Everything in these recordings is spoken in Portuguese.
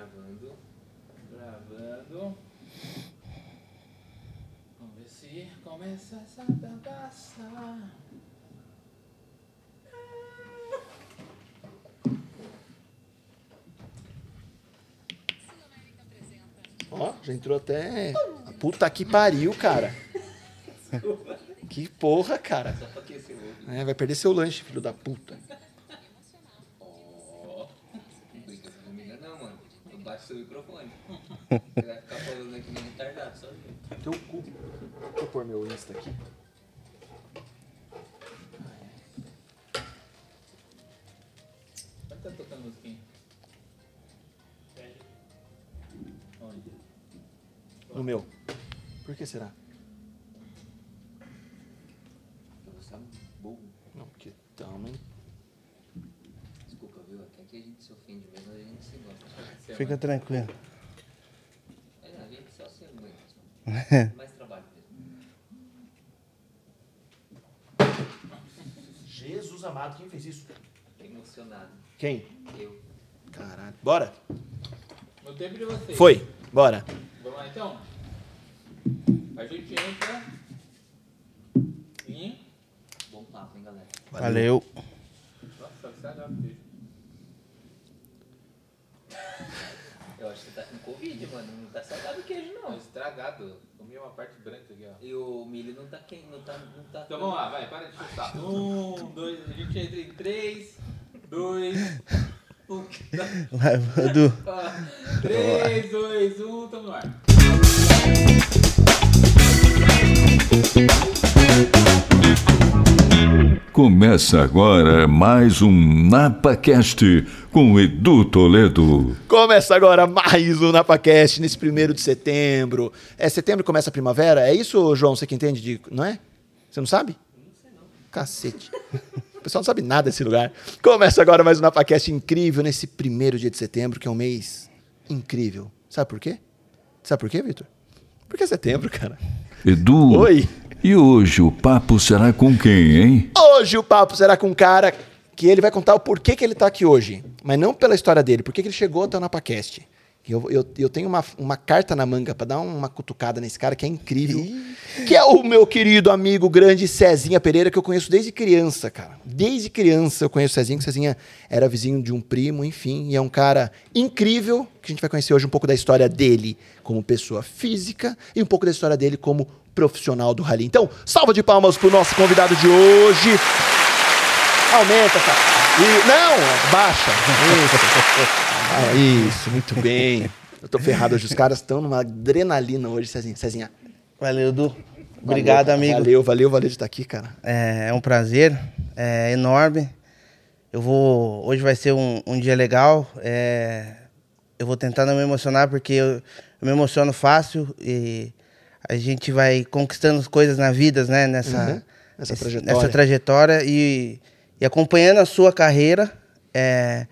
Gravando. Gravando. Vamos ver se começa essa bagaça. Ó, já entrou até. Puta que pariu, cara. Que porra, cara. É, vai perder seu lanche, filho da puta. Seu microfone. Você vai ficar falando aqui no retardado, só viu? Teu cu. Deixa eu pôr meu Insta aqui. Onde tá tocando musiquinha? Onde? No meu. Por que será? Porque você é burro. Não, porque também. Desculpa, viu? Até que a gente se ofende mesmo, a gente se gosta. Fica tranquilo. É. Mais trabalho. Jesus amado, quem fez isso? Emocionado. Quem? Eu. Caralho. Bora? No tempo de vocês. Foi. Bora. Vamos lá então? A gente entra em. Bom papo, hein, galera? Valeu. Nossa, que sagrado Eu acho que você tá com Covid, mano. Não tá salgado o queijo, Tá não. estragado. Comi uma parte branca aqui, ó. E o milho não tá quente, não tá. Não tá Então vamos lá, vai, para de chutar. Um, dois, a gente entra em três, dois, um. Vai, Edu. Ó, Três, dois, um, tamo no ar. Começa agora mais um NapaCast com Edu Toledo. Começa agora mais um NapaCast nesse primeiro de setembro. É setembro começa a primavera? É isso, João? Você que entende de. Não é? Você não sabe? Não sei não. Cacete. O pessoal não sabe nada desse lugar. Começa agora mais um NapaCast incrível nesse primeiro dia de setembro, que é um mês incrível. Sabe por quê? Sabe por quê, Vitor? Porque é setembro, cara. Edu. Oi. E hoje o papo será com quem, hein? Hoje o papo será com um cara que ele vai contar o porquê que ele tá aqui hoje. Mas não pela história dele, porque que ele chegou até o NapaCast. Eu, eu, eu tenho uma, uma carta na manga pra dar uma cutucada nesse cara que é incrível. Que é o meu querido amigo grande Cezinha Pereira, que eu conheço desde criança, cara. Desde criança eu conheço o Cezinha, que o Cezinha era vizinho de um primo, enfim. E é um cara incrível, que a gente vai conhecer hoje um pouco da história dele como pessoa física e um pouco da história dele como profissional do rally. Então, salva de palmas pro nosso convidado de hoje. Aumenta, cara. E, não, baixa. Isso. Ah, isso, muito bem. Eu tô ferrado hoje. Os caras estão numa adrenalina hoje, Cezinha. Cezinha. Valeu, Edu. Obrigado, valeu, amigo. Valeu, valeu, valeu de estar aqui, cara. É, é um prazer, é enorme. Eu vou. Hoje vai ser um, um dia legal. é, eu vou tentar não me emocionar porque eu, eu me emociono fácil e a gente vai conquistando as coisas na vida, né? Nessa, Uhum. Esse- trajetória. nessa trajetória e, e acompanhando a sua carreira. é,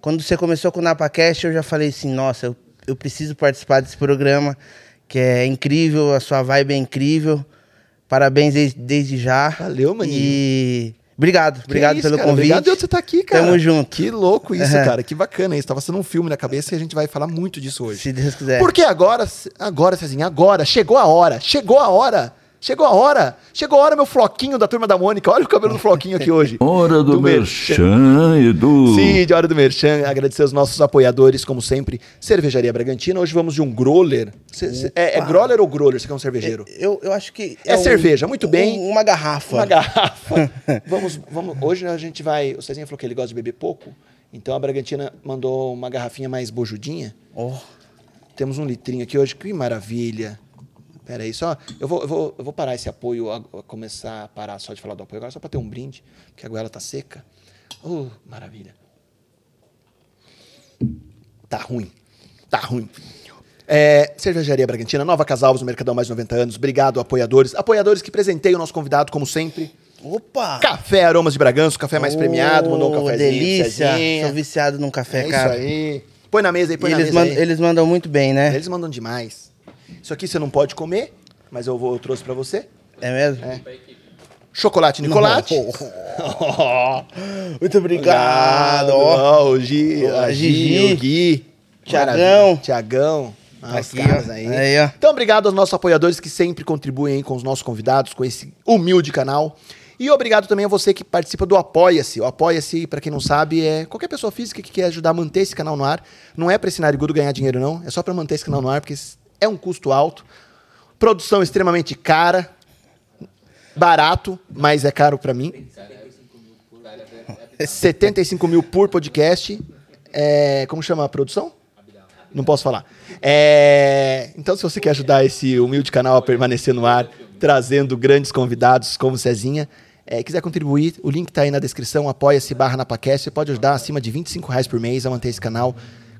quando você começou com o NapaCast, eu já falei assim: nossa, eu, eu preciso participar desse programa, que é incrível, a sua vibe é incrível. Parabéns desde, desde já. Valeu, maninho. E obrigado, obrigado Que isso, pelo cara. convite. Obrigado de você estar aqui, cara. Tamo junto. Que louco isso, Uhum. cara. Que bacana isso. Tava sendo um filme na cabeça e a gente vai falar muito disso hoje. Se Deus quiser. Porque agora, agora, Cezinha, agora, chegou a hora, chegou a hora, chegou a hora, chegou a hora, meu floquinho da turma da Mônica. Olha o cabelo do floquinho aqui hoje. Hora do, merchan, Edu. Sim, de hora do Merchan. Agradecer aos nossos apoiadores, como sempre. Cervejaria Bragantina. Hoje vamos de um growler. Cê- cê- é, é growler ou growler? Você quer um cervejeiro? Eu, eu acho que. É cerveja, muito bem. um- uma garrafa. Uma garrafa. vamos, vamos. Hoje a gente vai. O Cezinha falou que ele gosta de beber pouco. Então a Bragantina mandou uma garrafinha mais bojudinha. Oh, Temos um litrinho aqui hoje, que maravilha. Pera aí, só. Eu vou, eu vou, eu vou parar esse apoio, a, a começar a parar só de falar do apoio agora, só para ter um brinde, porque a goela tá seca. Oh, maravilha. Tá ruim. Tá ruim. É, Cervejaria Bragantina, Nova Casalvos, no Mercadão Mais 90 anos. Obrigado, apoiadores. Apoiadores que presenteiam o nosso convidado, como sempre. Opa! Café Aromas de Braganço, café mais premiado, mandou um Oh, cafezinho. delícia! Sou viciado num café, É cara. isso aí. Põe na mesa aí, põe E na eles, mesa mandam, eles mandam muito bem, né? Eles mandam demais. Isso aqui você não pode comer, mas eu, vou, eu trouxe pra você. É mesmo? É. Chocolate Nicolate. Muito obrigado! ó. Ó, o Gi, a a Gi, Gigi. o Gui. Tiagão. Tiagão. Ah, os Aqui, caras aí. Aí. Então, obrigado aos nossos apoiadores que sempre contribuem com os nossos convidados, com esse humilde canal. E obrigado também a você que participa do Apoia-se. O Apoia-se, pra quem não sabe, é qualquer pessoa física que quer ajudar a manter esse canal no ar. Não é pra esse narigudo ganhar dinheiro, não. É só pra manter esse canal no ar, porque é um custo alto. Produção extremamente cara. Barato, mas é caro pra mim. 75 mil por podcast. É, como chama a produção? Não posso falar. É, então, se você quer ajudar esse humilde canal a permanecer no ar, trazendo grandes convidados como Cezinha, é, quiser contribuir, o link está aí na descrição, apoia-se barra Napacast, você pode ajudar acima de 25 reais por mês a manter esse canal,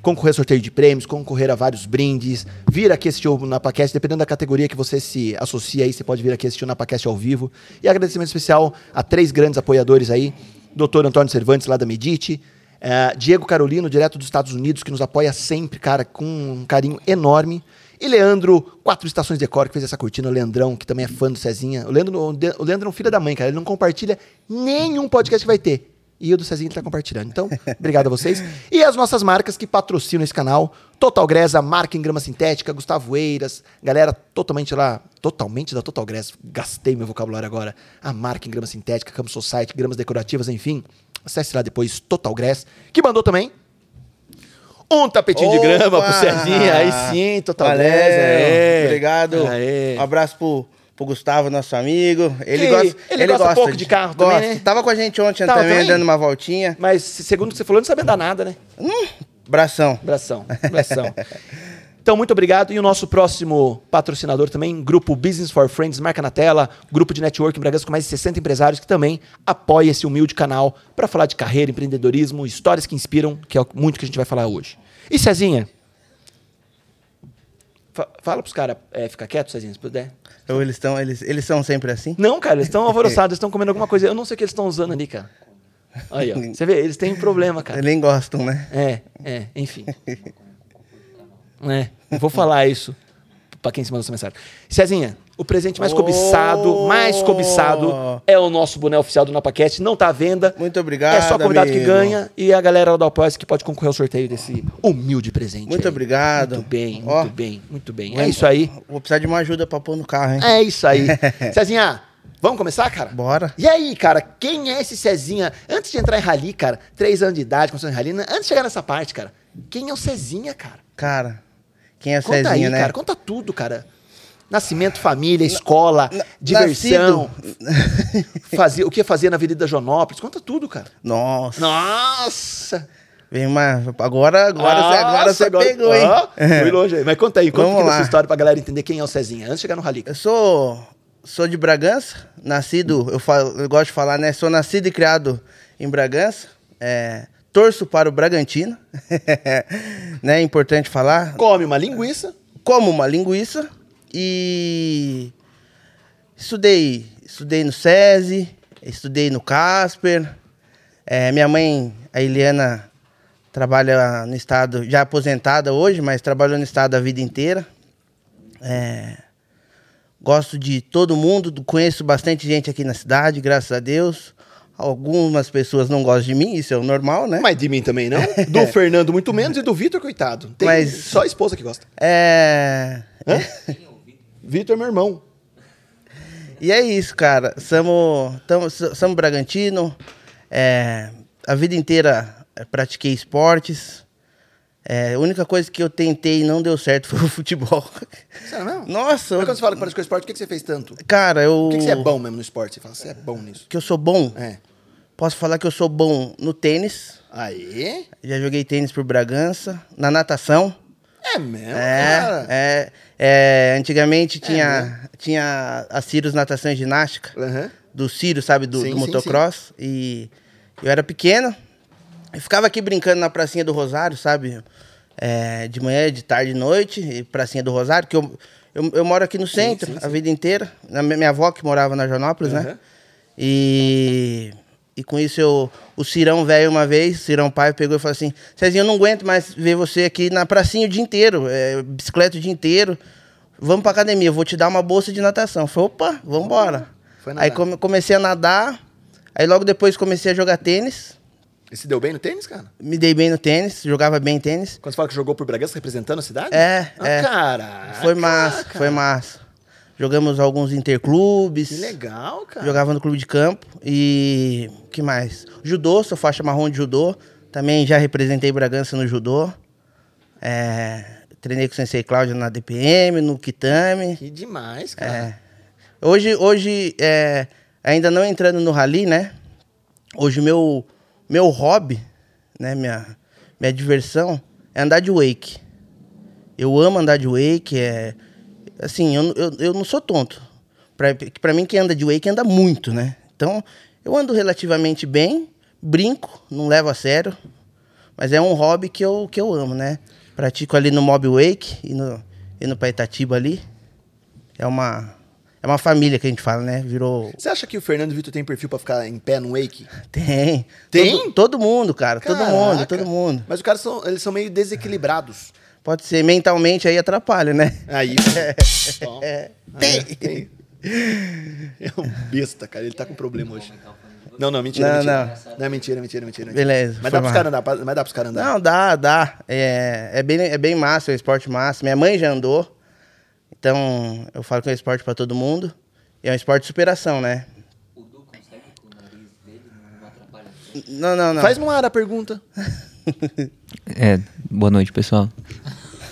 concorrer a sorteio de prêmios, concorrer a vários brindes, vir aqui assistir o Napacast, dependendo da categoria que você se associa aí, você pode vir aqui assistir o Napacast ao vivo. E agradecimento especial a três grandes apoiadores aí, Dr. Antônio Cervantes, lá da Medite, é, Diego Carolino, direto dos Estados Unidos, que nos apoia sempre, cara, com um carinho enorme. E Leandro, quatro estações de cor, que fez essa cortina. O Leandrão, que também é fã do Cezinha. O Leandro, o Leandro é um filho da mãe, cara. Ele não compartilha nenhum podcast que vai ter. E o do Cezinha ele tá compartilhando. Então, obrigado a vocês. E as nossas marcas que patrocinam esse canal. Total Gresa, marca em grama sintética, Gustavo Eiras, galera totalmente lá, totalmente da Total Gresa, gastei meu vocabulário agora. A marca em grama sintética, Campus Society, gramas decorativas, enfim. Acesse lá depois, Total Grass, que mandou também um tapetinho de grama pro Opa! Cezinha. Aí sim, Total Valeu. Grass. aê. Obrigado. Aê. Um abraço pro, pro Gustavo, nosso amigo. Ele, gosta, ele gosta pouco de carro gosta. também, né? Tava com a gente ontem Tava também, também? dando uma voltinha. Mas segundo o que você falou, não sabia dar nada, né? Bração. Abração, abração. Então, muito obrigado. E o nosso próximo patrocinador também, Grupo Business for Friends, marca na tela, grupo de network em Bragança com mais de 60 empresários que também apoia esse humilde canal para falar de carreira, empreendedorismo, histórias que inspiram, que é muito que a gente vai falar hoje. E Cezinha? Fa- fala pros caras é, ficar quieto, Cezinha, se puder. Ou eles estão eles, eles são sempre assim? Não, cara, eles estão alvoroçados, eles estão comendo alguma coisa. Eu não sei o que eles estão usando ali, cara. Aí, ó. Você vê, eles têm problema, cara. Eles nem gostam, né? É, é, enfim. É, vou falar isso pra quem se mandou essa mensagem. Cezinha, o presente mais Oh! cobiçado, mais cobiçado é o nosso boné oficial do Napaquete. Não tá à venda. Muito obrigado, É só convidado que amigo. ganha e a galera do Apoia que pode concorrer ao sorteio desse humilde presente. Muito aí. obrigado. Muito bem, Ó, muito bem, muito bem. É isso aí. Vou precisar de uma ajuda pra pôr no carro, hein? É isso aí. Cezinha, vamos começar, cara? Bora. E aí, cara, quem é esse Cezinha? Antes de entrar em rally, cara, três anos de idade, começou em rally, né? antes de chegar nessa parte, cara, quem é o Cezinha, cara? Cara, quem é o Conta Cezinha, aí, né? cara, conta tudo, cara. Nascimento, família, escola, Na- diversão, fazia, o que fazia na Avenida Jonópolis, conta tudo, cara. Nossa. Nossa! Vem uma... Agora, agora, você, agora Nossa, você agora- pegou, hein? Ó, fui longe aí. Mas conta aí, conta dessa história pra galera entender quem é o Cezinha, antes de chegar no rally. Eu sou, sou de Bragança, nascido, eu, falo, eu gosto de falar, né? Sou nascido e criado em Bragança. É, torço para o Bragantino, né? Importante falar. Come uma linguiça, Como uma linguiça e estudei, estudei no SESI, estudei no Casper. É, minha mãe, a Eliana, trabalha no estado, já aposentada hoje, mas trabalhou no estado a vida inteira. É, gosto de todo mundo, conheço bastante gente aqui na cidade, graças a Deus. Algumas pessoas não gostam de mim, isso é o normal, né? mas de mim também não. Do Fernando muito menos e do Vitor, coitado. Tem Mas- só a esposa que gosta. É. Hã? Vitor é meu irmão. E é isso, cara. Somos, tamo, somos Bragantino. É, a vida inteira é, pratiquei esportes. É, a única coisa que eu tentei e não deu certo foi o futebol. Sério mesmo? Nossa, Mas eu- quando você fala que praticou esporte, o que que você fez tanto? cara, eu. O que que você é bom mesmo no esporte? Você fala, você é bom nisso. Que eu sou bom. É. Posso falar que eu sou bom no tênis. Aí? Já joguei tênis por Bragança. Na natação. É mesmo, É, cara. é, é, antigamente tinha, né? tinha a Cirus Natação e Ginástica. Aham. do Ciro, sabe? Do, Sim, do sim, motocross. E eu era pequeno. Eu ficava aqui brincando na pracinha do Rosário, sabe? É, de manhã, de tarde, de noite. E pracinha do Rosário, que eu, eu, eu moro aqui no centro sim, a vida inteira. Na, minha avó que morava na Joanópolis, Aham. né? E, e com isso eu... O Cirão velho uma vez, o Cirão pai, pegou e falou assim... Cezinho, eu não aguento mais ver você aqui na pracinha o dia inteiro. é, bicicleta o dia inteiro. Vamos pra academia, eu vou te dar uma bolsa de natação. Eu falei, opa, vambora. Foi nadar. Aí come- comecei a nadar, aí logo depois comecei a jogar tênis. E se deu bem no tênis, cara? Me dei bem no tênis, jogava bem tênis. Quando você fala que jogou por Bragança representando a cidade? É, ah, é. Cara. Foi massa, foi massa. Jogamos alguns interclubes. Que legal, cara. Jogava no clube de campo. E. que mais? Judô, sou faixa marrom de judô. Também já representei Bragança no judô. É, treinei com o Sensei Cláudio na DPM, no Kitami. Que demais, cara. É. Hoje, hoje é, ainda não entrando no rally, né? Hoje meu meu hobby, né, minha minha diversão é andar de wake. Eu amo andar de wake, é assim, eu, eu, eu não sou tonto. Pra, pra mim quem anda de wake anda muito, né? Então, eu ando relativamente bem, brinco, não levo a sério, mas é um hobby que eu, que eu amo, né? Pratico ali no Mob Wake e no, e no Paitatiba ali. É uma, é uma família que a gente fala, né? Virou. Você acha que o Fernando Vitor tem perfil pra ficar em pé no wake? Tem. Tem? Todo, todo mundo, cara. Todo Caraca. mundo, todo mundo. Mas os caras são, eles são meio desequilibrados. Pode ser, mentalmente aí atrapalha, né? Aí. Bom. É, tem. é, tem. É um besta, cara. Ele tá com problema hoje. Não, não, mentira, Não, mentira. Não, é mentira, mentira, mentira. Beleza, Mas dá pros caras andar, mas dá pros caras andar. Não, dá, dá. É, é, bem, é bem massa, é um esporte massa. Minha mãe já andou. Então, eu falo que é um esporte pra todo mundo. E é um esporte de superação, né? O Du consegue com o nariz dele não atrapalha? Não, não, não. Faz no ar a pergunta. É, boa noite, pessoal.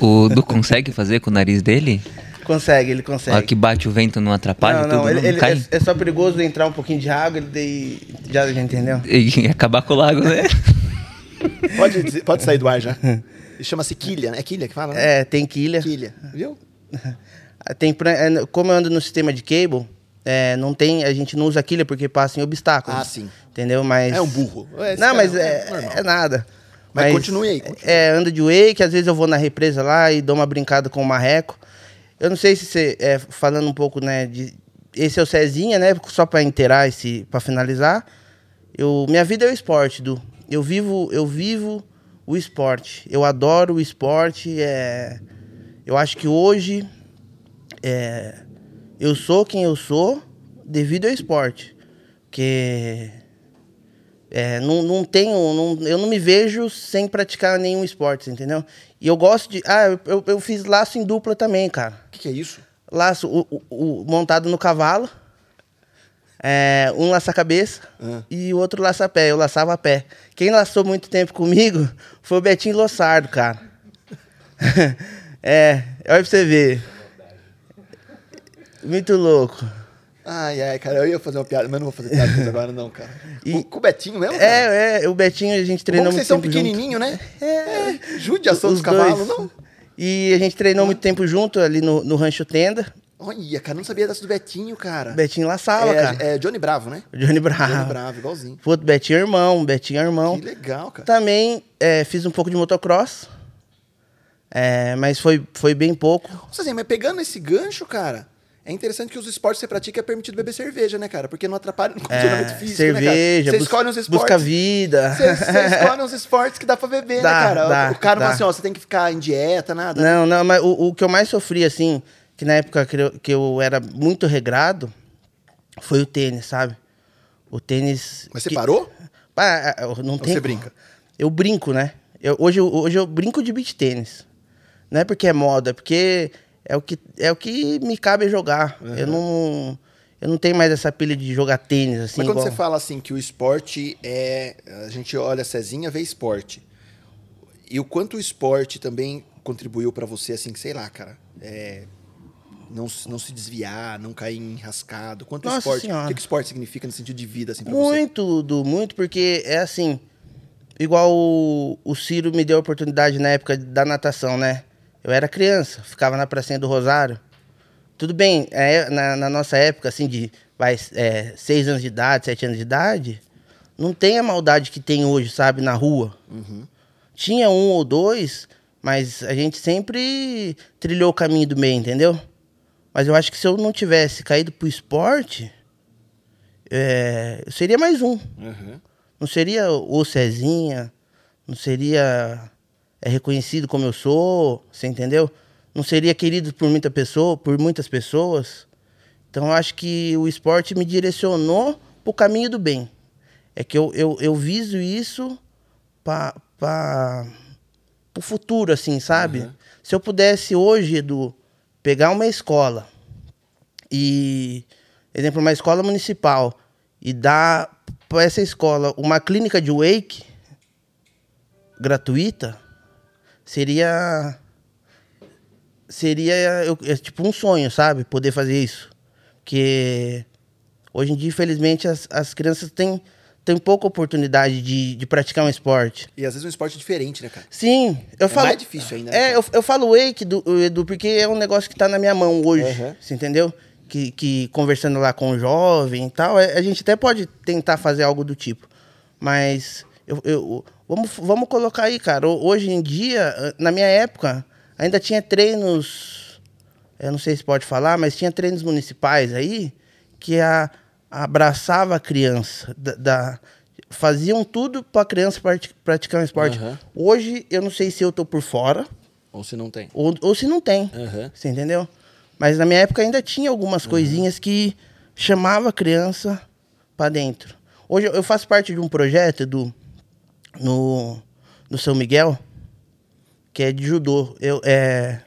O Du consegue fazer com o nariz dele? Consegue, ele A consegue. hora que bate o vento não atrapalha não, não, tudo, ele, não ele- cai? é, é só perigoso entrar um pouquinho de água, ele daí. Já, já entendeu? E acabar com o lago, né? Pode, pode sair do ar já. Chama-se quilha, né? É quilha que fala, né? É, tem quilha. Quilha, viu? Tem, é, como eu ando no sistema de cable, é, não tem, a gente não usa quilha porque passa em obstáculos. Ah, sim. Entendeu? Mas. É um burro. Esse não, mas é é, é nada. Mas continue aí, continue. É, anda de wake, às vezes eu vou na represa lá e dou uma brincada com o marreco. Eu não sei se você, é, falando um pouco, né, de... Esse é o Cezinha, né, só pra inteirar, esse, pra finalizar. Eu, minha vida é o esporte, Du. Eu vivo, eu vivo o esporte. Eu adoro o esporte. É... Eu acho que hoje é... eu sou quem eu sou devido ao esporte. Porque é, não, não tenho. Não, eu não me vejo sem praticar nenhum esporte, entendeu? E eu gosto de. Ah, eu- eu, fiz laço em dupla também, cara. O que, que é isso? Laço o, o- o- montado no cavalo. É, um laça a cabeça Ah. e o outro laça a pé. Eu laçava a pé. Quem laçou muito tempo comigo foi o Betinho Lossardo, cara. é, olha pra você ver. Muito louco. Ai, ai, cara, eu ia fazer uma piada, mas não vou fazer piada agora, não, cara. E- Com, com o Betinho mesmo? cara? É, é, o Betinho a gente treinou Bom vocês são tempo junto. pequenininho, né? É. Judiação Os dos cavalos, não? E a gente treinou muito tempo junto ali no, no Rancho Tenda. Olha, cara, não sabia dessa do Betinho, cara. O Betinho laçava, é, cara. é Johnny Bravo, né? O Johnny Bravo. Johnny Bravo, igualzinho. Pô, o Betinho é irmão, o Betinho é irmão. Que legal, cara. Também é, fiz um pouco de motocross. É, mas foi, foi bem pouco. Nossa, mas pegando esse gancho, cara, é interessante que os esportes que você pratica é permitido beber cerveja, né, cara? Porque não atrapalha no condicionamento É, físico, né, cara? cerveja, Você escolhe uns esportes... busca vida. Você, você escolhe uns esportes que dá pra beber, Dá, né, cara? dá, o cara não dá. fala assim, ó, você tem que ficar em dieta, nada. né? Não, não, mas o, o que eu mais sofri, assim, que na época que eu, que eu era muito regrado, foi o tênis, sabe? O tênis. Mas você que- parou? Ah, eu não tem você brinca? Eu brinco, né? Eu, hoje, eu- hoje eu brinco de beach tênis. Não é porque é moda, é porque é o que, é o que me cabe jogar. Eu não. Eu não tenho mais essa pilha de jogar tênis, assim. Mas quando igual- você fala assim que o esporte é. A gente olha Cezinha, vê esporte. E o quanto o esporte também contribuiu pra você, assim, que sei lá, cara. É, não, se- não se desviar, não cair enrascado. Quanto o Nossa esporte. Senhora. O que, que o esporte significa no sentido de vida, assim, pra você? Muito, Du, muito, porque é assim. Igual o, o Ciro me deu a oportunidade na época da natação, né? Eu era criança, ficava na pracinha do Rosário. Tudo bem, é, na, na nossa época, assim, de vai, é, seis anos de idade, sete anos de idade, não tem a maldade que tem hoje, sabe, na rua. Tinha um ou dois, mas a gente sempre trilhou o caminho do meio, entendeu? Mas eu acho que se eu não tivesse caído pro esporte, é, eu seria mais um. Uhum. Não seria o Cezinha, não seria é, reconhecido como eu sou, você entendeu? Não seria querido por muita pessoa, por muitas pessoas. Então eu acho que o esporte me direcionou pro caminho do bem. É que eu, eu, eu viso isso para o futuro, assim, sabe? Se eu pudesse hoje, Edu, pegar uma escola e, exemplo, uma escola municipal e dar para essa escola uma clínica de wake gratuita, seria seria eu- é tipo um sonho, sabe? Poder fazer isso. Porque hoje em dia, infelizmente, as, as crianças têm, têm pouca oportunidade de, de praticar um esporte. E às vezes um esporte diferente, né, cara? Sim, eu É falo. mais difícil ainda, né, É, eu, eu falo wake, do, Edu, porque é um negócio que tá na minha mão hoje. Aham. Você entendeu? Que, que conversando lá com o jovem e tal, é, a gente até pode tentar fazer algo do tipo. Mas eu, eu- vamos, vamos colocar aí, cara. ho- Hoje em dia, eh, na minha época, ainda tinha treinos. Eu não sei se pode falar, mas tinha treinos municipais aí que a, abraçava a criança. Da, da- faziam tudo para a criança prati- praticar um esporte. Aham. Hoje, eu não sei se eu tô por fora Ou se não tem. ou, ou se não tem. Aham. Você entendeu? Mas na minha época ainda tinha algumas coisinhas que chamava a criança para dentro. Hoje eu- eu faço parte de um projeto do no, no São Miguel que é de judô. Eu é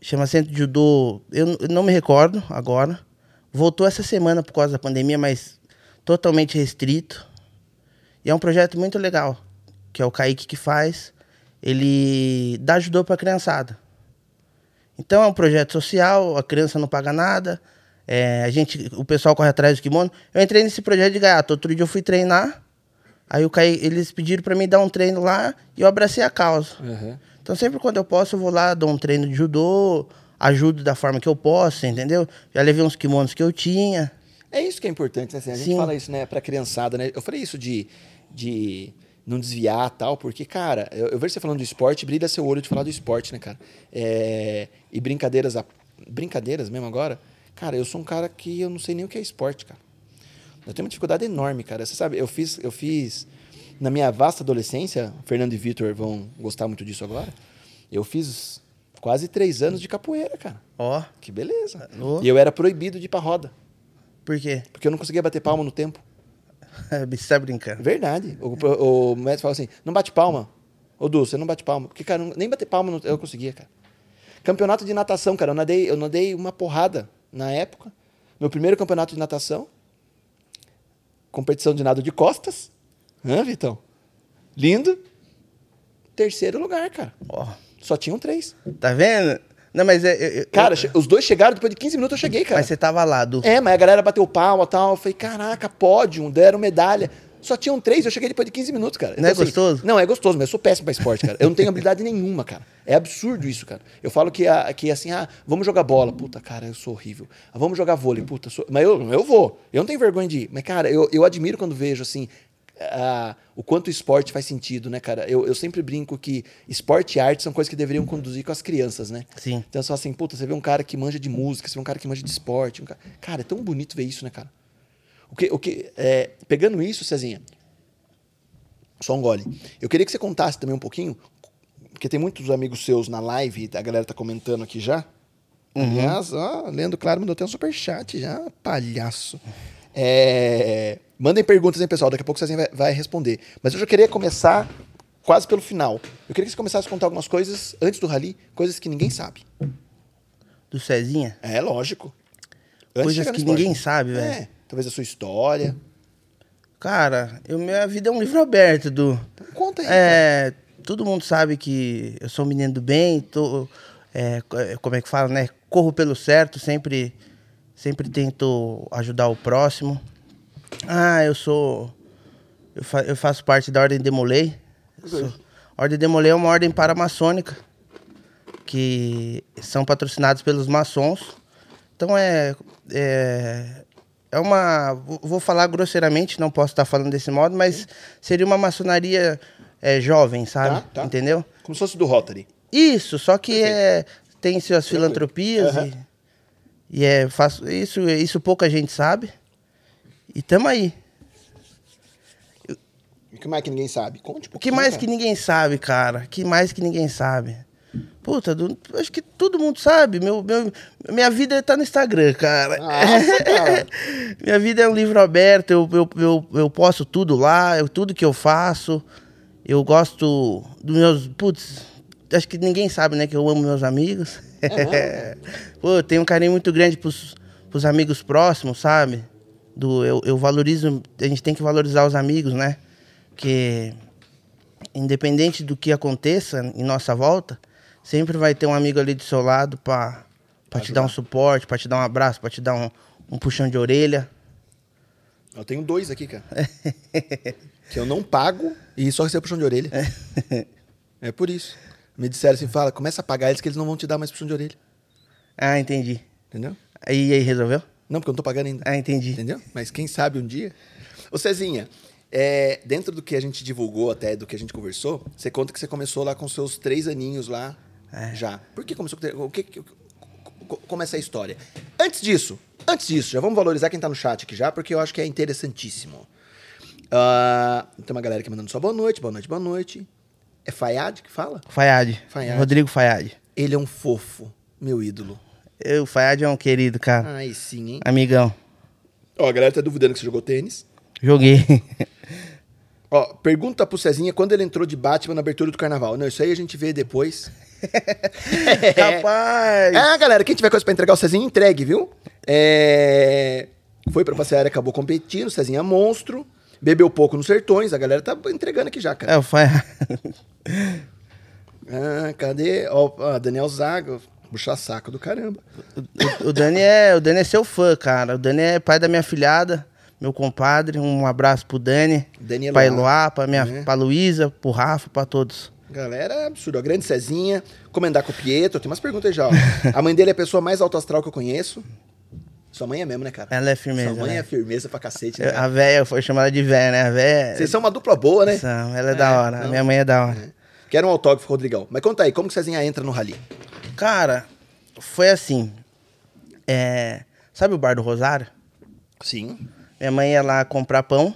chama Centro de Judô. Eu, eu não me recordo agora. Voltou essa semana por causa da pandemia, mas totalmente restrito. E é um projeto muito legal, que é o Kaique que faz. Ele dá judô para criançada. Então é um projeto social, a criança não paga nada, é, a gente, o pessoal corre atrás do kimono. Eu entrei nesse projeto de gaiato. Outro dia eu fui treinar, aí eu caí, eles pediram para mim dar um treino lá e eu abracei a causa. Aham. Então sempre quando eu posso, eu vou lá, dou um treino de judô, ajudo da forma que eu posso, entendeu? Já levei uns kimonos que eu tinha. É isso que é importante, né? Assim, a gente Sim. fala isso, né, pra criançada, né? Eu falei isso de, de não desviar tal, porque, cara, eu, eu vejo você falando do esporte, brilha seu olho de falar do esporte, né, cara? É, e brincadeiras, brincadeiras mesmo agora, cara, eu sou um cara que eu não sei nem o que é esporte, cara. Eu tenho uma dificuldade enorme, cara. Você sabe, eu fiz, eu fiz na minha vasta adolescência, Fernando e Vitor vão gostar muito disso agora. Eu fiz quase três anos de capoeira, cara. Ó, Que beleza. Ô. E eu era proibido de ir pra roda, por quê? porque eu não conseguia bater palma no tempo. Você tá brincando. Verdade. O, o, o mestre falou assim: não bate palma. Ô, Du, você não bate palma. Porque, cara, nem bater palma não- eu conseguia, cara. Campeonato de natação, cara. Eu nadei, eu nadei uma porrada na época. Meu primeiro campeonato de natação. Competição de nado de costas. Hã, Vitão? Lindo. Terceiro lugar, cara. Ó, Só tinham três. tá vendo? Não, mas é. eu- eu- Cara, eu- os dois chegaram, depois de 15 minutos eu cheguei, cara. mas você tava lá, do. É, mas a galera bateu palma e tal. Eu falei, caraca, pódio, deram medalha. Só tinham três, eu cheguei depois de 15 minutos, cara. Não é gostoso? Não, é gostoso, mas eu sou péssimo pra esporte, cara. Eu não tenho habilidade nenhuma, cara. É absurdo isso, cara. Eu falo que, a- que assim, ah, vamos jogar bola. Puta, cara, eu sou horrível. Ah, vamos jogar vôlei. Puta, sou... mas eu, eu vou. Eu não tenho vergonha de ir. Mas, cara, eu, eu admiro quando vejo, assim, ah, o quanto o esporte faz sentido, né, cara? Eu, eu sempre brinco que esporte e arte são coisas que deveriam conduzir com as crianças, né? Sim. Então, só assim, puta, você vê um cara que manja de música, você vê um cara que manja de esporte. um cara... cara, é tão bonito ver isso, né, cara? O que, o que, é, pegando isso, Cezinha, só um gole. Eu queria que você contasse também um pouquinho, porque tem muitos amigos seus na live, a galera tá comentando aqui já. Aliás, ó, Leandro Claro mandou até um superchat já, palhaço. É, mandem perguntas, hein, pessoal, daqui a pouco o Cezinha vai, vai responder. Mas eu já queria começar quase pelo final. Eu queria que você começasse a contar algumas coisas antes do rally, coisas que ninguém sabe. Do Cezinha? É, lógico. Antes Coisas que esporte. ninguém sabe, velho. É, talvez a sua história. Cara, eu, minha vida é um livro aberto, do. Então, conta aí. É, todo mundo sabe que eu sou um menino do bem, tô, é, é, como é que fala, né? Corro pelo certo, sempre, sempre tento ajudar o próximo. Ah, eu sou. Eu, fa- eu faço parte da Ordem Demolei. Sou- Ordem Demolei é uma ordem paramaçônica que são patrocinados pelos maçons. Então é, é, é uma. vou- falar grosseiramente, não posso estar falando desse modo, mas seria uma maçonaria é, jovem, sabe? Tá, tá. Entendeu? Como se fosse do Rotary. Isso, só que é, tem suas filantropias Aham. e, e é, faço, isso, isso pouca gente sabe. E tamo aí. O que mais que ninguém sabe? Conte um O que mais cara. que ninguém sabe, cara? que mais que ninguém sabe? Puta, do- acho que todo mundo sabe. Meu, meu, minha vida tá no Instagram, cara. Nossa, cara. minha vida é um livro aberto, eu, eu, eu, eu posto tudo lá, eu, tudo que eu faço. Eu gosto dos meus. Putz, acho que ninguém sabe, né? Que eu amo meus amigos. Pô, eu tenho um carinho muito grande pros, pros amigos próximos, sabe? Do, eu, eu valorizo. A gente tem que valorizar os amigos, né? Porque, independente do que aconteça em nossa volta, sempre vai ter um amigo ali do seu lado pra, pra te dar um suporte, pra te dar um abraço, pra te dar um, um puxão de orelha. Eu tenho dois aqui, cara. que eu não pago e só recebo puxão de orelha. É por isso. Me disseram assim, fala, começa a pagar eles que eles não vão te dar mais puxão de orelha. Ah, entendi. Entendeu? Aí, aí resolveu? Não, porque eu não tô pagando ainda. Ah, entendi. Entendeu? Mas quem sabe um dia. Ô Cezinha, é, dentro do que a gente divulgou até, do que a gente conversou, você conta que você começou lá com seus três aninhos lá já. Por que começou com... O que, que- co- como é essa história? Antes disso, antes disso, já vamos valorizar quem tá no chat aqui já, porque eu acho que é interessantíssimo. Ah, tem uma galera aqui mandando só boa noite, boa noite, boa noite. É Fayad que fala? Fayad. Fayad. Rodrigo Fayad. Ele é um fofo, meu ídolo. Eu, o Fayad é um querido, cara. Ai, sim, hein? Amigão. Ó, a galera tá duvidando que você jogou tênis. Joguei. Ó, pergunta pro Cezinha quando ele entrou de Batman na abertura do carnaval. Não, isso aí a gente vê depois. Rapaz! É, galera, quem tiver coisa pra entregar o Cezinha, entregue, viu? É... Foi pra passear e acabou competindo, o Cezinha é monstro. Bebeu pouco nos sertões, a galera tá entregando aqui já, cara. É, o Fayad. Ah, cadê? Ó, ó, Daniel Zaga, puxa saco do caramba. O, o Dani é, o Dani é seu fã, cara. O Dani é pai da minha filhada, meu compadre. Um abraço pro Dani. Dani pra Eloá, Eloá, pra, minha, né? pra Luísa, pro Rafa, pra todos. Galera, é absurdo. A grande Cezinha, comendar com o Pietro. Tem umas perguntas aí já, ó. A mãe dele é a pessoa mais alto astral que eu conheço. Sua mãe é mesmo, né, cara? Ela é firmeza, Sua mãe né? é firmeza pra cacete, né, cara? A véia, foi chamada de véia, né? A véia. Vocês são uma dupla boa, né? São, ela é, da hora. A não. minha mãe é da hora. Quero um autógrafo, Rodrigão. Mas conta aí, como que Cezinha entra no rally? Cara, foi assim. É, sabe o Bar do Rosário? Sim. Minha mãe ia lá comprar pão.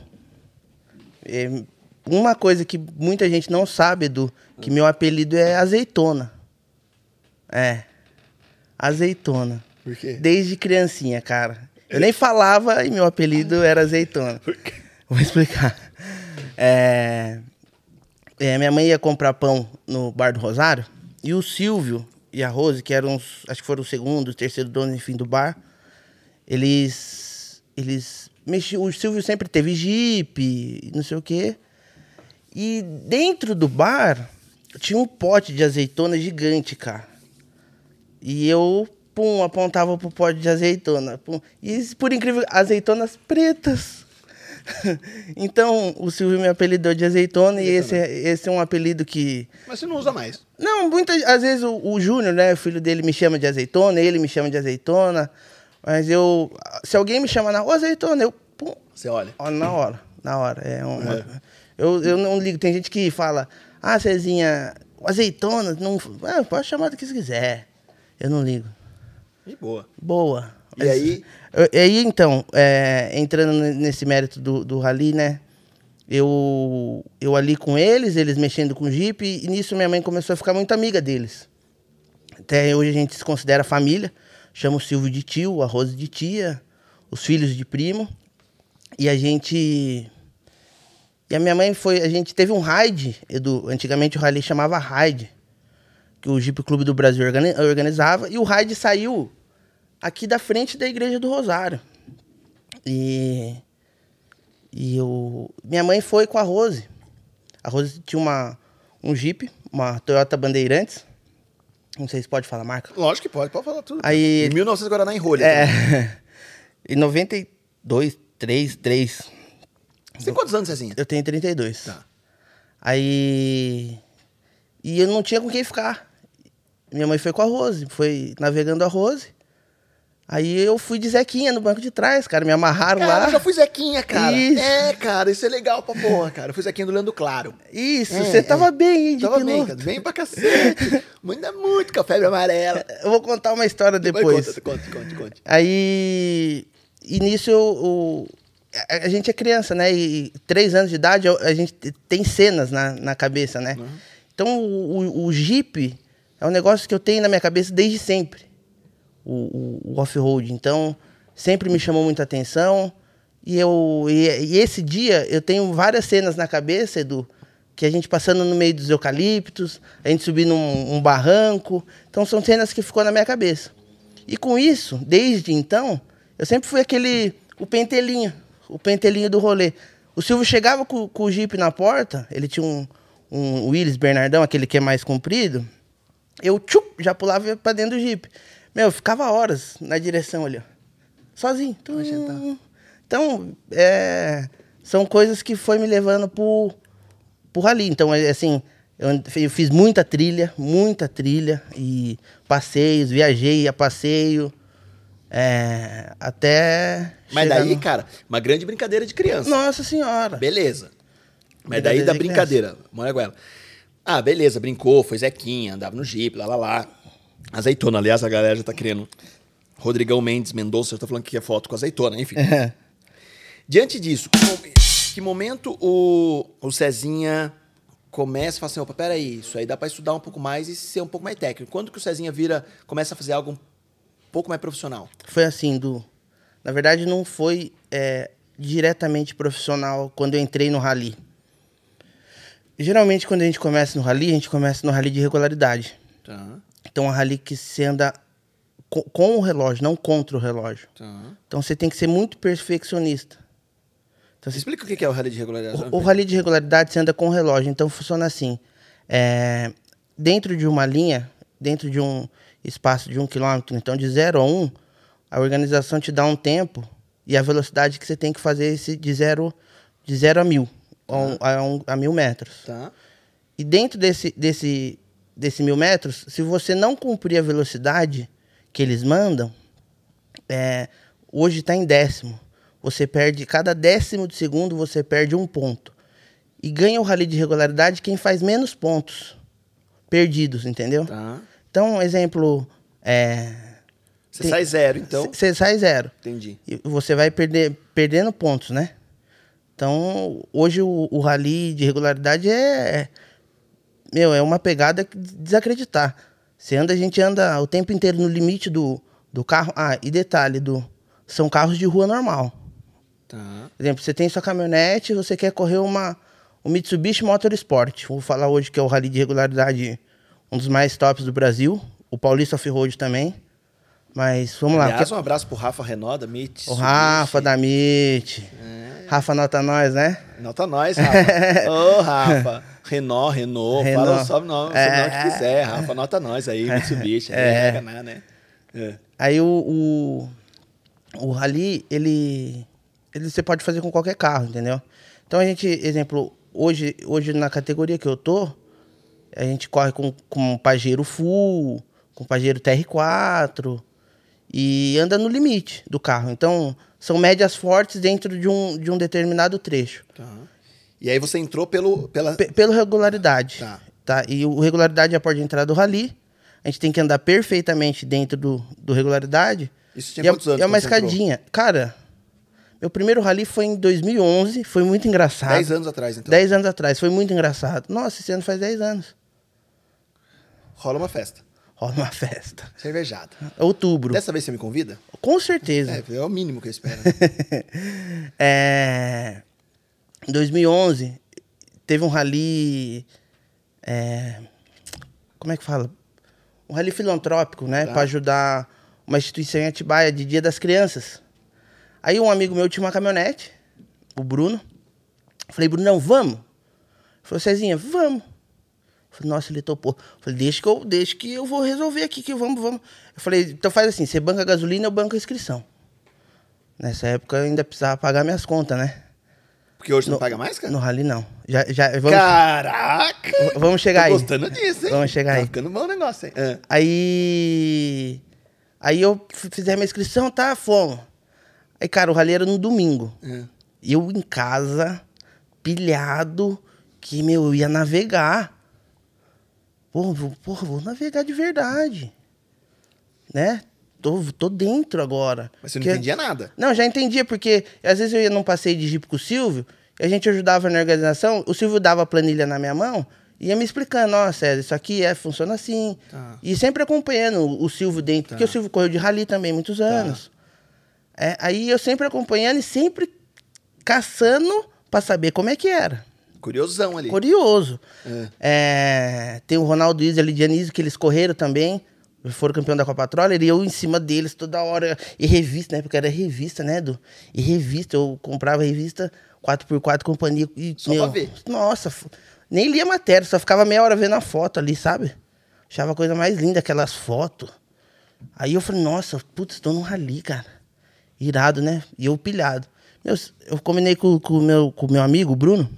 E uma coisa que muita gente não sabe, Edu, que meu apelido é azeitona. É. Azeitona. Por quê? Desde criancinha, cara. Eu nem falava e meu apelido era azeitona. Vou explicar. É, é, minha mãe ia comprar pão no Bar do Rosário e o Silvio e a Rose, que eram, os, acho que foram o segundo, o terceiro dono, enfim, do bar, eles, eles mexiam. O Silvio sempre teve jipe, não sei o quê. E dentro do bar tinha um pote de azeitona gigante, cara. E eu, pum, apontava pro pote de azeitona. Pum. E, por incrível, azeitonas pretas. então, o Silvio me apelidou de azeitona, e esse, é- esse é um apelido que... Mas você não usa mais. Não, muitas às vezes o, o Júnior, né, o filho dele me chama de azeitona, ele me chama de azeitona. Mas eu... Se alguém me chama na... Ô, azeitona, eu... Pum, Você olha. Ó, na hora, na hora. É uma, Eu, eu não ligo. Tem gente que fala, ah, Cezinha, azeitona, não, ah, pode chamar do que você quiser. Eu não ligo. E boa. Boa. E aí? E aí, então, é, entrando ne- nesse mérito do, do rally, né? Eu, eu ali com eles, eles mexendo com o Jeep, e nisso minha mãe começou a ficar muito amiga deles. Até hoje a gente se considera família. Chama o Silvio de tio, a Rose de tia, os filhos de primo. E a gente. E a minha mãe foi. A gente teve um raid, Edu. Antigamente o rally chamava raid. Que o Jeep Clube do Brasil organi- organizava. E o raid saiu aqui da frente da igreja do Rosário. E. E eu. Minha mãe foi com a Rose. A Rose tinha uma, um Jeep, uma Toyota Bandeirantes. Não sei se pode falar marca. Lógico que pode, pode falar tudo. Aí- Em 1900 Guaraná em rolha. É. Em 92, 3, 3. Você tem quantos anos, Cezinha? Eu tenho 32. Tá. Aí. E eu não tinha com quem ficar. Minha mãe foi com a Rose, foi navegando a Rose. Aí eu fui de Zequinha no banco de trás, cara. Me amarraram Cara, lá. eu já fui Zequinha, cara. Isso. É, cara, isso é legal pra porra, cara. Eu fui Zequinha do Leandro Claro. Isso, É, você é. tava bem, hein, de Tava bem, piloto. cara. Bem pra cacete. Manda muito com a febre amarela. Eu vou contar uma história depois. Conte, conte, conte, conte. Aí, eu, eu- a, a gente é criança, né? E três anos de idade a gente tem cenas na, na cabeça, né? Então o, o, o Jeep é um negócio que eu tenho na minha cabeça desde sempre. O, o- o off-road. Então sempre me chamou muita atenção. E, eu, e, e esse dia eu tenho várias cenas na cabeça, Edu, que a gente passando no meio dos eucaliptos, a gente subindo um, um barranco. Então são cenas que ficou na minha cabeça. E com isso, desde então, eu sempre fui aquele, o pentelinho, o pentelinho do rolê. O Silvio chegava com, com o Jeep na porta, ele tinha um, um Willis Bernardão, aquele que é mais comprido, eu tchup, já pulava pra dentro do Jeep. Meu, eu ficava horas na direção ali, ó. Sozinho. Tum. Então, é, são coisas que foi me levando pro, pro rally. Então, é, assim, eu fiz muita trilha, muita trilha, e passeios, viajei a passeio, é, até... Mas daí, no- cara, uma grande brincadeira de criança. Nossa senhora! Beleza. Mas daí da de brincadeira, molha goela. Ah, beleza, brincou, foi Zequinha, andava no Jeep, lá lá lá. Azeitona, aliás, a galera já tá querendo. Rodrigão Mendes Mendonça já tá falando que é foto com azeitona, enfim. Diante disso, que, mo- que momento o, o Cezinha começa e fala assim, opa, peraí, isso aí dá pra estudar um pouco mais e ser um pouco mais técnico. Quando que o Cezinha vira, começa a fazer algo pouco mais profissional? Foi assim, do. Na verdade, não foi é, diretamente profissional quando eu entrei no rally. Geralmente, quando a gente começa no rally, a gente começa no rally de regularidade. Tá, Então, é um rally que você anda co- com o relógio, não contra o relógio. tá. Então, você tem que ser muito perfeccionista. Então, você Explica o que que é o rally de regularidade. o, o rally de regularidade você anda com o relógio, então funciona assim. É, dentro de uma linha, dentro de um espaço de um quilômetro, então de 0 a 1, um, a organização te dá um tempo e a velocidade que você tem que fazer esse de 0 de zero a mil, a, um- a, um- a mil metros. Tá. E dentro desse, desse, desse mil metros, se você não cumprir a velocidade que eles mandam, é, hoje está em décimo. Você perde, cada décimo de segundo, você perde um ponto. E ganha o rally de regularidade quem faz menos pontos perdidos, entendeu? Tá. Então, exemplo, é, Você sai zero, então. você sai zero. Entendi. E você vai perder, perdendo pontos, né? Então, hoje o, o rally de regularidade é. Meu, é uma pegada que desacreditar. Você anda, a gente anda o tempo inteiro no limite do, do carro. Ah, e detalhe, do, são carros de rua normal. Tá. Por exemplo, você tem sua caminhonete, você quer correr uma um Mitsubishi Motorsport. Vou falar hoje que é o rally de regularidade, um dos mais tops do Brasil. O Paulista Off-Road também. Mas vamos lá. Aliás, um abraço pro Rafa Renault, da MIT. o Rafa da MIT. Rafa nota nós, né? Nota nós, Rafa. Ô, Rafa. Renault, Renault, fala o sobrenome, É. sobrenome que quiser. Rafa, nota nós aí, Mitsubishi. É, é. Né, né? É. Aí o, o, o rally, ele, ele você pode fazer com qualquer carro, entendeu? Então a gente, exemplo, hoje, hoje na categoria que eu tô, a gente corre com, com Pajero Full, com Pajero TR4 e anda no limite do carro. Então são médias fortes dentro de um, de um determinado trecho. Tá. E aí você entrou pelo, pela... Pe- pelo regularidade. Tá. Tá. E o regularidade é a porta de entrada do rally. A gente tem que andar perfeitamente dentro do, do regularidade. Isso tinha E é- quantos anos É uma você entrou? escadinha. Cara, meu primeiro rally foi em 2011. Foi muito engraçado. 10 anos atrás, então. 10 anos atrás. Foi muito engraçado. Nossa, esse ano faz 10 anos. Rola uma festa. Rola uma festa. Cervejada. Outubro. Dessa vez você me convida? Com certeza. É, é o mínimo que eu espero. É, em 2011, teve um rally. é, como é que fala? Um rally filantrópico, né? Tá. Pra ajudar uma instituição em Atibaia de Dia das Crianças. Aí um amigo meu tinha uma caminhonete, o Bruno. Falei, Brunão, vamos? Ele falou, Cezinha, vamos. Falei, nossa, ele topou. Falei, deixa que eu, deixa que eu vou resolver aqui, que vamos, vamos. Eu falei, então faz assim, você banca a gasolina, eu banco a inscrição. Nessa época eu ainda precisava pagar minhas contas, né? Porque hoje você não No- paga mais, cara? No rally não. Já, já, vamos, Caraca! vamos chegar aí. gostando disso, hein? Vamos chegar tá aí. ficando bom o negócio, hein? Ah. Aí. Aí eu f- fizemos a inscrição, tá? Fomos. Aí, cara, o rally era no domingo. É. Eu em casa, pilhado, que, meu, eu ia navegar. Porra, vou, porra, vou navegar de verdade. Né? Tô, tô dentro agora. Mas você não Que- entendia nada. Não, já entendia, porque às vezes eu ia num passeio de Jeep com o Silvio, e a gente ajudava na organização, o Silvio dava a planilha na minha mão, e ia me explicando, ó, César, isso aqui é, funciona assim. Tá. E sempre acompanhando o Silvio dentro, porque o Silvio correu de rally também muitos Tá. anos. É, aí eu sempre acompanhando e sempre caçando pra saber como é que era. Curiosão ali. Curioso. É, tem o Ronaldo Izzy e a Lidianise, que eles correram também. Foram campeão da Copa Troller e eu em cima deles toda hora. E revista, né? Porque era revista, né, Edu? E revista, eu comprava revista 4x4 companhia. E, Só pra ver. Nossa, nem lia matéria, só ficava meia hora vendo a foto ali, sabe? Achava a coisa mais linda, aquelas fotos. Aí eu falei, nossa, putz, tô num rali, cara. Irado, né? E eu pilhado. Meu, eu combinei com o com meu, com o meu amigo, o Bruno.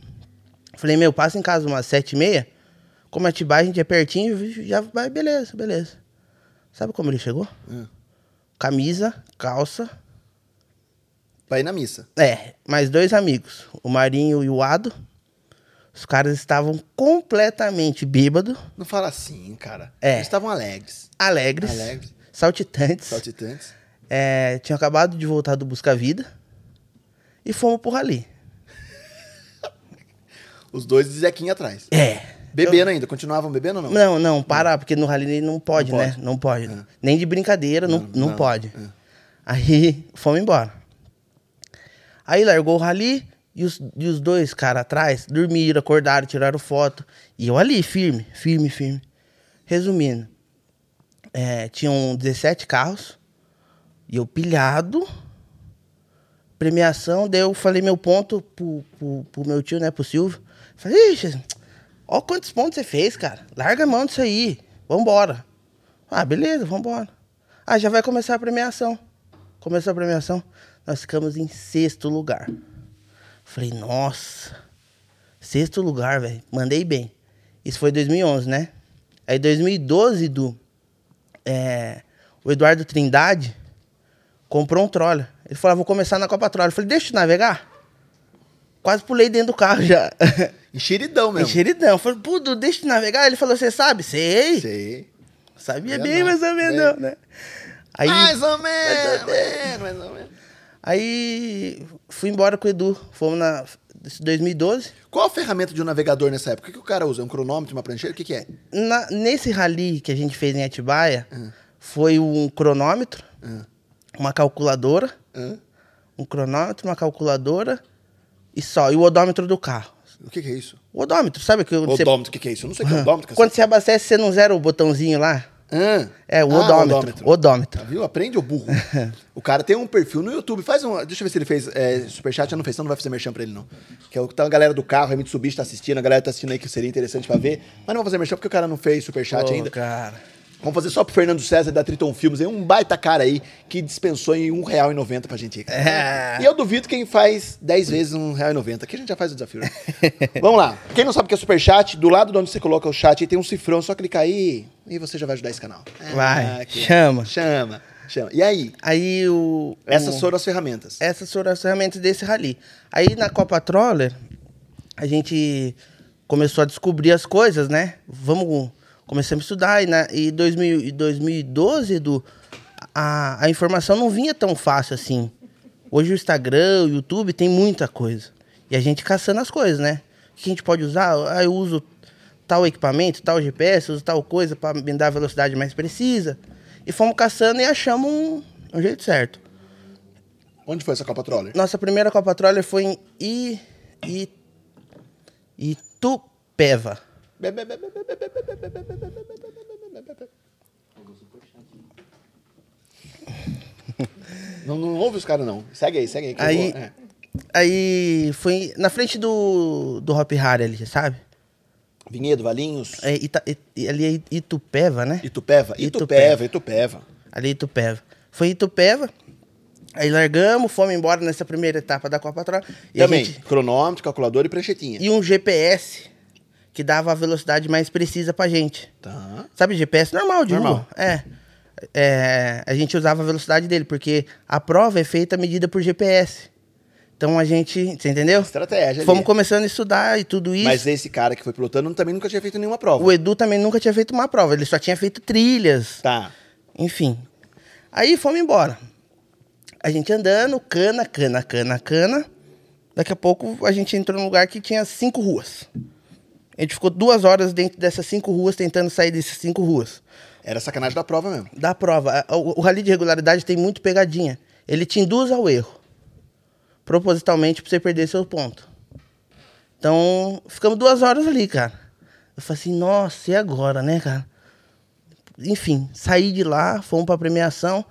Falei, meu, passa em casa umas sete e meia. Como Atibaia, a gente é pertinho, já vai, beleza, beleza. Sabe como ele chegou? Camisa, calça. Pra ir na missa. É, mais dois amigos, o Marinho e o Ado. Os caras estavam completamente bêbados, Não fala assim, cara. É. Eles estavam alegres, alegres, Alegres. saltitantes. saltitantes. É, tinham acabado de voltar do Busca Vida. E fomos pro rali. Os dois de Zequinha atrás. É. Bebendo ainda. Continuavam bebendo ou não? Não, não, parar, porque no rally não pode, Não né? pode. Não pode. É. Nem de brincadeira, não, Não, não, não, pode. é. Aí fomos embora. Aí largou o rally e os, e os dois caras atrás dormiram, acordaram, tiraram foto. E eu ali, firme, firme, firme. Resumindo, é, tinham 17 carros e eu pilhado. Premiação, daí eu falei meu ponto pro, pro, pro meu tio, né, pro Silvio. Falei, ixi, ó quantos pontos você fez, cara. Larga a mão disso aí. Vambora. Ah, beleza, vambora. Ah, já vai começar a premiação. Começou a premiação, nós ficamos em sexto lugar. Falei, nossa, sexto lugar, velho. Mandei bem. Isso foi 2011, né? Aí 2012, do é, o Eduardo Trindade comprou um troller. Ele falou, ah, vou começar na Copa Troller. Eu falei, deixa eu navegar. Quase pulei dentro do carro já. Enxeridão mesmo. Enxeridão. Eu falei, puto, deixa eu navegar. Ele falou, você sabe? Sei. Sei. Sabia bem, não. mais ou menos, né? Aí, mais ou menos. Mais ou menos. aí fui embora com o Edu. Fomos na esse 2012. Qual a ferramenta de um navegador nessa época? O que, o cara usa? Um cronômetro, uma prancheira? O que, que é? Na- nesse rally que a gente fez em Atibaia, foi um cronômetro, uma calculadora, Hã? um cronômetro, uma calculadora e só. E o odômetro do carro. O que, que é isso? O odômetro, sabe que você- Odômetro, o que, que é isso? Eu não sei o que é odômetro. Quando você abastece, você não zera o botãozinho lá? Hã? É, o Ah, odômetro. Odômetro. Tá, viu? Aprende, ô burro. o cara tem um perfil no YouTube. Faz um. Deixa eu ver se ele fez é, superchat. Eu não fez, então não vai fazer merchan pra ele, não. Que é o que tá a galera do carro, a Mitsubishi tá assistindo, a galera tá assistindo aí que seria interessante pra ver. Mas não vou fazer merchan porque o cara não fez superchat Pô, ainda. cara. Vamos fazer só pro Fernando César da Triton Filmes aí, um baita cara aí que dispensou em R$1,90 pra gente cara. É. E eu duvido quem faz 10 vezes R$1,90. Aqui a gente já faz o desafio. né? Vamos lá. Quem não sabe o que é superchat, do lado de onde você coloca o chat aí tem um cifrão, é só clicar aí e você já vai ajudar esse canal. Vai, aqui. chama. Chama, chama. E aí? Aí o. Essas o- foram as ferramentas. Essas foram as ferramentas desse rally. Aí na Copa Troller, a gente começou a descobrir as coisas, né? Vamos. Começamos a estudar e, na, e 2000, e 2012, Edu, a, a informação não vinha tão fácil assim. Hoje o Instagram, o YouTube tem muita coisa. E a gente caçando as coisas, né? O que a gente pode usar? Ah, eu uso tal equipamento, tal GPS, uso tal coisa para me dar a velocidade mais precisa. E fomos caçando e achamos um, um jeito certo. Onde foi essa Copa Troller? Nossa primeira Copa Troller foi em I, I, Itupeva. Não, não ouve os caras, não. Segue aí, segue aí. Aí, vou- é. aí foi na frente do, do Hop Harry ali, sabe? Vinhedo, Valinhos, É, Ita, It- ali é Itupeva, né? Itupeva. Itupeva, Itupeva. Ali é Itupeva. Foi Itupeva. Aí largamos, fomos embora nessa primeira etapa da Copa Troller. E a Também, gente- cronômetro, calculador e pranchetinha. e um GPS que dava a velocidade mais precisa pra gente. Tá. Sabe GPS normal, de Normal. rua? É. É, A gente usava a velocidade dele, porque a prova é feita medida por GPS. Então a gente. Você entendeu? Estratégia ali. Fomos começando a estudar e tudo isso. Mas esse cara que foi pilotando também nunca tinha feito nenhuma prova. O Edu também nunca tinha feito uma prova, ele só tinha feito trilhas. Tá. Enfim. Aí fomos embora. A gente andando, cana, cana, cana, cana. Daqui a pouco a gente entrou num lugar que tinha cinco ruas. A gente ficou duas horas dentro dessas cinco ruas, tentando sair dessas cinco ruas. Era sacanagem da prova mesmo. Da prova. O, o rally de regularidade tem muito pegadinha. Ele te induz ao erro. Propositalmente pra você perder seu ponto. Então, ficamos duas horas ali, cara. Eu falei assim, nossa, e agora, né, cara? Enfim, saí de lá, fomos pra premiação.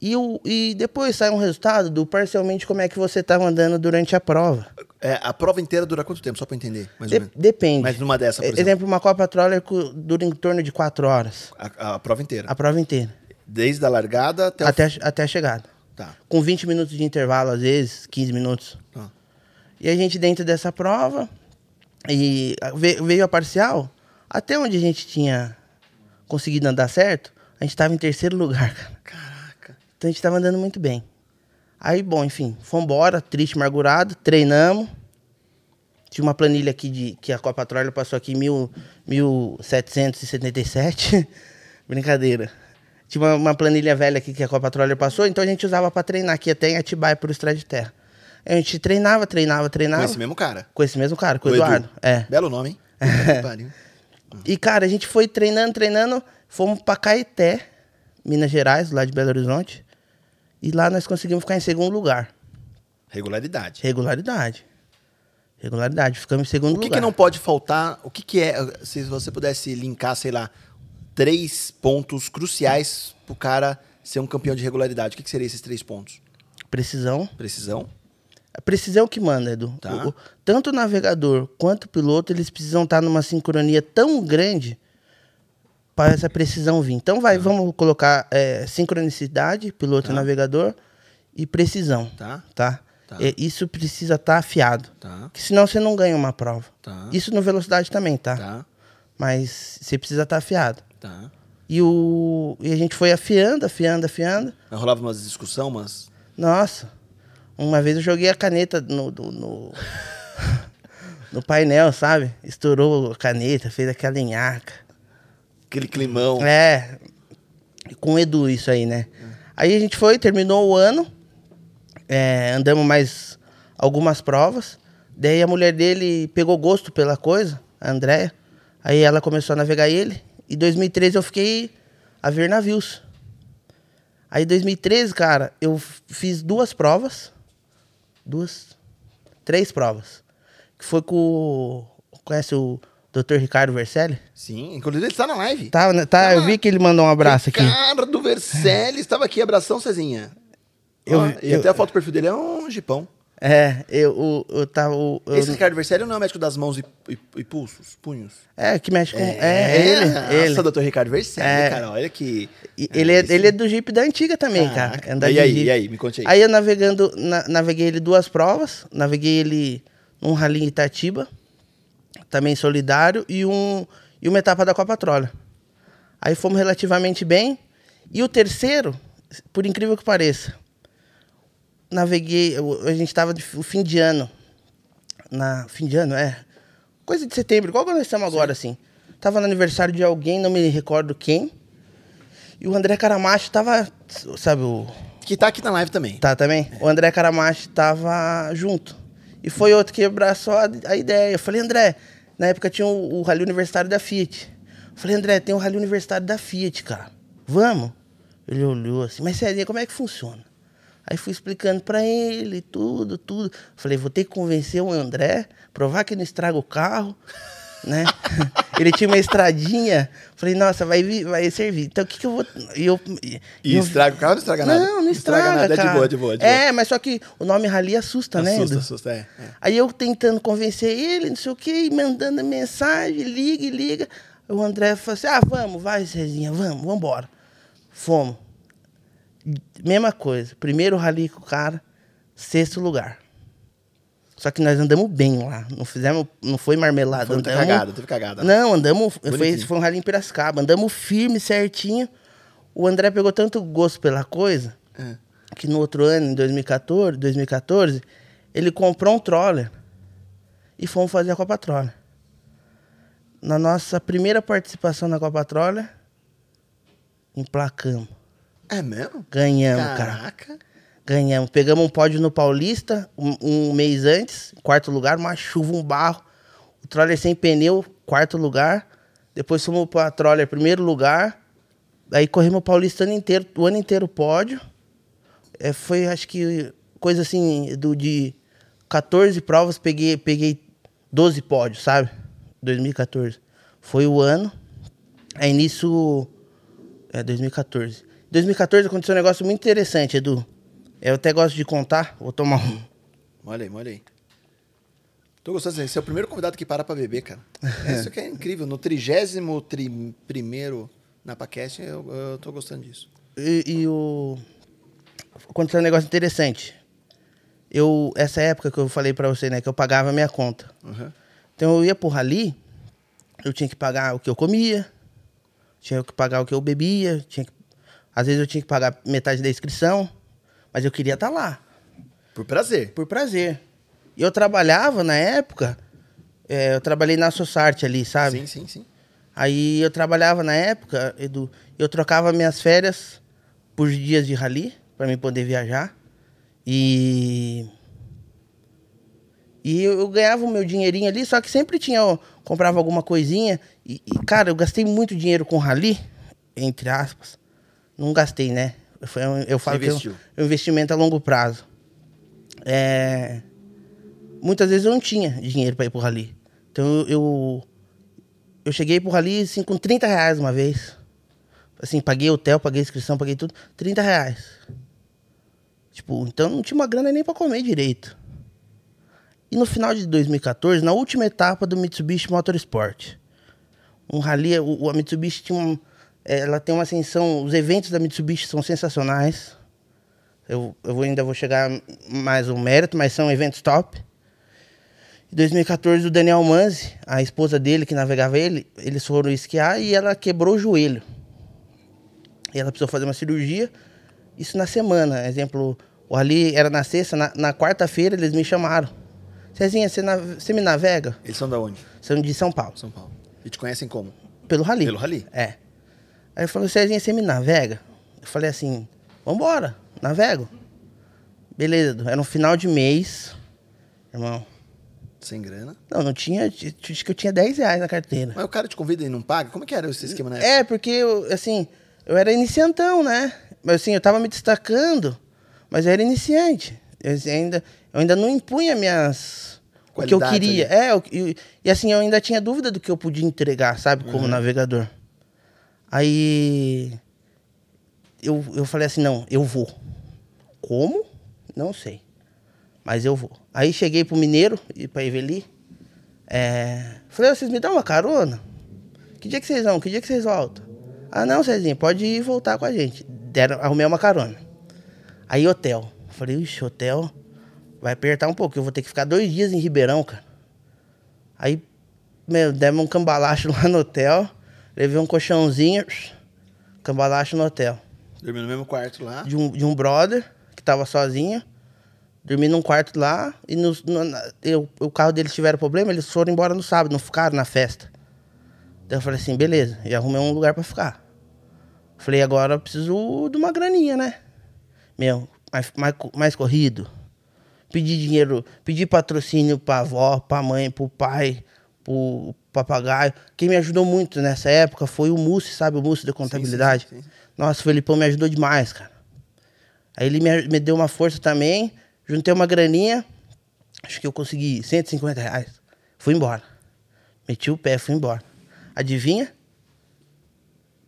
E, o, e depois sai um resultado do parcialmente como é que você tava andando durante a prova. É, a prova inteira dura quanto tempo? Só pra entender. Mais De- ou menos. depende. Mas numa dessa, por exemplo. exemplo, uma Copa Troller dura em torno de quatro horas. A, a prova inteira. A prova inteira. Desde a largada até. Até, até a chegada. Tá. Com 20 minutos de intervalo, às vezes, 15 minutos. Tá. E a gente dentro dessa prova, e veio a parcial, até onde a gente tinha conseguido andar certo, a gente estava em terceiro lugar, cara. Caraca. Então a gente estava andando muito bem. Aí, bom, enfim, fomos embora, triste, amargurado, treinamos. Tinha uma planilha aqui de que a Copa Troller passou aqui em mil- 1777. Brincadeira. Tinha uma, uma planilha velha aqui que a Copa Troller passou, então a gente usava para treinar aqui até em Atibaia por estrada de terra. A gente treinava, treinava, treinava. Com esse mesmo cara. Com esse mesmo cara, com o O Edu. Eduardo. É. Belo nome, hein? E, cara, a gente foi treinando, treinando, fomos pra Caeté, Minas Gerais, lá de Belo Horizonte. E lá nós conseguimos ficar em segundo lugar. Regularidade. Regularidade. Regularidade. Ficamos em segundo O que, lugar. que não pode faltar? O que, que é, se você pudesse linkar, sei lá, três pontos cruciais pro cara ser um campeão de regularidade? O que, que seriam esses três pontos? Precisão. Precisão. A precisão que manda, Edu. Tá. O- o- tanto o navegador quanto o piloto, eles precisam estar numa sincronia tão grande para essa precisão vir. Então, Tá. vai, vamos colocar é, sincronicidade, piloto e navegador, e precisão. Tá? Tá? Tá. É, isso precisa estar afiado. Tá. Que senão você não ganha uma prova. Tá. Isso no velocidade também, tá? Tá. Mas você precisa estar afiado. Tá. E, o, e a gente foi afiando, afiando, afiando. Mas rolava umas discussão, mas. Nossa, uma vez eu joguei a caneta no, no, no, no painel, sabe? Estourou a caneta, fez aquela enhaca. Aquele climão. É, com o Edu isso aí, né? Aí a gente foi, terminou o ano, é, andamos mais algumas provas. Daí a mulher dele pegou gosto pela coisa, a Andréia. Aí ela começou a navegar ele. E 2013 eu fiquei a ver navios. Aí 2013, cara, eu fiz duas provas. Duas? Três provas. Que foi com. Conhece o Dr. Ricardo Vercelli? Sim, inclusive ele está na live. Tá, né? tá, eu vi que ele mandou um abraço aqui. Ricardo Vercelli estava aqui, abração, Cezinha. Eu- Ó, e eu- até a foto do perfil dele é um jipão. É, eu, o- eu tava. eu- Esse Ricardo Vercelli não é o médico das mãos e, e- e pulsos, punhos? é, que mexe com. É, ele. Nossa, ele. doutor Ricardo Vercelli, É. cara, olha que... E ele, é, ele é do Jeep da antiga também, Caraca. cara. E aí, e aí? Me conte aí. Aí eu navegando, na- naveguei ele duas provas. Naveguei ele num rally em Itatiba, também solidário, e, um, e uma etapa da Copa Trolla. Aí fomos relativamente bem. E o terceiro, por incrível que pareça, naveguei, a gente tava de f- o fim de ano. Na, fim de ano, é. Coisa de setembro, igual que nós estamos agora, assim. Tava no aniversário de alguém, não me recordo quem. E o André Caramacho tava, sabe, o Que tá aqui na live também. Tá, também? O André Caramachi tava junto. E foi outro que abraçou a, ideia. Eu falei, André, na época tinha o, o Rally Universitário da Fiat. Eu falei, André, tem o Rally Universitário da Fiat, cara. Vamos? Ele olhou assim, mas Cezinha, como é que funciona? Aí fui explicando pra ele tudo, tudo. Falei, vou ter que convencer o André, provar que não estraga o carro, né? ele tinha uma estradinha. Falei, nossa, vai, vir- vai servir. Então o que, que eu vou. E eu, E eu- estraga o carro não estraga nada? não, não estraga, nada. É de cara. boa, de boa, de boa. É, mas só que o nome Rally assusta, né? assusta, assusta, é. é. Aí eu tentando convencer ele, não sei o quê, e mandando mensagem, liga e liga. O André falou assim: ah, vamos, vai, Cezinha, vamos, vamos embora. Fomos. Mesma coisa. Primeiro rally com o cara, sexto lugar. Só que nós andamos bem lá. Não fizemos, não foi marmelada. Foi andamos, cagada, teve cagada. Não, andamos. Foi, foi um rally em Piracicaba. Andamos firme, certinho. O André pegou tanto gosto pela coisa É. que no outro ano, em 2014, 2014, ele comprou um troller e fomos fazer a Copa Troller. Na nossa primeira participação na Copa Troller, emplacamos. É mesmo? Ganhamos, cara. Ganhamos. Pegamos um pódio no Paulista um, um mês antes, quarto lugar, uma chuva, um barro. O troller sem pneu, quarto lugar. Depois fomos pra troller, primeiro lugar. Aí corremos o Paulista ano inteiro, o ano inteiro pódio. É, foi, acho que, coisa assim, do, de 14 provas, peguei, peguei 12 pódios, sabe? 2014. Foi o ano. Aí nisso. É, 2014. 2014 aconteceu um negócio muito interessante, Edu. Eu até gosto de contar. Vou tomar um. Olha aí, olha aí. Tô gostando disso. Você é o primeiro convidado que para pra beber, cara. Isso que é incrível. No trigésimo tri primeiro NapaCast, eu, eu tô gostando disso. E, e o. Aconteceu um negócio interessante. Eu, essa época que eu falei pra você, né, que eu pagava a minha conta. Uhum. Então eu ia pro rally, eu tinha que pagar o que eu comia, tinha que pagar o que eu bebia, tinha que... às vezes eu tinha que pagar metade da inscrição, mas eu queria estar lá, Por prazer. por prazer. E eu trabalhava na época, é, eu trabalhei na Sociarte ali, sabe? Sim, sim, sim. Aí eu trabalhava na época, Edu, eu trocava minhas férias por dias de rally, para mim poder viajar. E. E eu, eu ganhava o meu dinheirinho ali, só que sempre tinha, ó, comprava alguma coisinha. E, e, cara, eu gastei muito dinheiro com rally, entre aspas. Não gastei, né? Foi um, eu falo que é um, é um investimento a longo prazo. É, muitas vezes eu não tinha dinheiro para ir pro rally. Então eu, eu, eu cheguei pro rally assim, com 30 reais uma vez. Assim, paguei hotel, paguei inscrição, paguei tudo. 30 reais. Tipo, então não tinha uma grana nem para comer direito. E no final de 2014, na última etapa do Mitsubishi Motorsport, um rally, o, a Mitsubishi tinha um, ela tem uma ascensão, os eventos da Mitsubishi são sensacionais. Eu, eu ainda vou chegar mais um mérito, mas são eventos top. Em 2014, o Daniel Manzi, a esposa dele que navegava ele, eles foram esquiar e ela quebrou o joelho. E ela precisou fazer uma cirurgia. Isso na semana. Exemplo, o ali era na sexta, na, na quarta-feira eles me chamaram. Cezinha, você, nave- você me navega? Eles são da onde? São de São Paulo. São Paulo. E te conhecem como? Pelo rally. Pelo rally? É. Aí ele falou, Cezinha, você me navega? Eu falei assim, vambora, navego. Beleza, era um final de mês. Irmão, Sem grana. não, não tinha, acho que eu tinha 10 reais na carteira. Mas o cara te convida e não paga? Como é que era esse esquema na época? É, porque, eu, assim, eu era iniciantão, né? Mas assim, eu tava me destacando, mas eu era iniciante. Eu assim, ainda, eu ainda não impunha minhas... O que eu queria. ali. É, eu- e, e assim, eu ainda tinha dúvida do que eu podia entregar, sabe? Como Uhum. navegador. Aí... Eu, eu falei assim, não, eu vou. Como? Não sei. Mas eu vou. Aí cheguei pro Mineiro, e pra Eveli. É, falei, "Ô, vocês me dão uma carona? Que dia que vocês vão? Que dia que vocês voltam? Ah, não, Cezinha, pode ir voltar com a gente. Deram, arrumei uma carona. Aí, hotel. Falei, ixi, hotel vai apertar um pouco. Eu vou ter que ficar dois dias em Ribeirão, cara. Aí, meu, demos um cambalacho lá no hotel. Levei um colchãozinho, cambalacho no hotel. Dormiu no mesmo quarto lá. De um, de um brother que tava sozinho. Dormi num quarto lá. E no, no- na- eu- o carro deles tiveram problema, eles foram embora no sábado, não ficaram na festa. Daí eu falei assim, beleza, já arrumei um lugar pra ficar. Falei, agora eu preciso de uma graninha, né? Meu, mais, mais, mais corrido. Pedi dinheiro, pedi patrocínio pra avó, pra mãe, pro pai, pro papagaio. Quem me ajudou muito nessa época foi o Mussi, sabe? O Mussi da contabilidade. sim, sim. Nossa, o Felipão me ajudou demais, cara. Aí ele me, me deu uma força também, juntei uma graninha, acho que eu consegui 150 reais. Fui embora. Meti o pé, fui embora. Adivinha?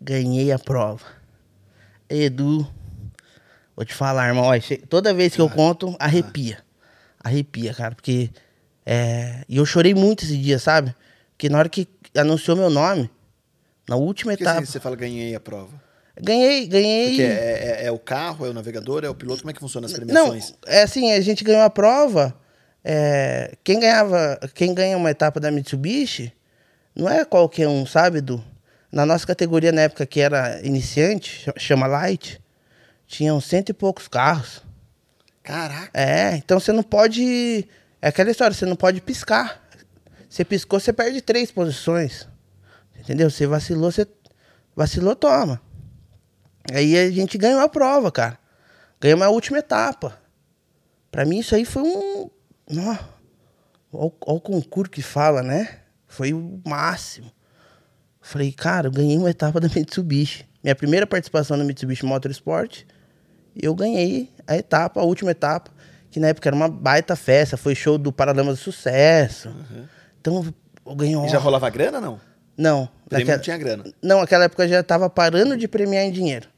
Ganhei a prova. Edu, vou te falar, irmão. ó, toda vez que eu conto, arrepia. Arrepia, cara, porque. É, e eu chorei muito esse dia, sabe? Porque na hora que anunciou meu nome, na última Por que etapa. assim, você fala ganhei a prova? Ganhei, ganhei. Porque é, é- é o carro, é o navegador, é o piloto? Como é que funciona as Não, premiações? é assim, a gente ganhou a prova. é, quem ganhava, quem ganha uma etapa da Mitsubishi, não é qualquer um, sabe, Du? Na nossa categoria, na época que era iniciante, ch- chama Light, tinham cento e poucos carros. Caraca. É, então você não pode. É aquela história, você não pode piscar. Você piscou, você perde três posições. Entendeu? Você vacilou, você. Vacilou, toma. Aí a gente ganhou a prova, cara. Ganhamos a última etapa. Pra mim, isso aí foi um. Ó, o concurso que fala, né? Foi o máximo. Falei, cara, eu ganhei uma etapa da Mitsubishi. Minha primeira participação na Mitsubishi Motorsport. Eu ganhei a etapa, a última etapa, que na época era uma baita festa, foi show do Paralamas do Sucesso. Então E já rolava grana, não? Não. Naquela- não tinha grana. Não, naquela época eu já tava parando de premiar em dinheiro.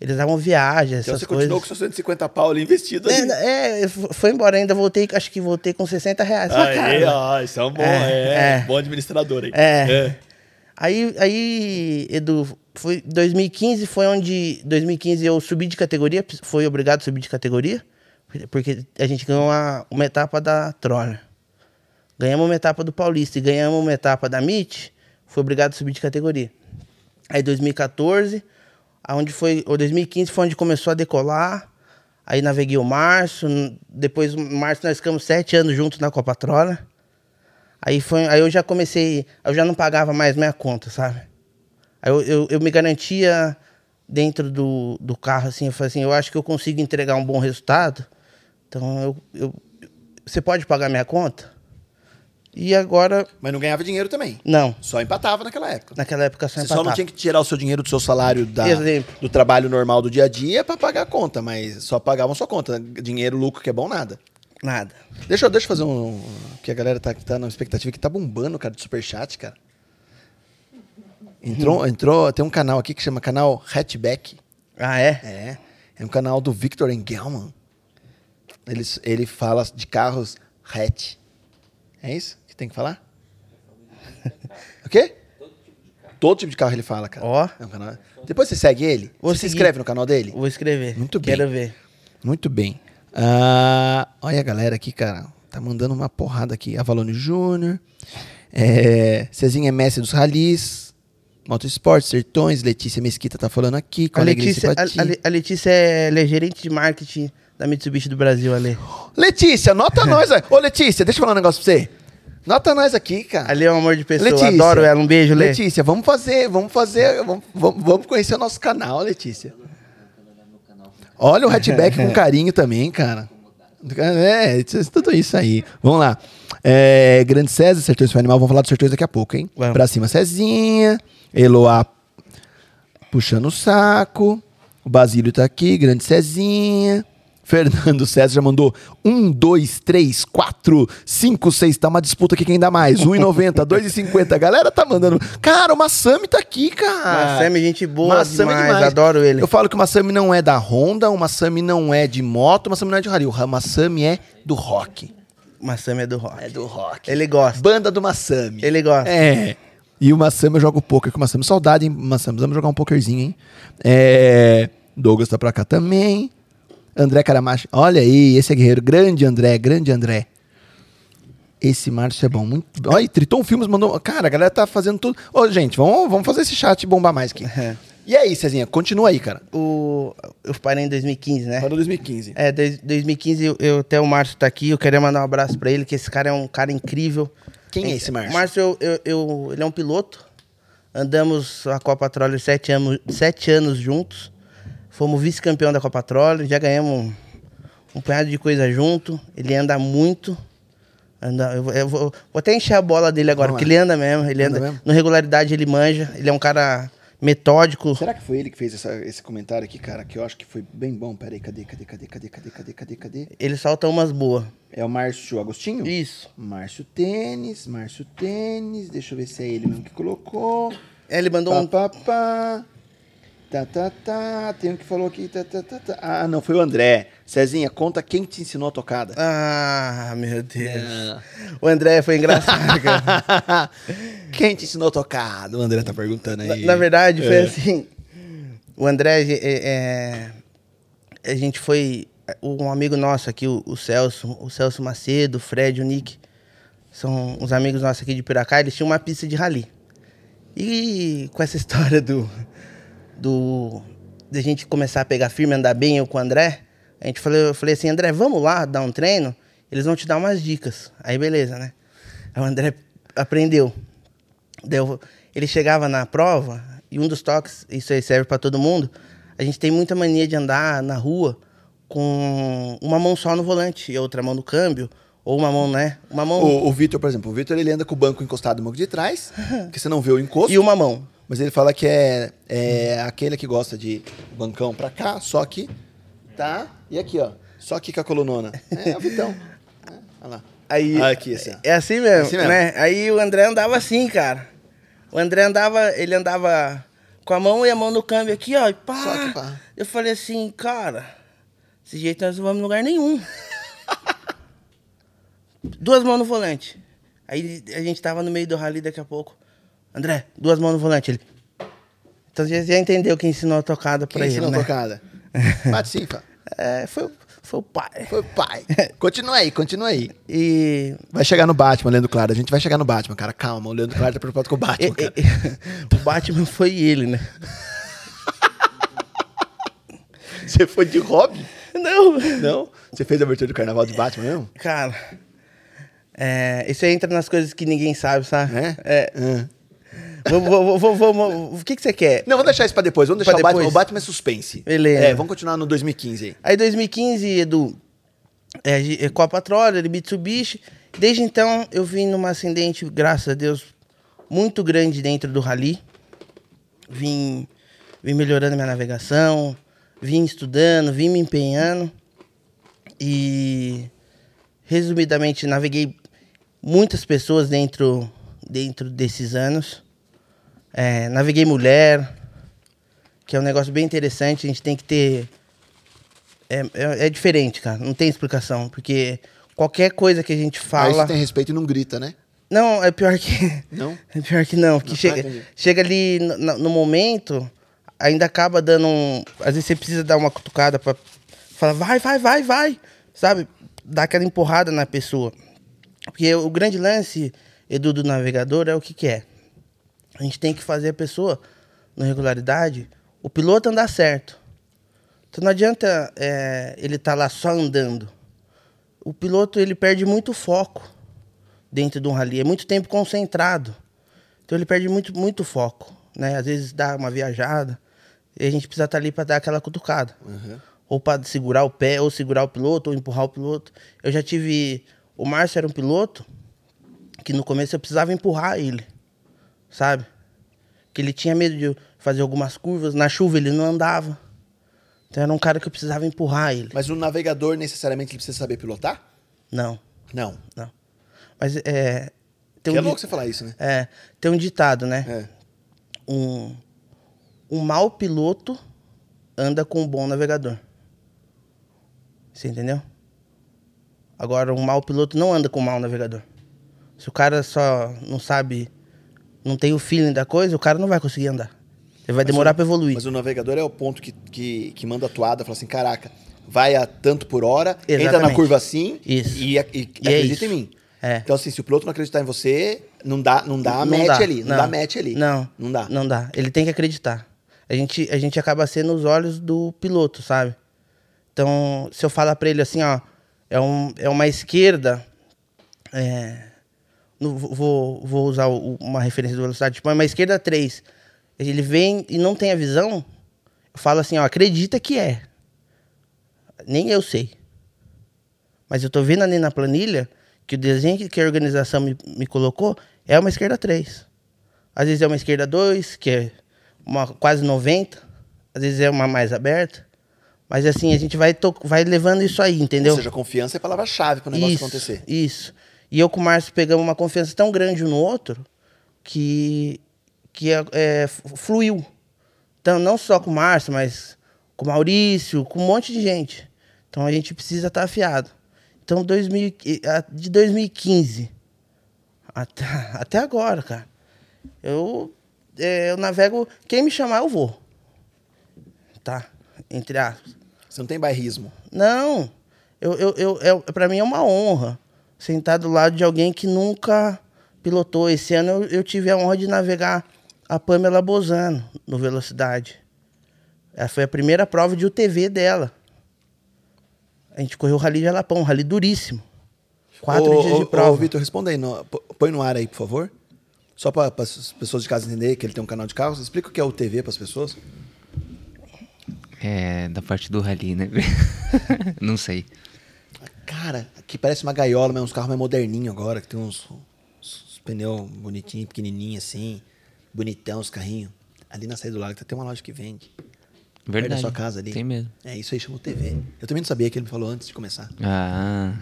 Eles davam viagens, Então essas você coisas. continuou com seus 150 pau ali investido ali. É, é, foi embora, ainda voltei, acho que voltei com 60 reais Aí, ó, isso é um bom, É, é, é. bom administrador aí. É. Aí, aí, Edu, foi 2015 foi onde 2015 eu subi de categoria, foi obrigado a subir de categoria, porque a gente ganhou uma, uma etapa da Troller. Ganhamos uma etapa do Paulista e ganhamos uma etapa da MIT, foi obrigado a subir de categoria. Aí 2014, aonde foi, ou 2015 foi onde começou a decolar. Aí naveguei o março, depois março nós ficamos sete anos juntos na Copa Troller. Aí, foi, aí eu já comecei, eu já não pagava mais minha conta, sabe? Aí eu, eu, eu me garantia dentro do, do carro, assim, eu falei assim, eu acho que eu consigo entregar um bom resultado, então eu, eu, você pode pagar minha conta? E agora, Mas não ganhava dinheiro também. não, Só empatava naquela época. naquela época só Você só não empatava. tinha que tirar o seu dinheiro do seu salário da, Exemplo. do trabalho normal do dia a dia pra pagar a conta, mas só pagavam sua conta. Dinheiro, lucro, que é bom, nada. Nada. Deixa, eu- deixa eu fazer um. Que a galera tá, tá na expectativa que tá bombando, cara, de superchat, cara. Entrou, entrou, tem um canal aqui que chama canal Hatchback. Ah, é? É. É um canal do Victor Engelman. Ele, ele fala de carros hatch. É isso tem que falar? o quê? Todo tipo de carro ele fala, cara. Ó. É um canal- Depois você segue ele? Vou você se inscreve no canal dele? Vou escrever. Muito bem. Quero ver. Muito bem. Ah, olha a galera aqui, cara. Tá mandando uma porrada aqui. Avalone Júnior. É, Cezinha é mestre dos ralis. Motorsport, Sertões. Letícia Mesquita tá falando aqui. Com A Letícia, a, a Le- a Letícia é, gerente de marketing da Mitsubishi do Brasil, Ale. Letícia, nota nós. Ô, Letícia, deixa eu falar um negócio pra você. Nota nós aqui, cara. Ali é um amor de pessoa. Letícia. Adoro ela. Um beijo, Lê. Letícia, vamos fazer, vamos fazer, vamos, vamos, conhecer o nosso canal, Letícia. Olha o hatchback com carinho também, cara. É, tudo isso aí. Vamos lá. É, Grande César, Sertões foi animal. Vamos falar dos Sertões daqui a pouco, hein? Vamos. Pra cima, Cezinha. Eloá puxando o saco. O Basílio tá aqui, Grande Cezinha. Fernando César já mandou um, dois, três, quatro, cinco, seis. Tá uma disputa aqui quem dá mais. 1,90, 2,50. A galera tá mandando. Cara, o Massami tá aqui, cara. Massami, gente boa Massami é demais, adoro ele. Eu falo que o Massami não é da Honda, o Massami não é de moto, o Massami não é de rally. O Massami é do rock. Massami é do rock. É do rock. Ele gosta. Banda do Massami. Ele gosta. É. E o Massami eu jogo poker com o Massami. Saudade, hein, Massami? Vamos jogar um pokerzinho, hein? É... Douglas tá pra cá também. André Caramacho. Olha aí, esse é guerreiro. Grande André, grande André. Esse Márcio é bom. Muito... Olha, Triton Filmes mandou. Cara, a galera tá fazendo tudo. Ô, gente, vamos, vamos fazer esse chat bombar mais aqui. É. E aí, Cezinha, continua aí, cara. O, eu parei em 2015, né? Para 2015. É, dois- 2015 eu, eu até o Márcio tá aqui, eu queria mandar um abraço pra ele, que esse cara é um cara incrível. Quem é esse Márcio? O Márcio, eu, eu- eu- ele é um piloto. Andamos a Copa Troller sete anos, sete anos juntos. Fomos vice-campeão da Copa Troller, já ganhamos um, punhado de coisa junto. Ele anda muito. Anda, eu, vou- eu vou, vou até encher a bola dele agora, Vamos porque lá. ele anda mesmo. Ele Anda anda, mesmo? No regularidade ele manja. Ele é um cara metódico. Será que foi ele que fez essa- esse comentário aqui, cara? Que eu acho que foi bem bom. Pera aí, cadê, cadê, cadê, cadê, cadê, cadê, cadê, cadê? Ele solta umas boas. É o Márcio Agostinho? Isso. Márcio Tênis, Márcio Tênis. Deixa eu ver se é ele mesmo que colocou. É, Ele mandou Pá, um. pá, pá. Tá, tá, tá. Tem um que falou aqui. Tá, tá, tá, tá. Ah, não, foi o André. Cezinha, conta quem te ensinou a tocada. Ah, meu Deus. O André foi engraçado, cara. quem te ensinou a tocada? O André tá perguntando Na, aí. na verdade, foi É. assim. O André, é, é, a gente foi. Um amigo nosso aqui, o, o Celso, o Celso Macedo, o Fred, o Nick, são uns amigos nossos aqui de Piracá, eles tinham uma pista de rally. E com essa história do. Do de a gente começar a pegar firme, andar bem, eu com o André, a gente falou, eu falei assim, André, vamos lá dar um treino, eles vão te dar umas dicas. Aí beleza, né? Aí o André aprendeu. Daí eu- ele chegava na prova e um dos toques, isso aí serve para todo mundo. A gente tem muita mania de andar na rua com uma mão só no volante e outra mão no câmbio, ou uma mão, né? Uma mão O, o Vitor, por exemplo, o Vitor ele anda com o banco encostado no banco de trás, que você não vê o encosto. e uma mão. Mas ele fala que é, é aquele que gosta de bancão pra cá, só que tá. E aqui, ó. Só aqui com a colunona. É, é o Vitão. É, olha lá. Aí, Aqui, assim. É assim mesmo, Assim mesmo. né? Aí o André andava assim, cara. O André andava, ele andava com a mão e a mão no câmbio aqui, ó, e pá. Só que pá. Eu falei assim, cara, desse jeito nós não vamos em lugar nenhum. duas mãos no volante. Aí a gente tava no meio do rally daqui a pouco. André, duas mãos no volante. Ele. Então você já entendeu quem ensinou a tocada pra Quem ele, ensinou né? tocada? Bate sim. É, foi, o- foi o pai. Foi o pai. Continua aí, continua aí. E Vai chegar no Batman, Leandro Claro. A gente vai chegar no Batman, cara. Calma, o Leandro Claro tá preocupado com o Batman, cara. o Batman foi ele, né? Você foi de hobby? Não, Não? Você fez a abertura do carnaval de Batman mesmo? cara. É, isso aí entra nas coisas que ninguém sabe, sabe? É? É. Ah. O que, que você quer? Não, vamos deixar isso pra depois. Vamos deixar Pra o Batman. depois? O Batman é suspense. Beleza. É, vamos continuar no 2015 aí. Aí 2015, Edu, é, é, Copa Troller, Mitsubishi. Desde então, eu vim numa ascendente, graças a Deus, muito grande dentro do rally. Vim, vim melhorando minha navegação, vim estudando, vim me empenhando. E, resumidamente, naveguei muitas pessoas dentro, dentro desses anos. É, naveguei mulher, que é um negócio bem interessante. A gente tem que ter é, é, é diferente, cara. Não tem explicação. Porque qualquer coisa que a gente Aí fala. você tem respeito e não grita, né? Não, é pior que. Não? É pior que não. Porque Não, chega, tá, entendi. chega ali no, no- no momento, ainda acaba dando um. Às vezes você precisa dar uma cutucada pra falar, vai, vai, vai, vai. Sabe? Dar aquela empurrada na pessoa. Porque o grande lance, Edu, do navegador é o que, que é? A gente tem que fazer a pessoa, na regularidade, o piloto andar certo. Então não adianta é, ele estar lá só andando. O piloto ele perde muito foco dentro de um rally. É muito tempo concentrado. Então ele perde muito, muito foco. Né? Às vezes dá uma viajada. E a gente precisa estar ali para dar aquela cutucada. Ou para segurar o pé, ou segurar o piloto, ou empurrar o piloto. Eu já tive. O Márcio era um piloto que no começo eu precisava empurrar ele. Sabe? Que ele tinha medo de fazer algumas curvas. Na chuva ele não andava. Então era um cara que eu precisava empurrar ele. Mas o navegador necessariamente ele precisa saber pilotar? Não, Não. não. Mas é. Que Tem é um, louco di- você falar isso, né? é, tem um ditado, né? É. Um, um mau piloto anda com um bom navegador. Você entendeu? Agora, um mau piloto não anda com um mau navegador. Se o cara só não sabe, não tem o feeling da coisa, o cara não vai conseguir andar. Ele vai demorar o- pra evoluir. Mas o navegador é o ponto que, que, que manda a toada, fala assim, caraca, vai a tanto por hora, entra na Exatamente. curva assim Isso. e, e- e é acredita em mim. É. Então, assim, se o piloto não acreditar em você, não dá, não dá Não match dá, ali. Não, dá match ali. Não, Não dá. Não dá. Ele tem que acreditar. A gente, a gente acaba sendo os olhos do piloto, sabe? Então, se eu falar pra ele assim, ó, é, um, é uma esquerda, é, não vou- vou, usar o- uma referência de velocidade, tipo, uma esquerda 3. Ele vem e não tem a visão, eu falo assim, ó, acredita que é. Nem eu sei. Mas eu tô vendo ali na planilha que o desenho que- a organização me, me colocou é uma esquerda 3. Às vezes é uma esquerda 2, que é uma quase 90. Às vezes é uma mais aberta. Mas assim, a gente vai, vai levando isso aí, entendeu? Ou seja, confiança é palavra-chave para o negócio isso, acontecer. Isso. E eu com o Márcio pegamos uma confiança tão grande no outro que, que é, é, fluiu. Então, não só com o Márcio, mas com o Maurício, com um monte de gente. Então, a gente precisa estar afiado. Então, 2000, e- a- de 2015 até, até agora, cara, eu, é, eu navego. Quem me chamar, eu vou. Tá? Entre aspas. Você não tem bairrismo. Não. Eu, eu, eu, é, pra mim é uma honra sentar do lado de alguém que nunca pilotou. Esse ano eu, eu tive a honra de navegar a Pamela Bozano no Velocidade. Ela foi a primeira prova de UTV dela. A gente correu o Rally de Alapão, um rally duríssimo. Quatro Ô, dias de ô, prova. Ô, Vitor, responda aí. no- põe no ar aí, por favor. Só para as pessoas de casa entenderem que ele tem um canal de carros. Explica o que é o TV para as pessoas. É, da parte do rally, né? Não sei. Cara, aqui parece uma gaiola, mas uns carros mais moderninhos agora, que tem uns, uns pneus bonitinhos, pequenininhos assim. Bonitão os carrinhos. Ali na saída do lago tem uma loja que vende. Perto Verdade. da sua casa ali. Tem mesmo. É isso aí, chama o TV. Eu também não sabia que ele me falou antes de começar. Ah,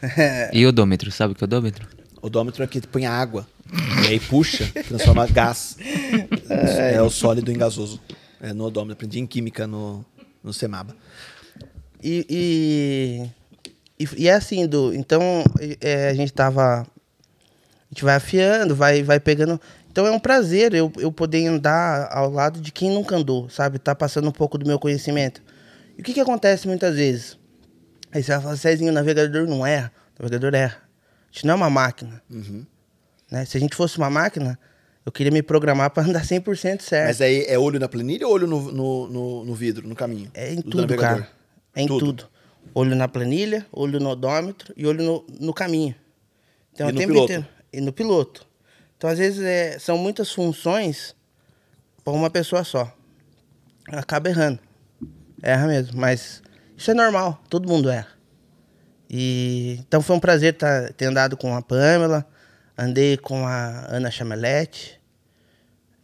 E odômetro, sabe o que é odômetro? Odômetro é que põe água. E aí puxa, transforma gás. É, o sólido em gasoso. É no odômetro. Aprendi em química no, no Semaba. E, e, e, e é assim, Du. Então, é, a gente tava. A gente vai afiando, vai, vai pegando. Então é um prazer eu, eu poder andar ao lado de quem nunca andou, sabe? Tá passando um pouco do meu conhecimento. E o que, que acontece muitas vezes? Aí você vai falar, Cezinho, o navegador não erra. O navegador erra. A gente não é uma máquina. Né? Se a gente fosse uma máquina, eu queria me programar para andar 100% certo. Mas aí é olho na planilha ou olho no, no, no, no vidro, no caminho? É em Do tudo, cara. É em Tudo. tudo. Olho na planilha, olho no odômetro e olho no, no caminho. Então, E no tempo piloto? inteiro. E no piloto. Então, às vezes, é, são muitas funções para uma pessoa só. Acaba errando. Erra mesmo. Mas isso é normal. Todo mundo erra. E, então, foi um prazer tá, ter andado com a Pamela. Andei com a Ana Chamelete.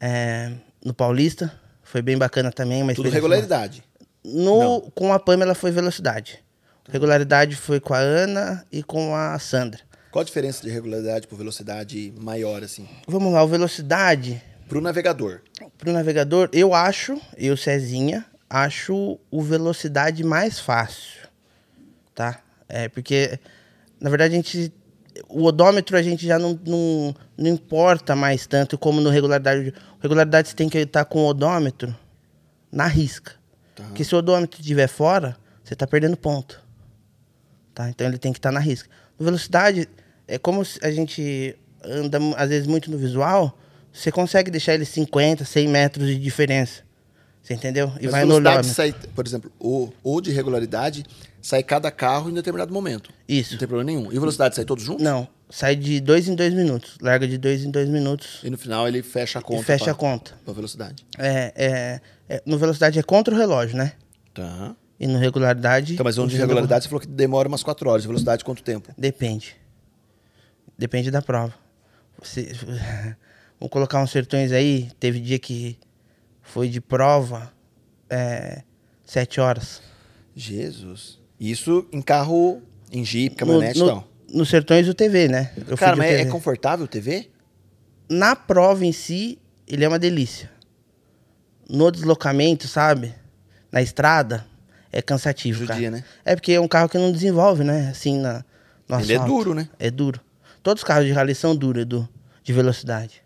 é, no Paulista. Foi bem bacana também. Uma Tudo regularidade. no, com a Pamela foi velocidade. Regularidade foi com a Ana e com a Sandra. Qual a diferença de regularidade por velocidade maior, assim? Vamos lá, o velocidade Pro navegador. pro navegador, eu acho, eu Cezinha, acho o velocidade mais fácil, tá? É porque na verdade a gente o odômetro a gente já não, não, não importa mais tanto como no regularidade. Regularidade você tem que estar com o odômetro na risca. Porque se o odômetro estiver fora, você está perdendo ponto. Tá? Então ele tem que estar na risca. No velocidade, é como a gente anda às vezes muito no visual, você consegue deixar ele 50, 100 metros de diferença. Você entendeu? E Mas vai no velocidade sai, por exemplo, o, o de regularidade sai cada carro em determinado momento. Isso. Não tem problema nenhum. E velocidade sai todos juntos? Não, sai de dois em dois minutos. Larga de dois em dois minutos E no final ele fecha a conta. e fecha pra, a conta. Pra velocidade. É, é, é, no velocidade é contra o relógio, né? Tá. E no regularidade. Então, mas onde de regularidade você falou que demora umas 4 horas. De velocidade, quanto tempo? Depende. Depende da prova. Você- Vamos colocar uns sertões aí. Teve dia que foi de prova é, sete horas. Jesus. Isso em carro, em jeep, No, caminhonete e no, tal. nos sertões o TV, né? Eu Cara, mas é UTV. confortável o TV? Na prova em si, ele é uma delícia. No deslocamento, sabe? Na estrada, é cansativo, Judia, cara. né? É porque é um carro que não desenvolve, né? Assim, na, no Ele é duro, né? É duro. Todos os carros de rally são duros, Edu, de velocidade.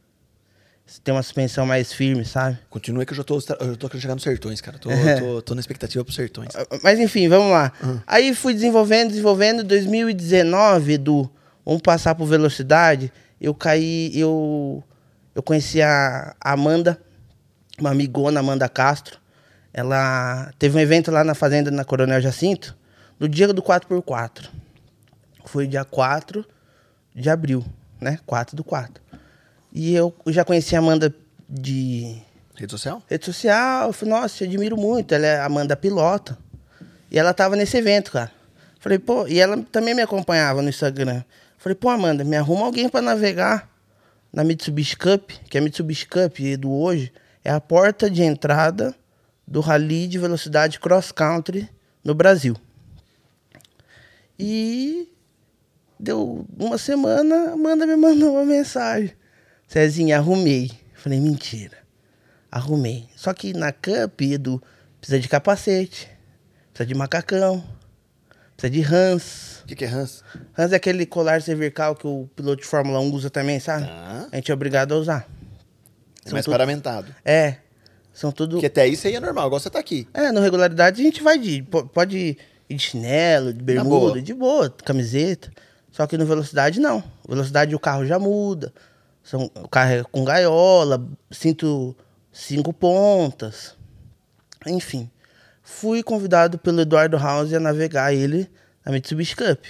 Você tem uma suspensão mais firme, sabe? Continua que eu já tô, eu tô querendo chegar nos sertões, cara. Tô, tô, tô na expectativa pros sertões. Mas enfim, vamos lá. Aí fui desenvolvendo, desenvolvendo. 2019, Edu, vamos passar por velocidade. Eu caí, eu, eu conheci a Amanda, uma amigona, Amanda Castro. Ela teve um evento lá na fazenda, na Coronel Jacinto, no dia do 4x4. Foi dia 4 de abril, né? 4 do 4. E eu já conheci a Amanda de Rede social? rede social. Eu falei, nossa, te admiro muito. Ela é a Amanda Pilota. E ela tava nesse evento, cara. Falei, pô, e ela também me acompanhava no Instagram. Falei, pô, Amanda, me arruma alguém pra navegar na Mitsubishi Cup, que a Mitsubishi Cup do hoje é a porta de entrada do rally de velocidade cross country no Brasil. E deu uma semana, Amanda me mandou uma mensagem. Cezinha, arrumei. Falei, mentira. Arrumei. Só que na Cup, Edu, precisa de capacete, precisa de macacão, precisa de Hans. O que, que é Hans? Hans é aquele colar cervical que o piloto de Fórmula 1 usa também, sabe? Tá. A gente é obrigado a usar. É mais tudo- paramentado. É. São tudo. Porque até isso aí é normal, igual você tá aqui. É, no regularidade a gente vai de. po- Pode ir de chinelo, de boa. bermuda, de boa, camiseta. Só que no velocidade não. Velocidade o carro já muda. São, o carro é com gaiola, cinto cinco pontas. Enfim. Fui convidado pelo Eduardo House a navegar ele na Mitsubishi Cup.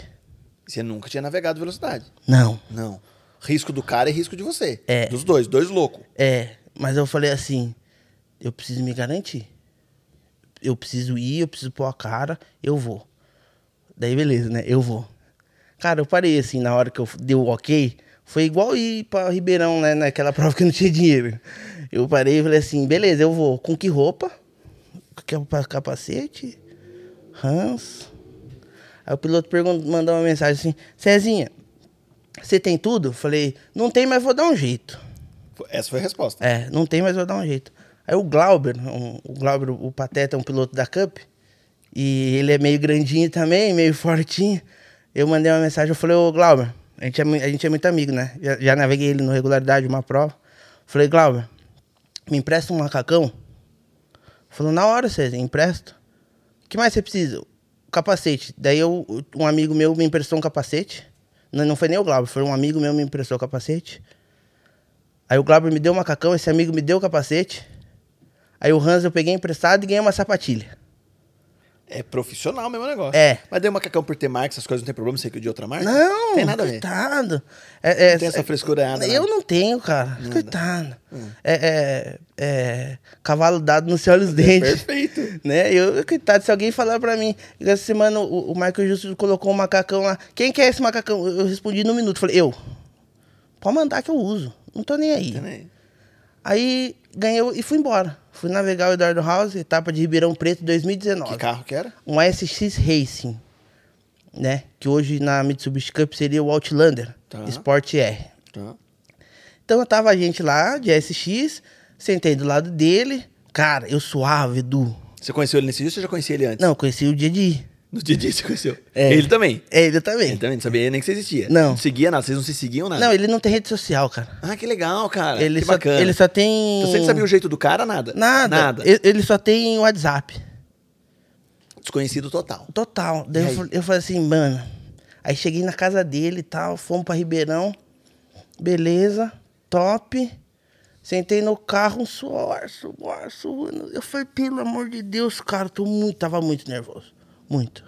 Você nunca tinha navegado velocidade. Não. Não. Risco do cara e risco de você. É. Dos dois, dois loucos. É, mas eu falei assim, eu preciso me garantir. Eu preciso ir, eu preciso pôr a cara, eu vou. Daí beleza, né? Eu vou. Cara, eu parei assim, na hora que eu dei o ok, foi igual ir pra Ribeirão, né? Naquela prova que eu não tinha dinheiro. Eu parei e falei assim, beleza, eu vou. Com que roupa? Capacete? Hans. Aí o piloto perguntou, mandou uma mensagem assim: Cezinha, você tem tudo? Falei: Não tem, mas vou dar um jeito. Essa foi a resposta. É, não tem, mas vou dar um jeito. Aí o Glauber, um- o Glauber, o Pateta, é um piloto da Cup, e ele é meio grandinho também, meio fortinho. Eu mandei uma mensagem, eu falei, ô Glauber, a gente é, a gente é muito amigo, né? Já, já naveguei ele no regularidade, uma prova. Falei, Glauber, me empresta um macacão? Falou, na hora, César, empresto. O que mais você precisa? Capacete. Daí eu, um amigo meu me emprestou um capacete. Não, não foi nem o Glauber, foi um amigo meu me emprestou o capacete. Aí o Glauber me deu o macacão, esse amigo me deu o capacete. Aí o Hans eu peguei emprestado e ganhei uma sapatilha. É profissional mesmo o negócio. É. Mas deu macacão por ter marca, essas coisas não tem problema, você que de outra marca? Não, Tem nada a ver. coitado. É, é, Não tem essa frescura nada, Eu nada. não tenho, cara. Coitado. É, é, é, cavalo dado não se olha os dentes. Perfeito. Né? Eu, coitado, se alguém falar pra mim, essa semana o, o Michael Justo colocou um macacão lá. Quem quer esse macacão? Eu, respondi no minuto. Falei, eu. Pode mandar que eu uso. Não tô nem aí. Também. Aí ganhei e fui embora. Fui navegar o Eduardo House, etapa de Ribeirão Preto 2019. Que carro que era? Um SX Racing, né? Que hoje na Mitsubishi Cup seria o Outlander Tá. Sport R. Tá. Então tava a gente lá de SX, sentei do lado dele. Cara, eu suave, Edu. Você conheceu ele nesse dia ou você já conhecia ele antes? Não, eu conheci o dia de ir. No dia dia você conheceu. É. Ele também. É, ele também. Ele também, não sabia nem que você existia. Não. seguia nada, vocês não se seguiam nada. Não, ele não tem rede social, cara. Ah, que legal, cara. ele, que só, bacana. ele só tem. Então, você não sabia o jeito do cara, nada? Nada. Nada. Ele, ele só tem WhatsApp. Desconhecido total. Total. Daí eu, eu falei assim, mano. Aí cheguei na casa dele e tal, fomos pra Ribeirão. Beleza, top. Sentei no carro, um suor, suor, suor. Eu falei, pelo amor de Deus, cara, tô muito, tava muito nervoso. Muito.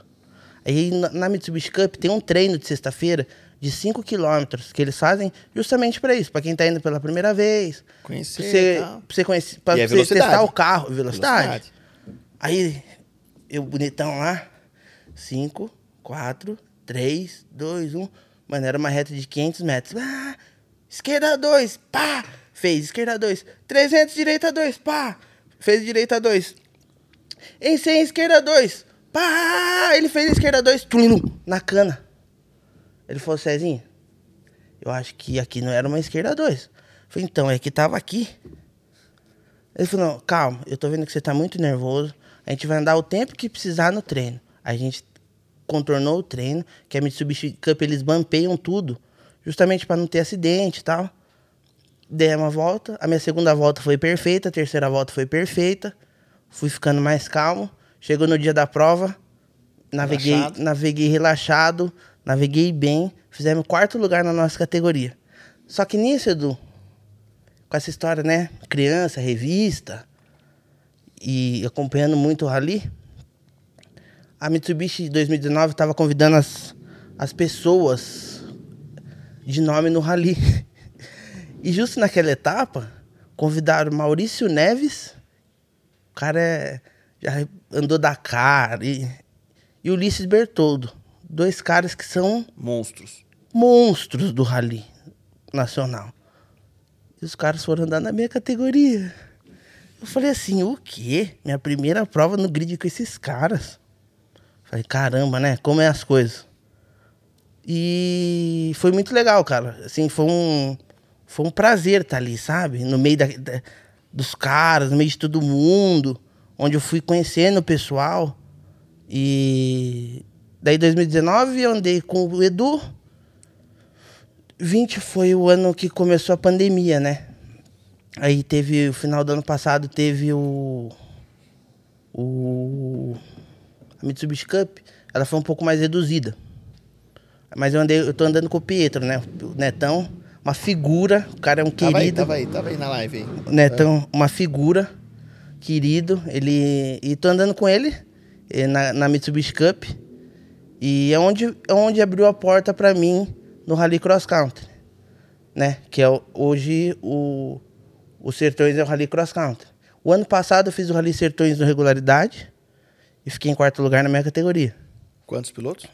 Aí na, Mitsubishi Cup tem um treino de sexta-feira de 5 quilômetros que eles fazem justamente pra isso, pra quem tá indo pela primeira vez. Conhecer Pra você, pra você, conhecer, pra é você testar o carro, velocidade. Velocidade. Aí, eu bonitão lá. 5, 4, 3, 2, 1. Mano, era uma reta de 500 metros. Ah, esquerda 2, pá. Fez, esquerda 2. 300, direita 2, pá. Fez direita 2. Em 100, esquerda 2. Pá. Ele fez esquerda 2, tum, na cana. Ele falou, Cezinho, eu acho que aqui não era uma esquerda 2. Falei, então, é que tava aqui. Ele falou, não, calma, eu tô vendo que você tá muito nervoso. A gente vai andar o tempo que precisar no treino. A gente contornou o treino, que a Mitsubishi Cup eles bampeiam tudo, justamente para não ter acidente e tal. Dei uma volta, a minha segunda volta foi perfeita, a terceira volta foi perfeita. Fui ficando mais calmo. Chegou no dia da prova, naveguei, Relaxado. naveguei relaxado, naveguei bem, fizemos quarto lugar na nossa categoria. Só que nisso, Edu, com essa história, né? Criança, revista e acompanhando muito o rally, a Mitsubishi 2019 estava convidando as, as pessoas de nome no rally. E justo naquela etapa, convidaram Maurício Neves, o cara é, andou Dakar, e, e Ulisses Bertoldo. Dois caras que são Monstros. monstros do rally nacional. E os caras foram andar na minha categoria. Eu falei assim, o quê? Minha primeira prova no grid com esses caras. Falei, caramba, né? Como é as coisas. E foi muito legal, cara. Assim, foi um, foi um prazer estar ali, sabe? No meio da, da- dos caras, no meio de todo mundo. Onde eu fui conhecendo o pessoal. E daí 2019 eu andei com o Edu. 20 foi o ano que começou a pandemia, né? Aí teve, o final do ano passado, teve o. O. A Mitsubishi Cup, ela foi um pouco mais reduzida. Mas eu, andei, eu tô andando com o Pietro, né? O Netão, uma figura, o cara é um Tava aí, querido. tava aí, tava aí na live aí. O Netão, uma figura, querido. Ele. E tô andando com ele eh, na, na Mitsubishi Cup. E é onde, é onde abriu a porta pra mim no Rally Cross Country. Né? Que é hoje o, o Sertões é o Rally Cross Country. O ano passado eu fiz o Rally Sertões no regularidade e fiquei em quarto lugar na minha categoria. Quantos pilotos?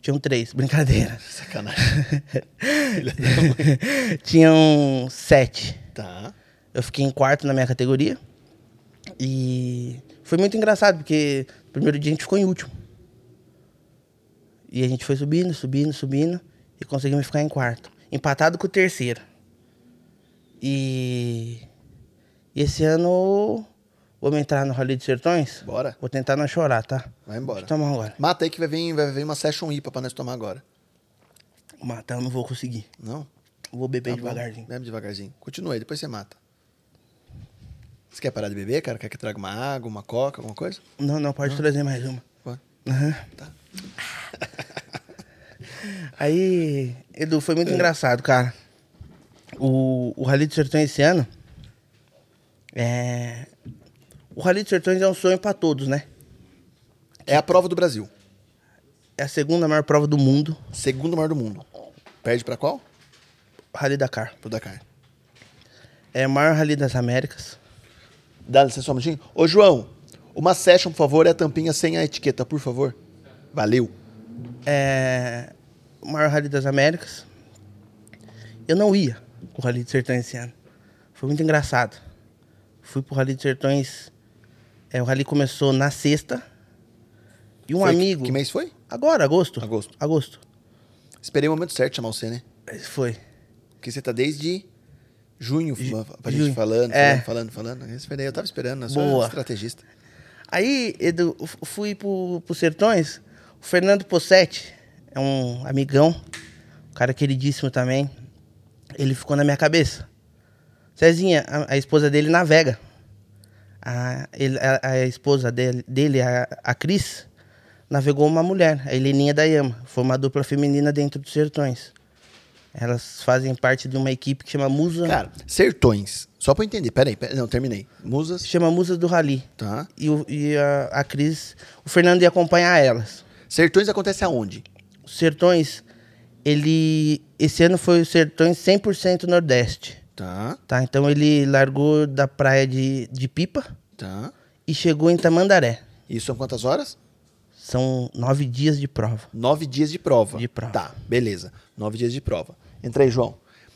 Tinham três, brincadeira. Sacanagem. Tinham sete. tá. Eu fiquei em quarto na minha categoria. E foi muito engraçado, porque no primeiro dia a gente ficou em último. E a gente foi subindo, subindo, subindo. E conseguimos ficar em quarto. Empatado com o terceiro. E. Esse ano. Vamos entrar no Rally dos Sertões? Bora. Vou tentar não chorar, tá? Vai embora. Deixa eu tomar agora. Mata aí que vai vir, vai vir uma session IPA pra nós tomar agora. Matar eu não vou conseguir. Não? Vou beber Tá devagarzinho. Bebe devagarzinho. Continua aí, depois você mata. Você quer parar de beber, cara? Quer que eu traga uma água, uma coca, alguma coisa? Não, não, pode trazer mais uma. Pode. Aham. Tá. Aí, Edu, foi É. muito engraçado, cara. O, o Rally dos Sertões esse ano. É. O Rally dos Sertões é um sonho pra todos, né? É a prova do Brasil. É a segunda maior prova do mundo, Segundo maior do mundo. Perde pra qual? o Rally Dakar. Pro Dakar. É o maior Rally das Américas. Dá licença só um minutinho. Ô, João, uma session, por favor, é a tampinha sem a etiqueta, por favor. Valeu. É o maior Rally das Américas. Eu não ia pro Rally dos Sertões esse ano. Foi muito engraçado. Fui pro Rally dos Sertões. É, o Rally começou na sexta. E um Foi- amigo. Que mês foi? Agora, agosto. Agosto. Agosto. Esperei o momento certo de chamar você, né? Foi. Porque você tá desde junho Ju- pra gente junho. falando, É. falando, falando, falando. Eu esperei, eu tava esperando, eu sou Boa. estrategista. Aí, Edu, fui pro, pro Sertões. O Fernando Possetti é um amigão, um cara queridíssimo também. Ele ficou na minha cabeça. Cezinha, a, a esposa dele navega. A, ele- a- a esposa dele, dele a, a Cris, navegou uma mulher, a Heleninha da Yama. Foi uma dupla feminina dentro dos Sertões. Elas fazem parte de uma equipe que chama Musa. Cara, sertões. Só pra eu entender. Peraí, peraí. Não, terminei. Musas. chama Musas do Rally. Tá. E, o- e a, a Cris, o Fernando ia acompanhar elas. Sertões acontece aonde? Sertões, ele. Esse ano foi o Sertões 100% Nordeste. Tá, Tá? Então ele largou da praia de, de Pipa tá. e chegou em Tamandaré. Isso são quantas horas? São nove dias de prova. Nove dias de prova. De prova. Tá, beleza. Nove dias de prova. Entra aí, João.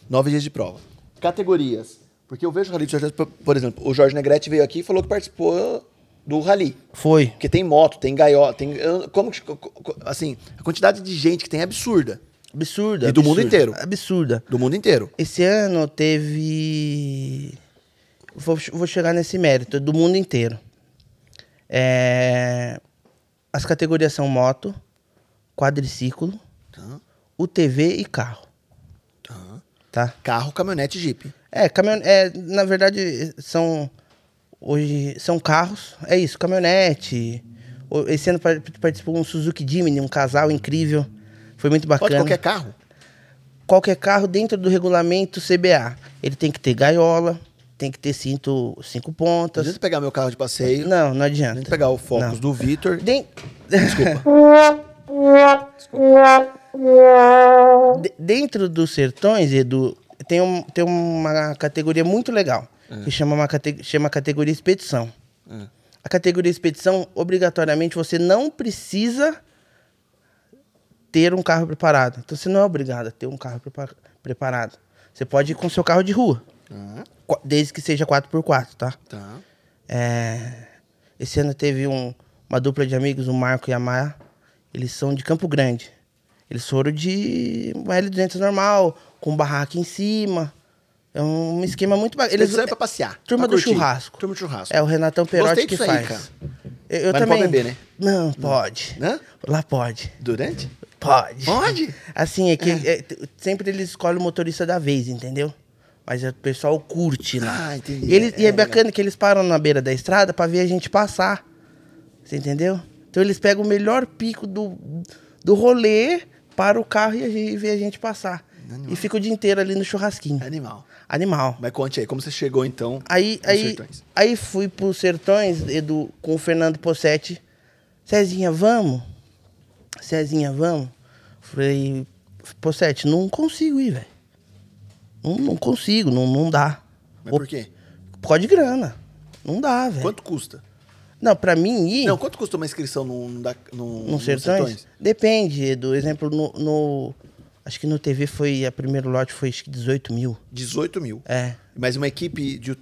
Nove dias de prova. Categorias. Porque eu vejo o Rally de Sertões, por- exemplo, o Jorge Negrete veio aqui e falou que participou do Rally. Foi. Porque tem moto, tem gaiola, tem. Como Assim, a quantidade de gente que tem é absurda. Absurda. E do mundo absurda, inteiro. Absurda. Do mundo inteiro. Esse ano teve. Vou, vou chegar nesse mérito, do mundo inteiro. É, As categorias são moto, quadriciclo, Tá, UTV e carro. Tá. Carro, caminhonete e Jeep. É, caminhon... é, na verdade, são. Hoje são carros, é isso, caminhonete. O- Esse ano par- participou um Suzuki Jimny, um casal incrível. Foi muito bacana. Pode qualquer carro. qualquer carro dentro do regulamento CBA. Ele tem que ter gaiola, tem que ter cinto cinco Não pontas. adianta pegar meu carro de passeio. Não, não Não adianta. adianta pegar o Focus Não. do Vitor. Den- De- dentro dos sertões, Edu, tem, um, tem uma categoria muito legal, que chama, uma cate- chama categoria expedição. A categoria expedição, obrigatoriamente, você não precisa ter um carro preparado. Então, você não é obrigado a ter um carro prepa- preparado. Você pode ir com seu carro de rua, qu- desde que seja 4x4, tá? tá. É, esse ano teve um- uma dupla de amigos, o Marco e a Maia. Eles são de Campo Grande. Eles foram de uma L200 normal, com barraca em cima. É um esquema muito bacana. Eles saem pra passear. Turma pra do curtir. churrasco. Turma do churrasco. É o Renatão Perotti que disso aí, faz. cara. Eu, eu Mas não também. pode beber, né? Não, pode. Hã? Lá pode. Durante? Pode. Pode? Assim, é que é, t- sempre eles escolhem o motorista da vez, entendeu? Mas o pessoal curte lá. Ah, entendi. E, eles- É, e é é bacana que eles param na beira da estrada pra ver a gente passar. Você entendeu? Então eles pegam o melhor pico do, do rolê para o carro e, e vê a gente passar. E fica o dia inteiro ali no churrasquinho. Animal. Animal. Mas conte aí, como você chegou então? Aí, aí, Sertões? aí fui pros Sertões, Edu, com o Fernando Possetti. Cezinha, vamos? Cezinha, vamos? Falei, Possetti, não consigo ir, velho. Não, não consigo, não, não dá. Mas por quê? Por causa de grana. Não dá, velho. Quanto custa? Não, pra mim ir Não, quanto custa uma inscrição num, num, num, no nos Sertões, depende, do exemplo, no, no- Acho que no TV foi. A primeiro lote foi acho que 18 mil. 18 mil. É. Mas uma equipe de.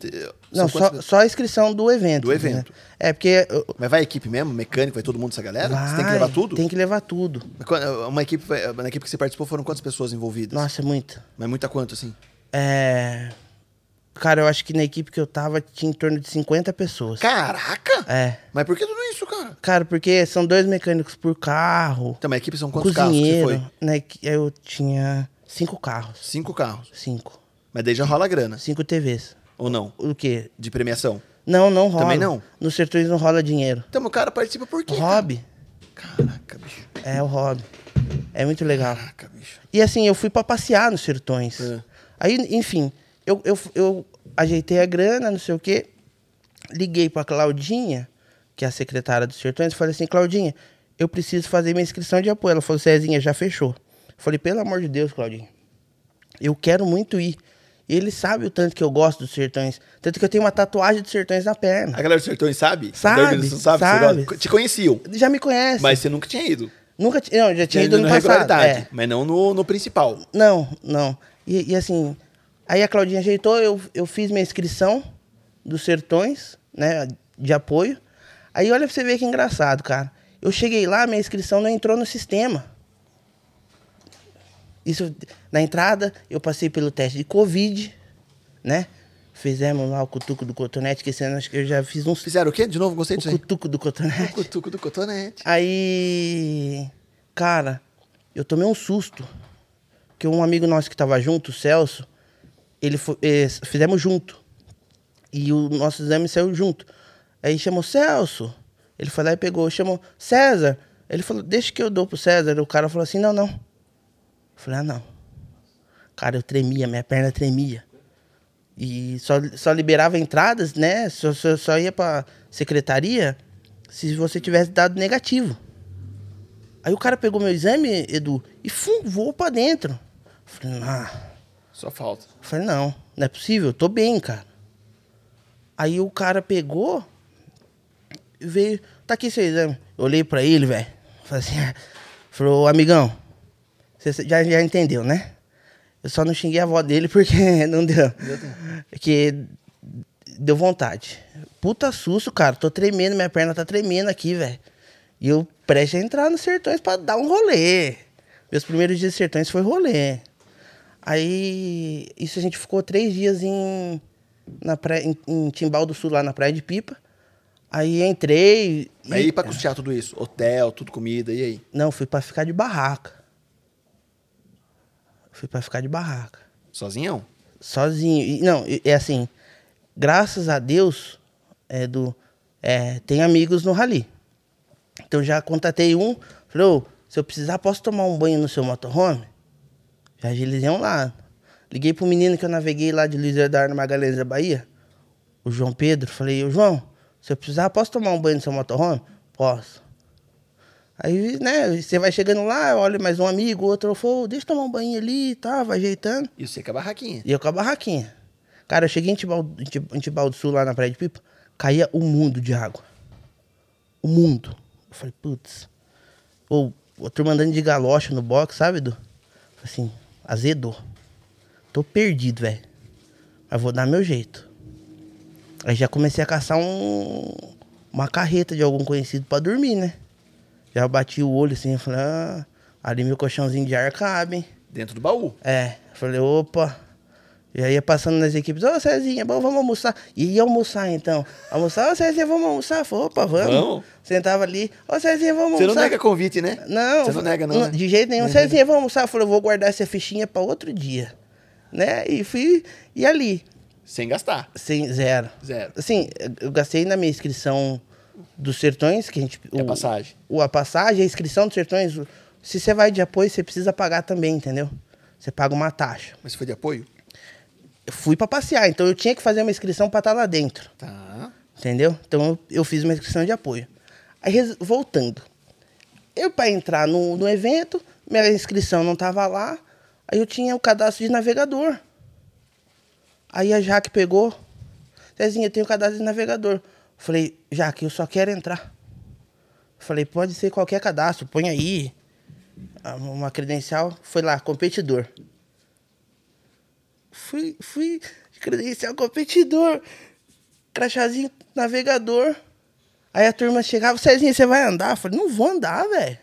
Não, só, quantas- só a inscrição do evento. Do evento. né? É, porque. Mas vai a equipe mesmo? Mecânico, vai todo mundo essa galera? Você tem que vai, levar tudo? Tem que levar tudo. Uma equipe, vai- na equipe que você participou foram quantas pessoas envolvidas? Nossa, é muito. Mas muita quanto, assim? É. Cara, eu acho que na equipe que eu tava tinha em torno de 50 pessoas. Caraca! É. Mas por que tudo isso, cara? Cara, porque são dois mecânicos por carro. Então, mas a equipe são quantos carros que cozinheiro. você foi? Né, eu tinha cinco carros. Cinco carros. Cinco. Mas daí já rola grana. Cinco TVs. Ou não? O quê? De premiação. Não, não rola. Também não? Nos sertões não rola dinheiro. Então, o cara participa por quê? Hobby. cara? Caraca, bicho. É o hobby. É muito legal. Caraca, bicho. E assim, eu fui pra passear nos sertões. É. Aí, enfim, eu, eu, eu ajeitei a grana, não sei o quê. Liguei pra Claudinha, que é a secretária dos sertões, e falei assim, Claudinha, eu preciso fazer minha inscrição de apoio. Ela falou, Cezinha, já fechou. Eu falei, pelo amor de Deus, Claudinha, eu quero muito ir. E ele sabe o tanto que eu gosto dos sertões. Tanto que eu tenho uma tatuagem dos sertões na perna. A galera dos sertões sabe? Sabe, sabe? sabe. Te conheciam. Já me conhece. Mas você nunca tinha ido. Nunca ti- Não, já tinha ido no na passado. É. Mas não no, no principal. Não, não. E, e assim, aí a Claudinha ajeitou, eu, eu fiz minha inscrição dos sertões, né, de apoio. Aí olha pra você ver que engraçado, cara. Eu cheguei lá, minha inscrição não entrou no sistema. Isso, na entrada, eu passei pelo teste de Covid, né? Fizemos lá o cutuco do cotonete, que esse ano acho que eu já fiz uns... Fizeram o quê? De novo, gostei O disso aí. cutuco do cotonete. O cutuco do cotonete. Aí, cara, eu tomei um susto. Que um amigo nosso que tava junto, o Celso, ele eh, fizemos junto. E o nosso exame saiu junto. Aí chamou Celso. Ele foi lá e pegou, chamou César. Ele falou, deixa que eu dou pro César. O cara falou assim, não, não. Eu falei, ah, não. Cara, eu tremia, minha perna tremia. E só, só liberava entradas, né? Só, só, só ia pra secretaria se você tivesse dado negativo. Aí o cara pegou meu exame, Edu, e fum, voou pra dentro. Eu falei, ah. Só falta. Eu falei, não, não é possível, eu tô bem, cara. Aí o cara pegou e veio, tá aqui seu exame. Eu olhei pra ele, velho. Falei assim, falou, amigão, você já, já entendeu, né? Eu só não xinguei a avó dele porque não deu. Porque deu vontade. Puta susto, cara. Tô tremendo, minha perna tá tremendo aqui, velho. E eu prestes a entrar nos sertões pra dar um rolê. Meus primeiros dias de sertões foi rolê. Aí, isso a gente ficou três dias em, na praia, em, em Timbal do Sul, lá na Praia de Pipa. Aí entrei. e- Aí pra custear tudo isso? Hotel, tudo comida, e aí? Não, fui pra ficar de barraca. Fui pra ficar de barraca. Sozinhão? Sozinho. E, não, é assim, graças a Deus, é do, é, tem amigos no rally. Então já contatei um, falei, ô, se eu precisar, posso tomar um banho no seu motorhome? Um lá. Liguei pro menino que eu naveguei lá de Luiz Eduardo Magalhães da Bahia, o João Pedro. Falei, ô João, se eu precisar, posso tomar um banho no seu motorhome? Posso. Aí, né, você vai chegando lá, olha mais um amigo, outro, falou, deixa eu tomar um banho ali e tal, vai ajeitando. E você com a barraquinha. E eu com a barraquinha. Cara, eu cheguei em Tibau, em Ti- em Tibau do Sul, lá na Praia de Pipa, caía um mundo de água. O mundo. Eu falei, putz. Ou a turma andando de galocha no box, sabe? Falei assim, azedou. Tô perdido, velho. Mas vou dar meu jeito. Aí já comecei a caçar um, uma carreta de algum conhecido pra dormir, né? Já bati o olho assim, falei, ah, ali meu colchãozinho de ar cabe, hein? Dentro do baú. É, falei, opa. E aí ia passando nas equipes, ô Cezinha, bom, vamos almoçar. E ia almoçar então. Almoçar, ô Cezinha, vamos almoçar? Falei, opa, vamos. Vamos. Sentava ali, ô Cezinha, vamos Você não almoçar. nega convite, né? Não. Você não nega, não, né? De jeito nenhum. Cezinha, vamos almoçar. Falei, eu vou guardar essa fichinha pra outro dia. Né? E fui, e ali, Sem gastar. sem zero. Zero. Assim, eu gastei na minha inscrição dos sertões, que a gente. É a passagem. O, a passagem, a inscrição dos sertões. o- Se você vai de apoio, você precisa pagar também, entendeu? Você paga uma taxa. Mas foi de apoio? Eu fui pra passear, então eu tinha que fazer uma inscrição pra estar lá dentro, Tá. entendeu? Então eu, fiz uma inscrição de apoio. Aí, voltando. Eu, pra entrar no, no evento, minha inscrição não tava lá, aí eu tinha o cadastro de navegador. Aí a Jaque pegou, Cezinha, eu tenho cadastro de navegador. Falei, Jaque, eu só quero entrar. Falei, pode ser qualquer cadastro, põe aí. Ah, Uma credencial, foi lá, competidor. Fui, fui. credencial competidor, crachazinho navegador. Aí a turma chegava, Cezinha, você vai andar? Eu falei, não vou andar, velho.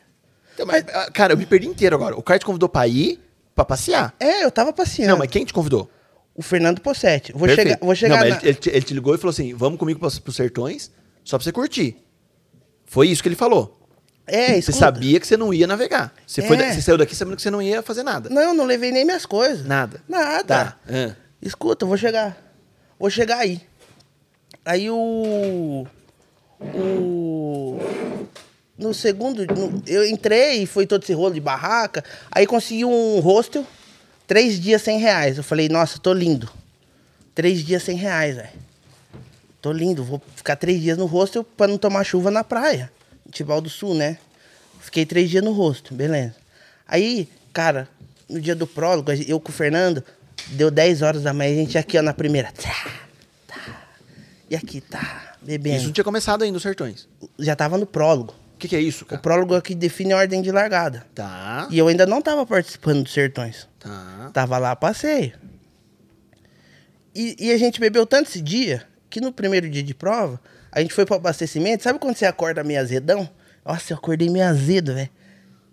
Então, mas, ah, cara, eu me perdi inteiro agora. O cara te convidou pra ir, pra passear. É, eu tava passeando. Não, mas quem te convidou? O Fernando Possetti. Vou Perfeito. chegar, vou chegar Não, mas na- ele, ele te, ele te ligou e falou assim: vamos comigo pros, pros sertões, só pra você curtir. Foi isso que ele falou. É, Você escuta. sabia que você não ia navegar. Você, foi É. da- você saiu daqui sabendo que você não ia fazer nada. Não, não levei nem minhas coisas. Nada. Nada. Tá. Ah. Escuta, eu vou chegar. Vou chegar aí. Aí o. O. No segundo. no- eu entrei e foi todo esse rolo de barraca. Aí consegui um hostel. Três dias sem reais. Eu falei, nossa, tô lindo. Três dias sem reais, velho. Tô lindo. Vou ficar três dias no hostel pra não tomar chuva na praia. Tibau do Sul, né? Fiquei três dias no hostel, beleza. Aí, cara, no dia do prólogo, eu com o Fernando, deu 10 horas da manhã, a gente aqui, ó, na primeira. Tá, tá. E aqui, tá, bebendo. Isso não tinha começado ainda os sertões. Já tava no prólogo. O que, que é isso, O cara? prólogo é que define a ordem de largada. Tá. E eu ainda não tava participando dos sertões. Tá. Tava lá a passeio. E, e a gente bebeu tanto esse dia que no primeiro dia de prova, a gente foi pro abastecimento. Sabe quando você acorda meio azedão? Nossa, eu acordei meio azedo, velho.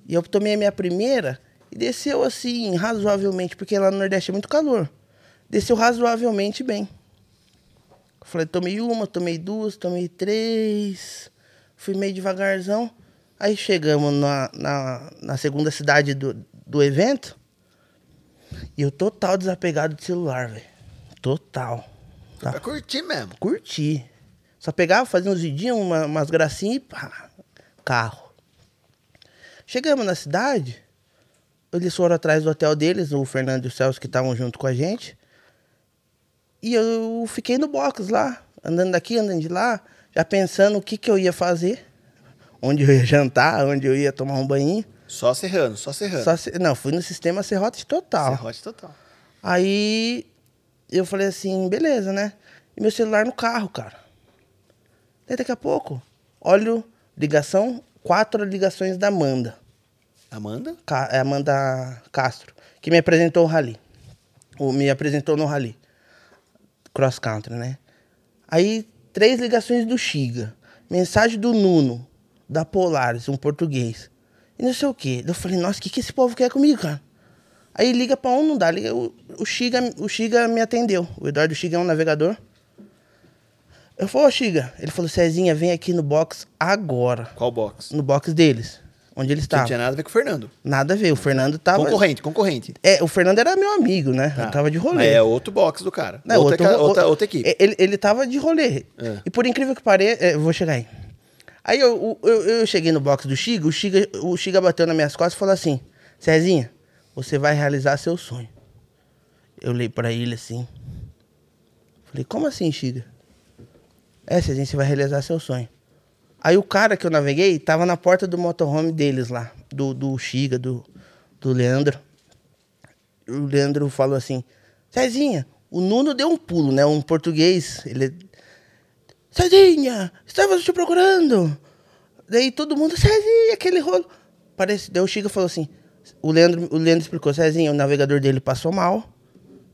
E eu tomei a minha primeira e desceu assim, razoavelmente, porque lá no Nordeste é muito calor. Desceu razoavelmente bem. Falei, tomei uma, tomei duas, tomei três. Fui meio devagarzão. Aí chegamos na, na, na segunda cidade do, do evento. E eu total desapegado de celular, velho. Total. Tá? Pra curtir mesmo. Curti. Só pegava, fazia uns vidinhos, uma- umas gracinhas e pá, carro. Chegamos na cidade, eles foram atrás do hotel deles, o Fernando e o Celso que estavam junto com a gente. E eu fiquei no box lá, andando daqui, andando de lá, já pensando o que, que eu ia fazer, onde eu ia jantar, onde eu ia tomar um banho. Só serrano, só serrano. Só se- não, fui no sistema serrote total. Serrote total. Aí eu falei assim, beleza, né? E meu celular no carro, cara. Daí daqui a pouco, olho, ligação, quatro ligações da Amanda. Amanda? Ca- é Amanda Castro, que me apresentou o rally. Ou me apresentou no rally. Cross country, né? Aí, três ligações do Xiga. Mensagem do Nuno, da Polaris, um português. E não sei o quê. Eu falei, nossa, o que, que esse povo quer comigo, cara? Aí liga pra um, não dá. Liga, o, o, Xiga, o Xiga me atendeu. O Eduardo Xiga é um navegador. Eu falei, ô Xiga. Ele falou, Cezinha, vem aqui no box agora. Qual box? No box deles. Onde eles Não estavam. tinha nada a ver com o Fernando. Nada a ver, o Fernando tava. Concorrente, concorrente. É, o Fernando era meu amigo, né? Tá. Eu tava de rolê. Mas é outro box do cara. Não, outra, outro- ca- outra, outra equipe. Ele, ele tava de rolê. É. E por incrível que pareça, é, eu vou chegar aí. Aí eu, eu, eu cheguei no box do Xiga, o Xiga, o Xiga bateu nas minhas costas e falou assim: Cezinha, você vai realizar seu sonho. Eu olhei pra ele assim. Falei, como assim, Xiga? É, Cezinha, você vai realizar seu sonho. Aí o cara que eu naveguei tava na porta do motorhome deles lá, do, do Xiga, do, do Leandro. O Leandro falou assim: Cezinha, o Nuno deu um pulo, né? Um português. Ele. Cezinha, estava te procurando. Daí todo mundo, Cezinha, aquele rolo. Parece, daí o Chico falou assim: o Leandro, o Leandro explicou, Cezinha, o navegador dele passou mal,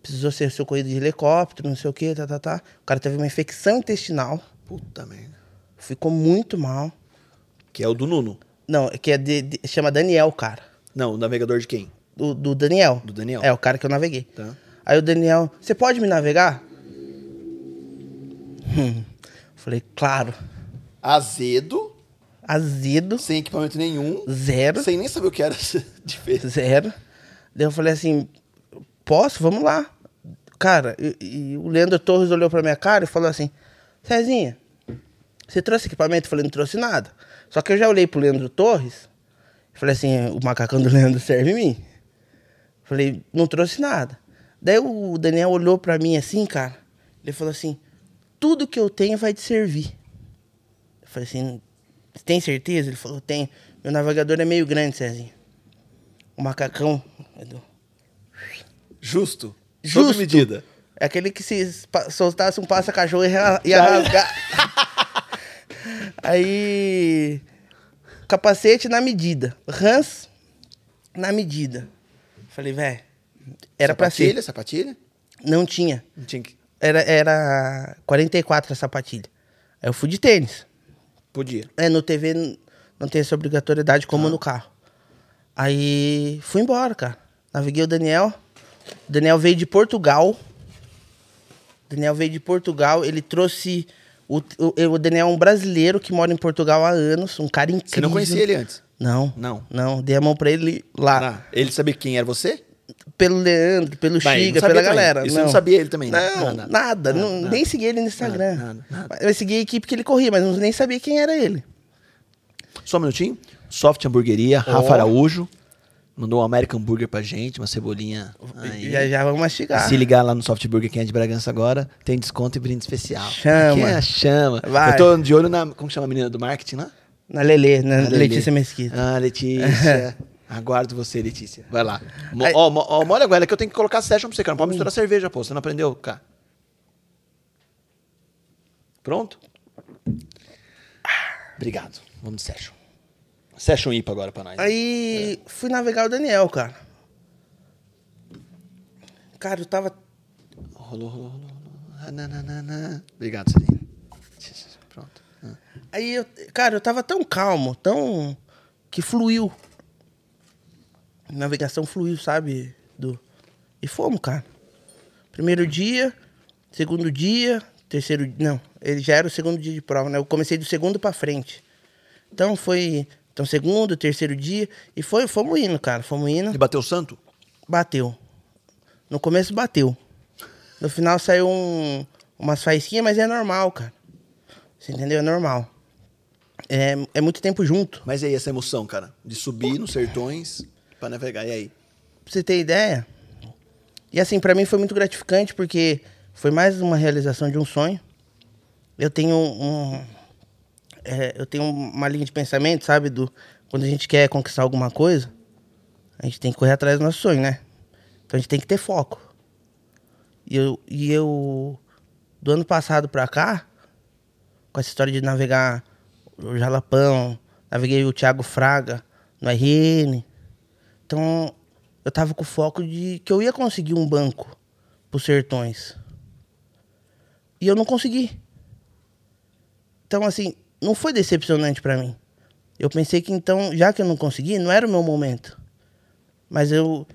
precisou ser socorrido de helicóptero, não sei o que, tá, tá, tá. O cara teve uma infecção intestinal, Puta merda. ficou muito mal. Que é o do Nuno. Não, que é de, de- chama Daniel, cara. Não, o navegador de quem? Do, do Daniel. Do Daniel. É, o cara que eu naveguei. Tá. Aí o Daniel, você pode me navegar? Hum. Falei, claro. Azedo, Azedo, sem equipamento nenhum, zero. sem nem saber o que era de feito. Zero. Daí eu falei assim, posso? Vamos lá. Cara, e, e o Leandro Torres olhou pra minha cara e falou assim, Cezinha, você trouxe equipamento? Eu falei, não trouxe nada. Só que eu já olhei pro Leandro Torres e falei assim, o macacão do Leandro serve em mim. Falei, não trouxe nada. Daí o Daniel olhou pra mim assim, cara, ele falou assim, tudo que eu tenho vai te servir. Eu falei assim, "Você tem certeza? Ele falou, tenho. Meu navegador é meio grande, Cezinha. O macacão. Edu. Justo. Justo. Sob medida. É aquele que se soltasse um passa-cachorro ia, ia rasgar. Aí. Capacete na medida. Rans na medida. Falei, velho, era pra sapatilha, ser. sapatilha? Não tinha. Não tinha que... era, era 44 a sapatilha. Aí eu fui de tênis. Podia. É, no TV não tem essa obrigatoriedade como no carro. Aí fui embora, cara. Naveguei o Daniel. O Daniel veio de Portugal. O Daniel veio de Portugal. Ele trouxe. O, o, o Daniel é um brasileiro que mora em Portugal há anos. Um cara incrível. Você não conhecia ele antes? Não. Não. Não. Dei a mão pra ele lá. Ah, ele sabia quem era você? Pelo Leandro, pelo não sabia pela também. galera. E você não sabia ele também, né? Não, Nada. nada. Nada, não-. Nem segui ele no Instagram. Nada, nada, Eu segui a equipe que ele corria, mas não- nem sabia quem era ele. Só um minutinho. Soft Hamburgueria, Rafa Araújo. Mandou um American Burger pra gente, uma cebolinha. Aí. Já já vamos mastigar. Se ligar lá no Soft Burger, quem é de Bragança agora, tem desconto e brinde especial. Chama. Aqui é, chama. Vai. Eu tô de olho na. Como chama a menina do marketing lá? Na Lelê, na A Lelê. Letícia Mesquita. Ah, Letícia. Aguardo você, Letícia. Vai lá. Aí- ó, mo, ó, molha agora que eu tenho que colocar session pra você, cara. Não pode misturar cerveja, pô. Você não aprendeu, cara? Pronto? Obrigado. Vamos de session. Session IPA agora pra nós. Aí fui navegar o Daniel, cara. Cara, eu tava. Rolou, rolou, rolou. Obrigado, Celinho. Pronto. Ah. Aí, eu, cara, eu tava tão calmo, tão. que fluiu. Navegação fluiu, sabe? Do... E fomos, cara. Primeiro dia, segundo dia, terceiro. Não, ele já era o segundo dia de prova, né? Eu comecei do segundo pra frente. Então foi. Então, segundo, terceiro dia. E foi, fomos indo, cara. Fomos indo. E bateu o santo? Bateu. No começo bateu. No final saiu um, umas faísquinhas, mas é normal, cara. Você entendeu? É normal. É, é muito tempo junto. Mas e aí, essa emoção, cara? De subir nos sertões pra navegar. E aí? Pra você ter ideia. E assim, pra mim foi muito gratificante, porque foi mais uma realização de um sonho. Eu tenho um. É, eu tenho uma linha de pensamento, sabe? Do, quando a gente quer conquistar alguma coisa, a gente tem que correr atrás do nosso sonho, né? Então a gente tem que ter foco. E eu, e eu do ano passado pra cá, com essa história de navegar o Jalapão, naveguei o Thiago Fraga no RN. Então, eu tava com o foco de que eu ia conseguir um banco pros sertões. E eu não consegui. Então, assim, não foi decepcionante pra mim. Eu pensei que então, já que eu não consegui, não era o meu momento. Mas eu,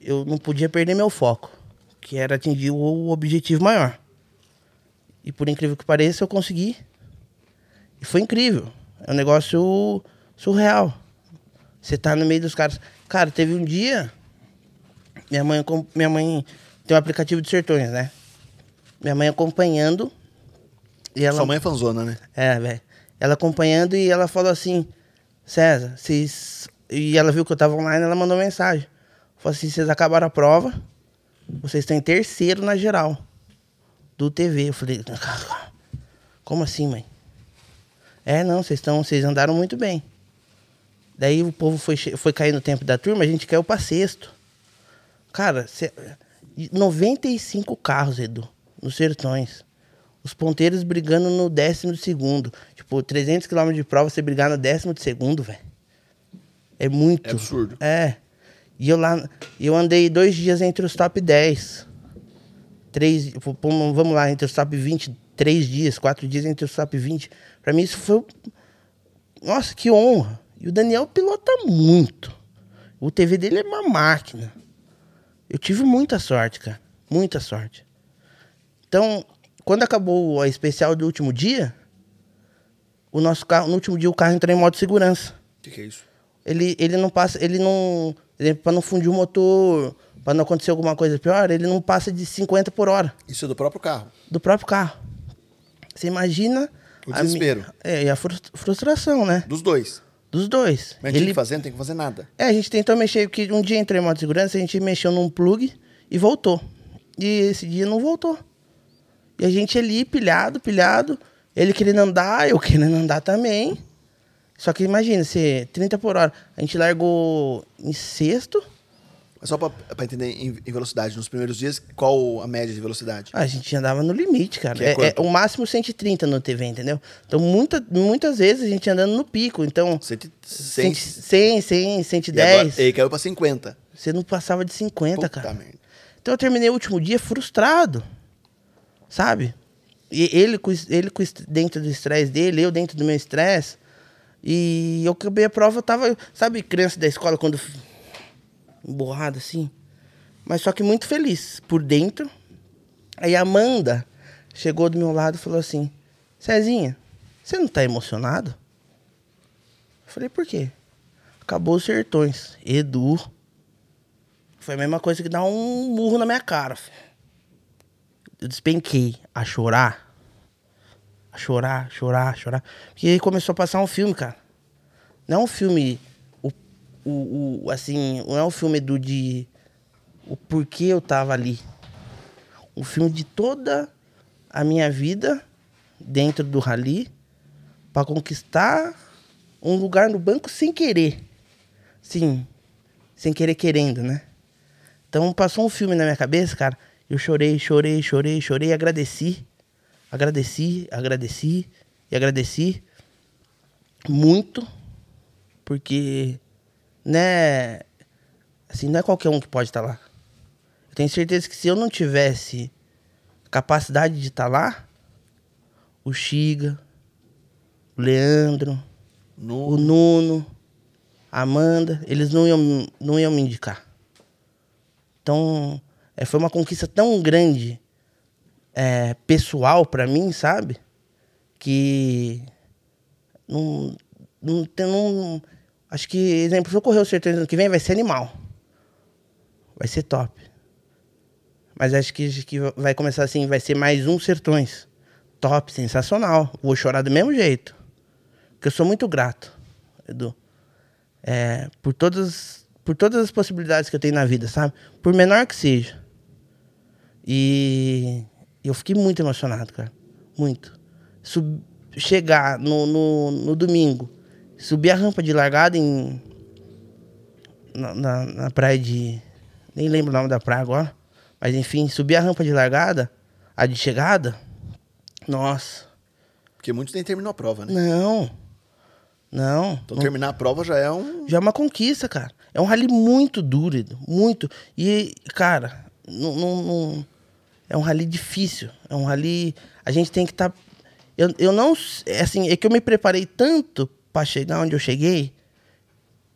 eu não podia perder meu foco, que era atingir o objetivo maior. E por incrível que pareça, eu consegui. E foi incrível. É um negócio surreal. Você tá no meio dos caras. Cara, teve um dia. Minha mãe, minha mãe tem um aplicativo de sertões, né? Minha mãe acompanhando. E ela, Sua mãe é fanzona, né? é, velho. Ela acompanhando e ela falou assim: César, vocês. E ela viu que eu tava online, ela mandou mensagem. Falou assim: vocês acabaram a prova, vocês estão em terceiro na geral do TV. Eu falei: como assim, mãe? É, não, vocês estão, vocês andaram muito bem. Daí o povo foi, foi cair no tempo da turma, a gente caiu pra sexto. Cara, cê- 95 carros, Edu, nos sertões. Os ponteiros brigando no décimo de segundo. Tipo, 300 km de prova, você brigar no décimo de segundo, velho. É muito. É absurdo. É. E eu lá, eu andei dois dias entre os top 10. Três, pô, vamos lá, entre os top 20, três dias, quatro dias entre os top 20. Pra mim isso foi. Nossa, que honra. E o Daniel pilota muito. O TV dele é uma máquina. Eu tive muita sorte, cara. Muita sorte. Então, quando acabou a especial do último dia, o nosso carro, no último dia o carro entrou em modo segurança. O que, que é isso? Ele, ele não passa, ele não, ele, pra não fundir o motor, pra não acontecer alguma coisa pior, ele não passa de 50 por hora Isso é do próprio carro. do próprio carro. Você imagina O a desespero. É, e a frus- frustração, né? Dos dois. Dos dois. Mas tinha que fazer, não tem que fazer nada. É, a gente tentou mexer, porque um dia entrei em modo segurança, a gente mexeu num plug e voltou. E esse dia não voltou. E a gente ali, pilhado, pilhado, ele querendo andar, eu querendo andar também. Só que imagina, você 30 por hora. A gente largou em sexto, só pra, pra entender em, em velocidade. Nos primeiros dias, qual a média de velocidade? a gente andava no limite, cara. Que é É, é o máximo 130 no TV, entendeu? Então muita, muitas vezes a gente andando no pico. Então, 100, 100, 100, 100, e 110, agora, ele caiu pra 50. você não passava de 50, Puta cara. merda. Então eu terminei o último dia frustrado. Sabe? E ele, ele dentro do estresse dele, eu dentro do meu estresse. E eu acabei a prova, eu tava, sabe, criança da escola quando emborrado assim? Mas só que muito feliz por dentro. Aí a Amanda chegou do meu lado e falou assim: Cezinha, você não tá emocionado? Eu falei, por quê? Acabou os sertões. Edu. Foi a mesma coisa que dar um murro na minha cara. filho. Eu despenquei a chorar. A chorar, chorar, chorar. Porque aí começou a passar um filme, cara. Não é um filme. O, o, o- assim, não é um filme do de. O porquê eu tava ali. Um filme de toda a minha vida dentro do rally para conquistar um lugar no banco sem querer. Sim, sem querer querendo, né? Então passou um filme na minha cabeça, cara. Eu chorei, chorei, chorei, chorei, agradeci. Agradeci, agradeci e agradeci muito, porque né, assim, não é qualquer um que pode estar lá. Eu tenho certeza que se eu não tivesse capacidade de estar lá, o Xiga, o Leandro, o Nuno, a Amanda, eles não iam, não iam me indicar. Então, é, foi uma conquista tão grande, é, pessoal pra mim, sabe? Que não, não, tem, não, acho que, exemplo, se eu correr o Sertões ano que vem, vai ser animal. Vai ser top. Mas acho que, que vai começar assim, vai ser mais um Sertões. Top, sensacional. Vou chorar do mesmo jeito. Porque eu sou muito grato, Edu. É, por, todas, por todas as possibilidades que eu tenho na vida, sabe? Por menor que seja. E eu fiquei muito emocionado, cara. Muito. Sub- chegar no, no, no domingo, subir a rampa de largada em. Na, na, na praia de. Nem lembro o nome da praia agora. Mas enfim, subir a rampa de largada, a de chegada. Nossa. Porque muitos nem terminou a prova, né? Não. Não. Então terminar a prova já é um. Já é uma conquista, cara. É um rally muito duro, muito. E, cara, não, não- não- é um rally difícil. É um rally. A gente tem que estar. Eu, eu não. É assim, é que eu me preparei tanto para chegar onde eu cheguei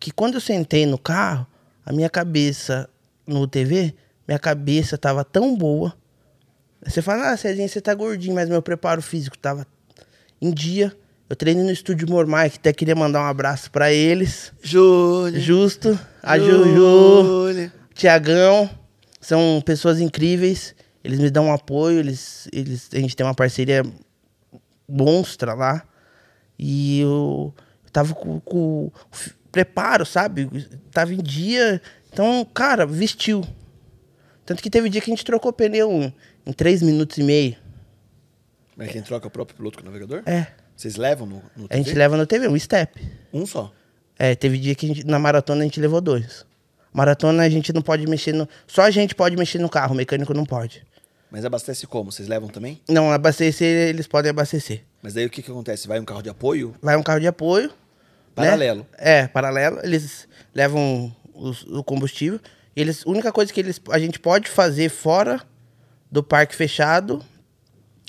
que quando eu sentei no carro, a minha cabeça no TV, minha cabeça tava tão boa. Você fala, ah, Cezinha, você tá gordinho, mas meu preparo físico tava em dia. Eu treinei no estúdio Mormai, que até queria mandar um abraço para eles. Júlio. Justo, a Juju, Tiagão, são pessoas incríveis. Eles me dão um apoio, eles, eles, a gente tem uma parceria monstra lá. E eu, tava com, com preparo, sabe? Tava em dia. Então, cara, vestiu. Tanto que teve dia que a gente trocou pneu em, em três minutos e meio. Mas quem troca é o próprio piloto com o navegador? É. Vocês levam no, no A gente TV? leva no TV, um step. Um só. É, teve dia que gente- na maratona a gente levou dois. Maratona a gente não pode mexer no. Só a gente pode mexer no carro, o mecânico não pode. Mas abastece como? Vocês levam também? Não, abastecer, eles podem abastecer. Mas daí o que, que acontece? Vai um carro de apoio? Vai um carro de apoio. né? Paralelo. É, paralelo. Eles levam os- o combustível. Eles, a única coisa que eles, a gente pode fazer fora do parque fechado,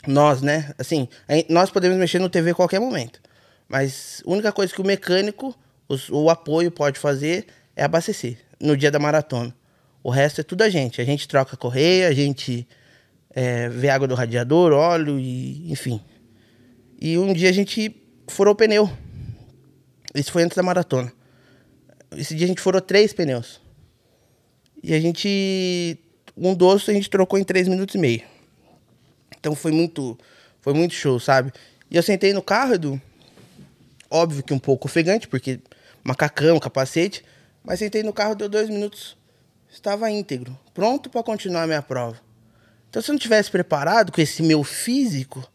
nós, né? Assim, gente- nós podemos mexer no TV a qualquer momento. Mas a única coisa que o mecânico, os- o apoio pode fazer é abastecer no dia da maratona. O resto é tudo a gente. A gente troca correia, a gente é, vê água do radiador, óleo e enfim. E um dia a gente furou o pneu. Isso foi antes da maratona. Esse dia a gente furou três pneus. E a gente. Um doce a gente trocou em três minutos e meio. Então foi muito. Foi muito show, sabe? E eu sentei no carro, Edu. Óbvio que um pouco ofegante, porque macacão, capacete. Mas sentei no carro, deu dois minutos. Estava íntegro. Pronto para continuar a minha prova. Então se eu não tivesse preparado com esse meu físico,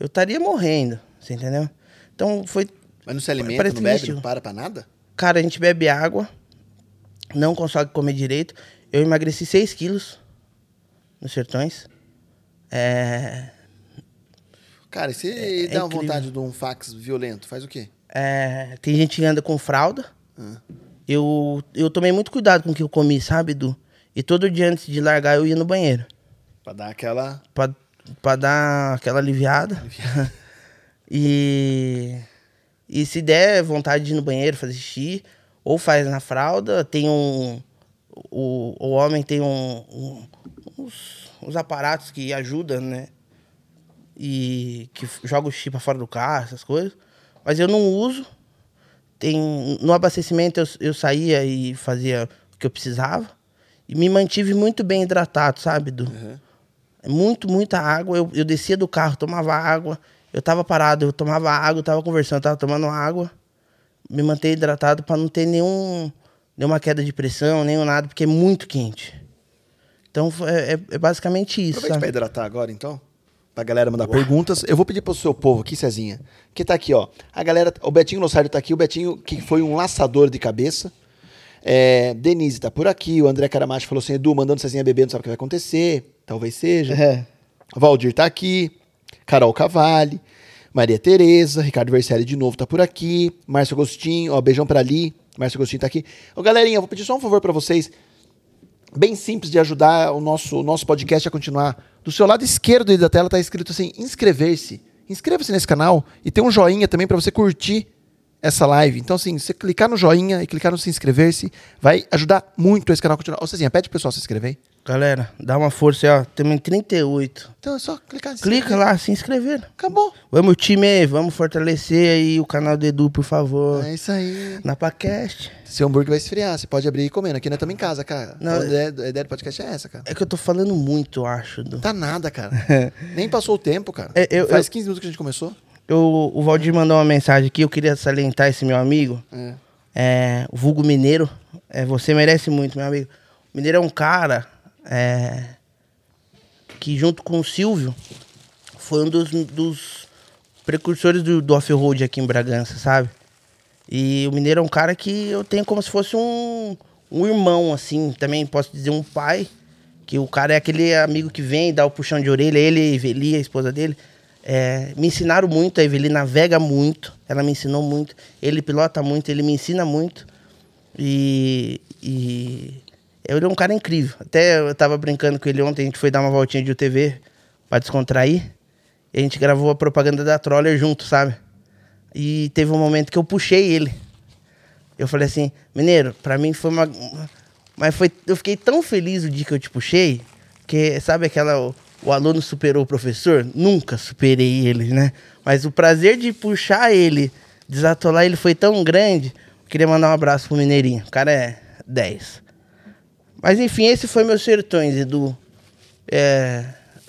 eu estaria morrendo. Você entendeu? Então foi Mas não se alimenta, Parece não bebe, não para pra nada? Cara, a gente bebe água, não consegue comer direito. Eu emagreci 6 quilos nos sertões. É, Cara, e se É- é dá uma incrível. vontade de um fax violento, faz o quê? é, tem gente que anda com fralda. Ah. Eu, eu tomei muito cuidado com o que eu comi, sabe, Edu? E todo dia antes de largar eu ia no banheiro. Pra dar aquela. Pra pra dar aquela aliviada. e, e se der vontade de ir no banheiro fazer xixi, ou faz na fralda, tem um. O, o homem tem um, um- uns, uns aparatos que ajudam, né? E que joga o xixi pra fora do carro, essas coisas. Mas eu não uso. Tem, no abastecimento eu, eu saía e fazia o que eu precisava. E me mantive muito bem hidratado, sabe, Du? Muito, muita água. Eu, eu descia do carro, tomava água. Eu tava parado, eu tomava água, eu tava conversando, eu tava tomando água. Me manter hidratado para não ter nenhum, nenhuma queda de pressão, nenhum nada, porque é muito quente. Então foi- é, é basicamente isso, Aproveita pra sabe? hidratar agora, então. Pra galera mandar perguntas. Eu vou pedir pro seu povo aqui, Cezinha, que tá aqui, ó. A galera, o Betinho Lossário tá aqui, o Betinho que foi um laçador de cabeça. É, Denise tá por aqui, o André Caramacho falou assim, Edu, mandando Cezinha beber, não sabe o que vai acontecer. Talvez seja. É. Valdir tá aqui, Carol Cavalli, Maria Tereza, Ricardo Verselli de novo tá por aqui, Márcio Agostinho, ó, beijão pra ali, Márcio Agostinho tá aqui. Ô, galerinha, vou pedir só um favor pra vocês, bem simples de ajudar o nosso, o nosso podcast a continuar. Do seu lado esquerdo da tela tá escrito assim, inscrever-se. Inscreva-se nesse canal e tem um joinha também pra você curtir essa live. Então, assim, você clicar no joinha e clicar no se inscrever-se, vai ajudar muito esse canal a continuar. Ou seja, pede pro pessoal se inscrever. Aí. Galera, dá uma força aí, ó. Temos em 38. Então é só clicar. Clica inscrever. lá, se inscrever. Acabou. Vamos, time, vamos fortalecer aí o canal do Edu, por favor. É isso aí. Na Pacast. Seu hambúrguer vai esfriar, você pode abrir e ir comendo. Aqui nós estamos em casa, cara. Não, a, ideia, a ideia do podcast é essa, cara. É que eu tô falando muito, eu acho. Edu. Tá nada, cara. Nem passou o tempo, cara. É, eu- Faz eu- 15 minutos que a gente começou. Eu, o Valdir mandou uma mensagem aqui, eu queria salientar esse meu amigo. É. É, o vulgo Mineiro. É, você merece muito, meu amigo. O Mineiro é um cara é, que, junto com o Silvio, foi um dos, dos precursores do, do off-road aqui em Bragança, sabe? E o Mineiro é um cara que eu tenho como se fosse um, um irmão, assim. Também posso dizer um pai. Que o cara é aquele amigo que vem, dá o puxão de orelha. Ele e a Eveli, a esposa dele. é, me ensinaram muito. A Eveli navega muito. Ela me ensinou muito. Ele pilota muito. Ele me ensina muito. E, e ele é um cara incrível. Até eu tava brincando com ele ontem. A gente foi dar uma voltinha de UTV pra descontrair. E a gente gravou a propaganda da Troller junto, sabe? E teve um momento que eu puxei ele. Eu falei assim, Mineiro, pra mim foi uma. Mas foi. Eu fiquei tão feliz o dia que eu te puxei, que sabe aquela. O, o aluno superou o professor? Nunca superei ele, né? Mas o prazer de puxar ele, desatolar ele foi tão grande. Queria mandar um abraço pro Mineirinho. O cara é 10. Mas enfim, esse foi meus sertões, Edu. É.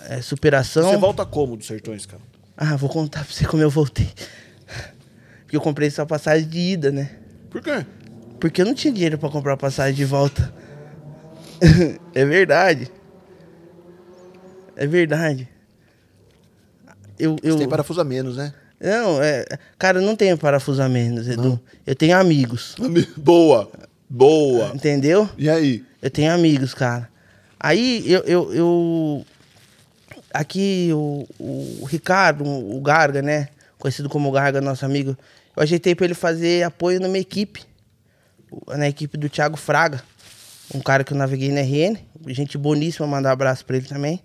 é superação. Você volta como dos sertões, cara? Ah, vou contar pra você como eu voltei. Porque eu comprei só passagem de ida, né? Por quê? Porque eu não tinha dinheiro pra comprar passagem de volta. é verdade. É verdade. Eu, eu... Você tem parafuso a menos, né? Não, é... Cara, eu não tenho parafuso a menos, Edu. Eu tenho amigos. Boa. Boa. Entendeu? E aí? Eu tenho amigos, cara. Aí eu. eu, eu- aqui o, o Ricardo, o Garga, né? Conhecido como Garga, nosso amigo. Eu ajeitei pra ele fazer apoio numa equipe. Na equipe do Thiago Fraga. Um cara que eu naveguei na RN. Gente boníssima, mandar um abraço pra ele também.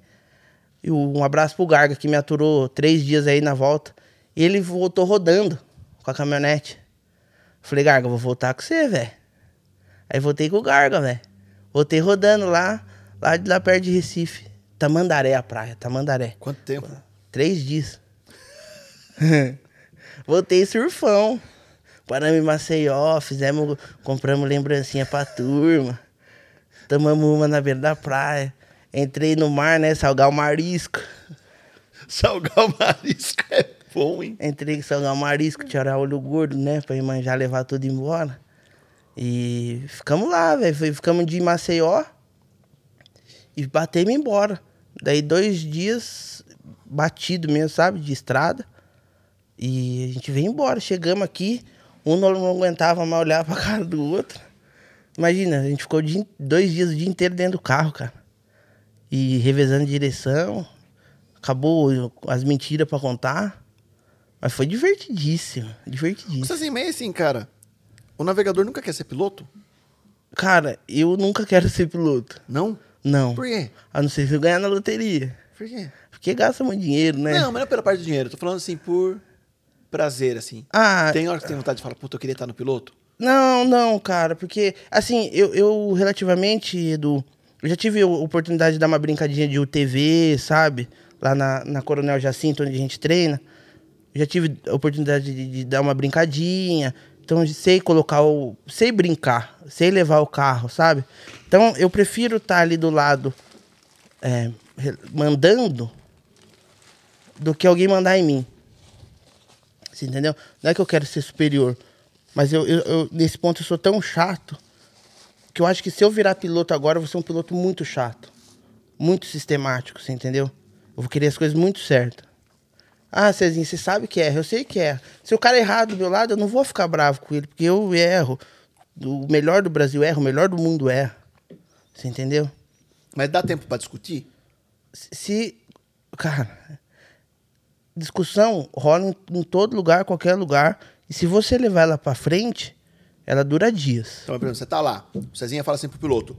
E um abraço pro Garga, que me aturou três dias aí na volta. E ele voltou rodando com a caminhonete. Falei, Garga, vou voltar com você, velho. Aí voltei com o Garga, velho. Voltei rodando lá, lá de lá perto de Recife. Tamandaré a praia, Tamandaré. Quanto tempo? Três dias. Voltei surfão. Paramos em Maceió, fizemos, compramos lembrancinha pra turma. Tomamos uma na beira da praia. Entrei no mar, né? Salgar o marisco. Salgar o marisco é bom, hein? Entrei em salgar o marisco, tirar olho gordo, né? Pra ir manjar, levar tudo embora. E ficamos lá, velho. Ficamos de Maceió e batemos embora. Daí dois dias batido mesmo, sabe? De estrada. E a gente veio embora. Chegamos aqui, um não, aguentava mais olhar pra cara do outro. Imagina, a gente ficou dois dias o dia inteiro dentro do carro, cara. E revezando direção. Acabou as mentiras pra contar. Mas foi divertidíssimo. Divertidíssimo. Você assim, meio assim, cara. O navegador nunca quer ser piloto? Cara, eu nunca quero ser piloto. Não? Não. Por quê? A não ser se eu ganhar na loteria. Por quê? Porque gasta muito dinheiro, né? Não, mas não pela parte do dinheiro. Eu tô falando assim por prazer, assim. Ah, Tem hora que você tem vontade de falar, puta, eu queria estar no piloto? Não, não, cara, porque, assim, eu, eu relativamente, Edu, eu já tive a oportunidade de dar uma brincadinha de UTV, sabe? Lá na, na Coronel Jacinto, onde a gente treina. Já tive a oportunidade de, de dar uma brincadinha. Então, sei colocar o. Sei brincar, sei levar o carro, sabe? Então, eu prefiro estar ali do lado, é, mandando, do que alguém mandar em mim. Você entendeu? Não é que eu quero ser superior. Mas eu, eu- eu- nesse ponto eu sou tão chato que eu acho que se eu virar piloto agora, eu vou ser um piloto muito chato. Muito sistemático, você entendeu? Eu vou querer as coisas muito certas. Ah, Cezinho, você sabe que erra, eu sei que erra. Se o cara errar do meu lado, eu não vou ficar bravo com ele, porque eu erro. O melhor do Brasil erra, o melhor do mundo erra. Você entendeu? Mas dá tempo pra discutir? Se-. Cara. Discussão rola em, em todo lugar, qualquer lugar. E se você levar ela pra frente, ela dura dias. Então, por exemplo, você tá lá, o Cezinha fala assim pro piloto,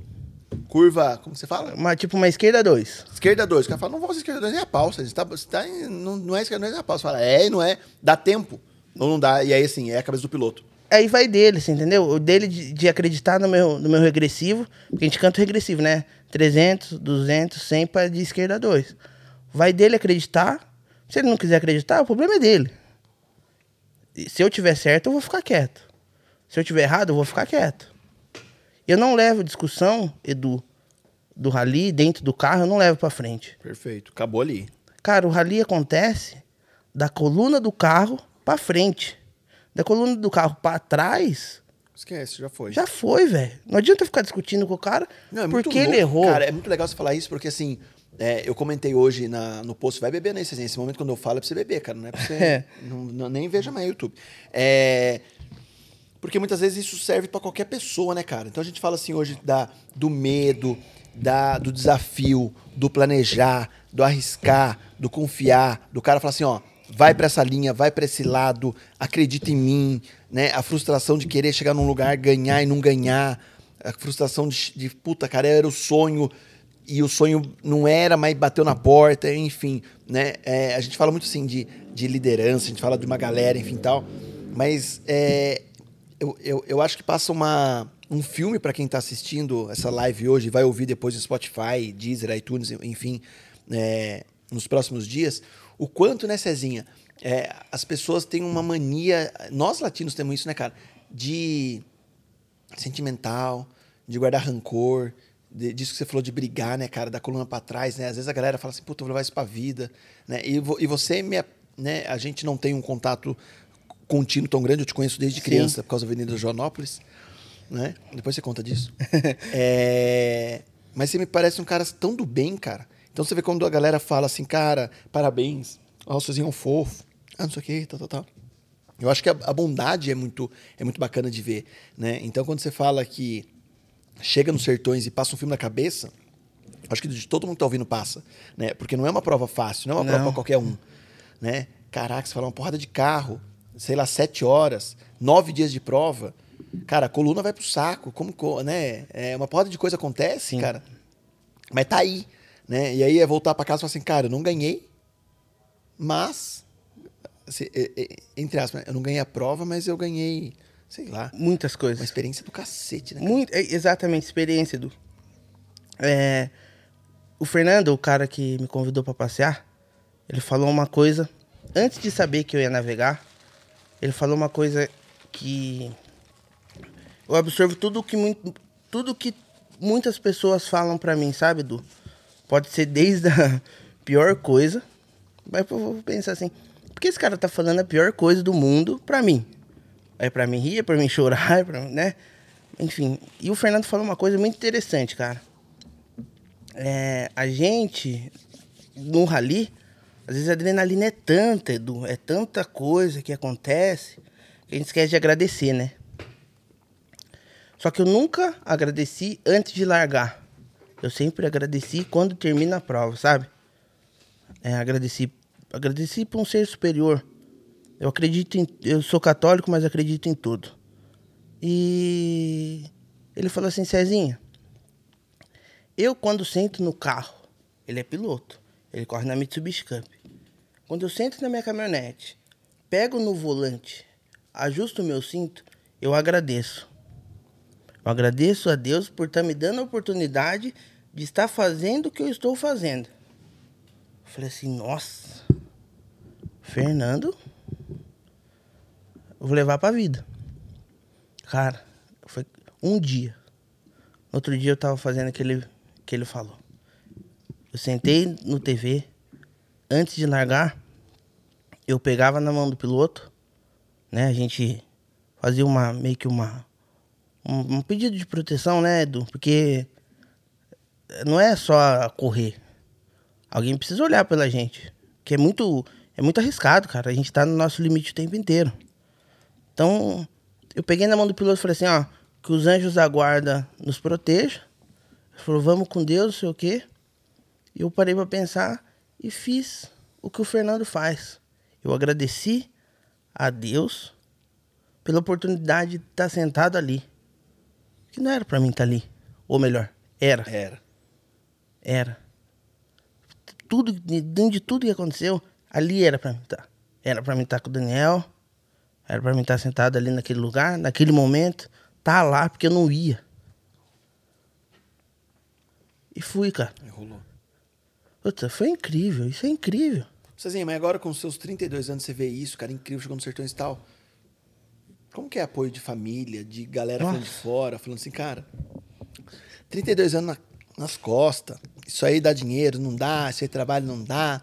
curva, como você fala? Uma, tipo uma esquerda dois. Esquerda 2. O cara fala, não vou fazer esquerda 2 nem a pau. Você tá, você tá em- não, não é esquerda 2 nem a pau. Você fala, é e não é. Dá tempo. Ou não dá. E aí, assim, é a cabeça do piloto. Aí vai dele, você entendeu? O dele de, de acreditar no meu, no meu regressivo, porque a gente canta o regressivo, né? 300, 200, 100 para de esquerda 2. Vai dele acreditar. Se ele não quiser acreditar, o problema é dele. E se eu tiver certo, eu vou ficar quieto. Se eu tiver errado, eu vou ficar quieto. Eu não levo discussão, Edu, do rally dentro do carro, eu não levo para frente. Perfeito. Acabou ali. Cara, o rally acontece da coluna do carro para frente. Da coluna do carro para trás, Esquece, já foi. já foi, velho. Não adianta ficar discutindo com o cara Não, é porque ele errou. Cara, é muito legal você falar isso, porque assim, é, eu comentei hoje na, no post, vai beber nesse, esse momento quando eu falo é pra você beber, cara, não é pra você. É. não, não- nem veja mais YouTube. É. Porque muitas vezes isso serve pra qualquer pessoa, né, cara? Então a gente fala assim hoje da, do medo, da, do desafio, do planejar, do arriscar, do confiar, do cara falar assim, ó, vai pra essa linha, vai pra esse lado, acredita em mim, né? A frustração de querer chegar num lugar, ganhar e não ganhar, a frustração de, de puta, cara, era o sonho e o sonho não era, mas bateu na porta, enfim, né? É, a gente fala muito assim de, de liderança, a gente fala de uma galera, enfim tal, mas é, eu, eu, eu acho que passa uma, um filme para quem tá assistindo essa live hoje, vai ouvir depois no Spotify, Deezer, iTunes, enfim, é, nos próximos dias, o quanto, né, Cezinha, é, as pessoas têm uma mania, nós latinos temos isso, né, cara, de sentimental, de guardar rancor, de- disso que você falou de brigar, né, cara, da coluna pra trás, né? Às vezes a galera fala assim, puta, vou levar isso pra vida, né? E, vo- e você, me, né, a gente não tem um contato contínuo tão grande, eu te conheço desde criança, por causa da Avenida Joanópolis, né? Depois você conta disso. É, Mas você me parece um cara tão do bem, cara. Então você vê quando a galera fala assim, cara, parabéns, ó, o Sozinho é um fofo, ah, não sei o que, tal, tal, tal. Eu acho que a, a bondade é muito, é muito bacana de ver, né? Então quando você fala que chega nos sertões e passa um filme na cabeça, acho que de todo mundo que tá ouvindo passa, né? Porque não é uma prova fácil, não é uma Não. prova pra qualquer um, né? Caraca, você fala uma porrada de carro, sei lá, sete horas, nove dias de prova, cara, a coluna vai pro saco, como, co- né? É, uma porrada de coisa acontece, Sim. cara, mas tá aí, né? E aí é voltar pra casa e falar assim, cara, eu não ganhei, mas, assim, entre aspas, eu não ganhei a prova, mas eu ganhei, sei lá, Muitas uma coisas. experiência do cacete, né? cara? Muito, é, exatamente, experiência, Edu. É, o Fernando, o cara que me convidou para passear, ele falou uma coisa, antes de saber que eu ia navegar, ele falou uma coisa que eu absorvo tudo que, tudo que muitas pessoas falam para mim, sabe, Edu? Pode ser desde a pior coisa, mas eu vou pensar assim, por que esse cara tá falando a pior coisa do mundo pra mim? É pra mim rir, é pra mim chorar, é né? Enfim, e o Fernando falou uma coisa muito interessante, cara. É, a gente, no rally, às vezes a adrenalina é tanta, Edu, é tanta coisa que acontece, que a gente esquece de agradecer, né? Só que eu nunca agradeci antes de largar. Eu sempre agradeci quando termina a prova, sabe? É, agradeci, agradeci por um ser superior. Eu acredito em. Eu sou católico, mas acredito em tudo. E ele falou assim, Cezinha, eu quando sento no carro, ele é piloto, Ele corre na Mitsubishi Cup. Quando eu sento na minha caminhonete, pego no volante, ajusto o meu cinto, eu agradeço. Eu agradeço a Deus por estar me dando a oportunidade de estar fazendo o que eu estou fazendo. Eu falei assim, nossa, Fernando, eu vou levar pra vida. Cara, foi um dia. Outro dia eu tava fazendo aquele que ele falou. Eu sentei no TV, antes de largar, eu pegava na mão do piloto, né? A gente fazia uma meio que uma um, um pedido de proteção, né, Edu? Porque não é só correr. Alguém precisa olhar pela gente, que é muito é muito arriscado, cara. A gente tá no nosso limite o tempo inteiro. Então, eu peguei na mão do piloto e falei assim, ó, que os anjos da guarda nos protejam. Ele falou, vamos com Deus, não sei o quê. E eu parei para pensar e fiz o que o Fernando faz. Eu agradeci a Deus pela oportunidade de estar sentado ali. Que não era para mim estar ali. Ou melhor, era. Era. Era. Tudo, dentro de tudo que aconteceu, ali era para mim estar. Era para mim estar com o Daniel. Era para mim estar sentado ali naquele lugar, naquele momento. Tá lá, porque eu não ia. E fui, cara. E rolou. Puta, foi incrível. Isso é incrível. Cezinha, mas agora com seus 32 anos você vê isso, cara, incrível, chegou no Sertões e tal. Como que é apoio de família, de galera falando de Nossa. fora, falando assim, cara, 32 anos na- nas costas, isso aí dá dinheiro, não dá, isso aí trabalho não dá.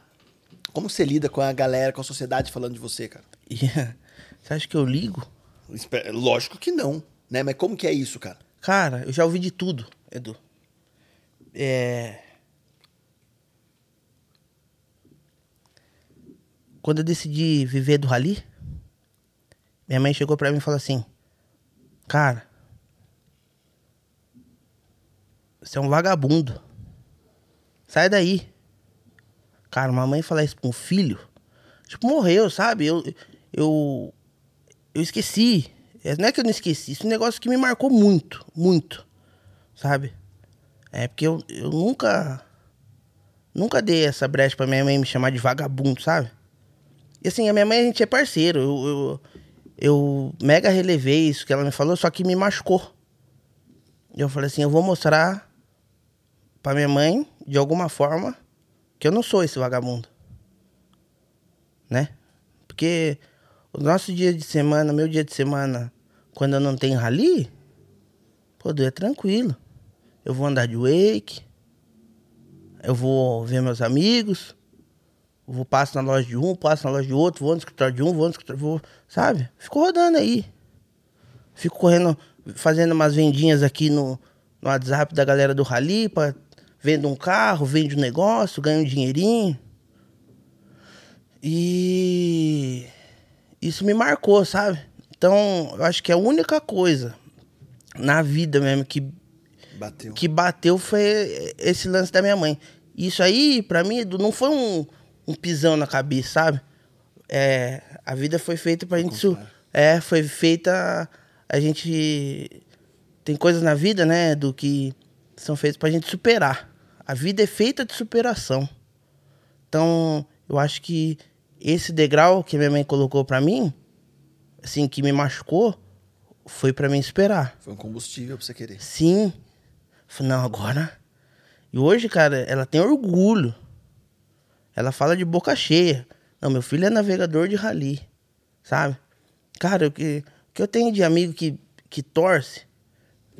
Como você lida com a galera, com a sociedade falando de você, cara? E você acha que eu ligo? Lógico que não, né? Mas como que é isso, cara? Cara, eu já ouvi de tudo, Edu. É. Quando eu decidi viver do rally, minha mãe chegou pra mim e falou assim: Cara, você é um vagabundo. Sai daí. Cara, uma mãe falar isso pra um filho, tipo, morreu, sabe? Eu, eu, eu esqueci. É, Não é que eu não esqueci, isso é um negócio que me marcou muito, muito, sabe? É porque eu, eu nunca, nunca dei essa brecha pra minha mãe me chamar de vagabundo, sabe? E assim, a minha mãe, a gente é parceiro. Eu, eu, eu mega relevei isso que ela me falou, só que me machucou. E eu falei assim, eu vou mostrar pra minha mãe, de alguma forma, que eu não sou esse vagabundo. Né? Porque o nosso dia de semana, meu dia de semana, quando eu não tenho rally, pô, é tranquilo. Eu vou andar de wake, eu vou ver meus amigos, vou passo na loja de um, passo na loja de outro, vou no escritório de um, vou no escritório, vou, sabe? Fico rodando aí. Fico correndo, fazendo umas vendinhas aqui no, no WhatsApp da galera do Rally, pra, vendo um carro, vende um negócio, ganho um dinheirinho. E isso me marcou, sabe? Então, eu acho que a única coisa na vida mesmo que, Bateu. que bateu foi esse lance da minha mãe. Isso aí, pra mim, não foi um, um pisão na cabeça, sabe? É, a vida foi feita pra gente. Su é, foi feita. A gente. Tem coisas na vida, né, do que são feitas pra gente superar. A vida é feita de superação. Então, eu acho que esse degrau que minha mãe colocou pra mim, assim, que me machucou, foi pra mim esperar. Foi um combustível pra você querer. Sim. Falei, não, agora. E hoje, cara, ela tem orgulho. Ela fala de boca cheia. Não, meu filho é navegador de rally. Sabe? Cara, o que, o que eu tenho de amigo que, que torce,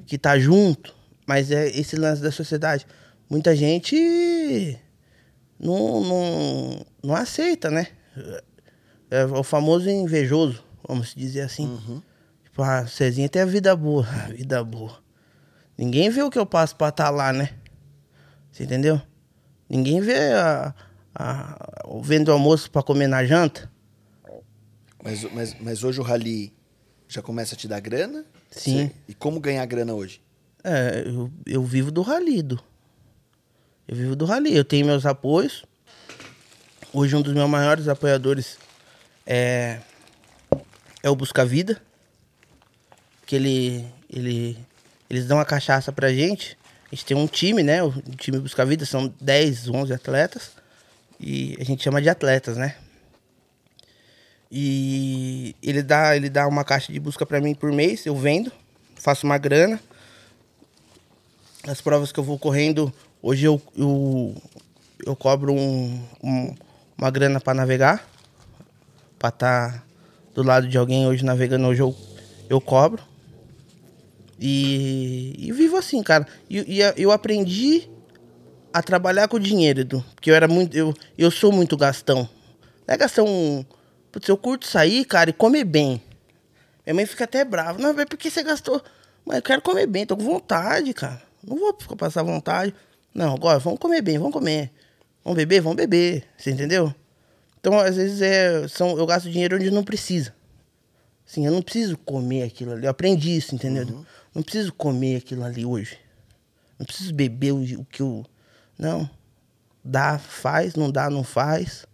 que tá junto, mas é esse lance da sociedade. Muita gente não, não, não aceita, né? É o famoso invejoso, vamos dizer assim. Tipo, ah, Cezinha tem a vida boa. A vida boa. Ninguém vê o que eu passo pra estar lá, né? Você entendeu? Ninguém vê a, a, o vendo almoço pra comer na janta. Mas, mas, mas hoje o rally já começa a te dar grana? Sim. Você- E como ganhar grana hoje? É, eu, eu vivo do ralido. Eu vivo do rally. Eu tenho meus apoios. Hoje um dos meus maiores apoiadores é, é o Busca Vida. Que ele, ele, eles dão a cachaça pra gente. A gente tem um time, né? O time Busca Vida são 10, 11 atletas. E a gente chama de atletas, né? E ele dá, ele dá uma caixa de busca pra mim por mês, eu vendo, faço uma grana. As provas que eu vou correndo, hoje eu, eu, eu cobro um, um- uma grana pra navegar. Pra estar do lado de alguém hoje navegando, hoje eu, eu cobro. E, e vivo assim, cara. E, e eu aprendi a trabalhar com dinheiro, Edu. Porque eu era muito. Eu, eu sou muito gastão. Não é gastão. Putz, eu curto sair, cara, e comer bem. Minha mãe fica até brava. Não, mas por que você gastou? Mas eu quero comer bem, tô com vontade, cara. Não vou passar vontade. Não, agora vamos comer bem, vamos comer. Vamos beber, vamos beber. Você entendeu? Então, às vezes, é, são, eu gasto dinheiro onde não precisa. Assim, eu não preciso comer aquilo ali. Eu aprendi isso, entendeu? Não preciso comer aquilo ali hoje. Não preciso beber o, o que eu. Não. Dá, faz, não dá, não faz.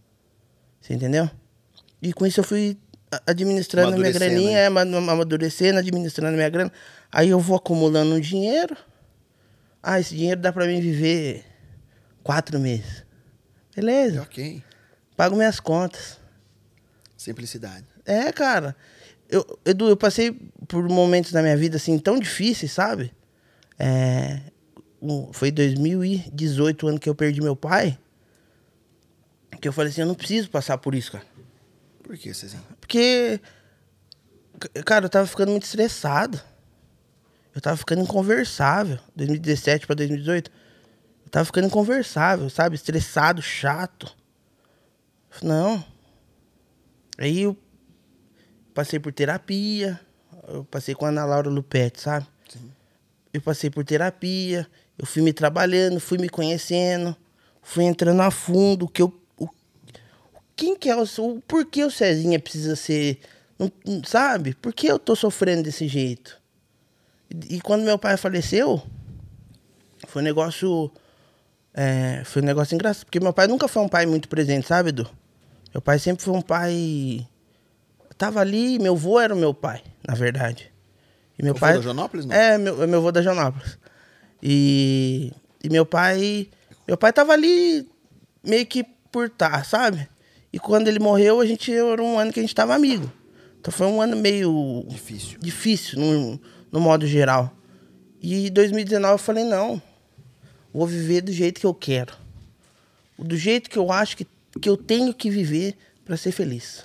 Você entendeu? E com isso eu fui administrando minha graninha, é, ama- amadurecendo, administrando minha grana. Aí eu vou acumulando um dinheiro. Ah, esse dinheiro dá pra mim viver quatro meses. Beleza, Ok. pago minhas contas. Simplicidade. É, cara. Eu, Edu, eu passei por momentos na minha vida assim tão difíceis, sabe? É, um- foi 2018 o ano que eu perdi meu pai. Que eu falei assim, eu não preciso passar por isso, cara. Por que, Cezinho? Porque, cara, eu tava ficando muito estressado. Eu tava ficando inconversável. 2017 pra 2018. Eu tava ficando inconversável, sabe? Estressado, chato. Não. Aí eu passei por terapia. Eu passei com a Ana Laura Lupetti, sabe? Eu passei por terapia. Eu fui me trabalhando, fui me conhecendo. Fui entrando a fundo. Que eu, o, quem que é o seu. Por que o Cezinha precisa ser. não- sabe? Por que eu tô sofrendo desse jeito? E, e quando meu pai faleceu, foi um negócio. é, foi um negócio engraçado. Porque meu pai nunca foi um pai muito presente, sabe, Edu? Meu pai sempre foi um pai. Tava ali, meu avô era o meu pai, na verdade. E meu O pai. da Joanópolis, não? É, meu, é meu avô da Janópolis. E, e meu pai. Meu pai tava ali meio que por tá, sabe? E quando ele morreu, a gente era um ano que a gente tava amigo. Então foi um ano meio Difícil. difícil no, no modo geral. E em 2019 eu falei, não, vou viver do jeito que eu quero. Do jeito que eu acho que, que eu tenho que viver para ser feliz.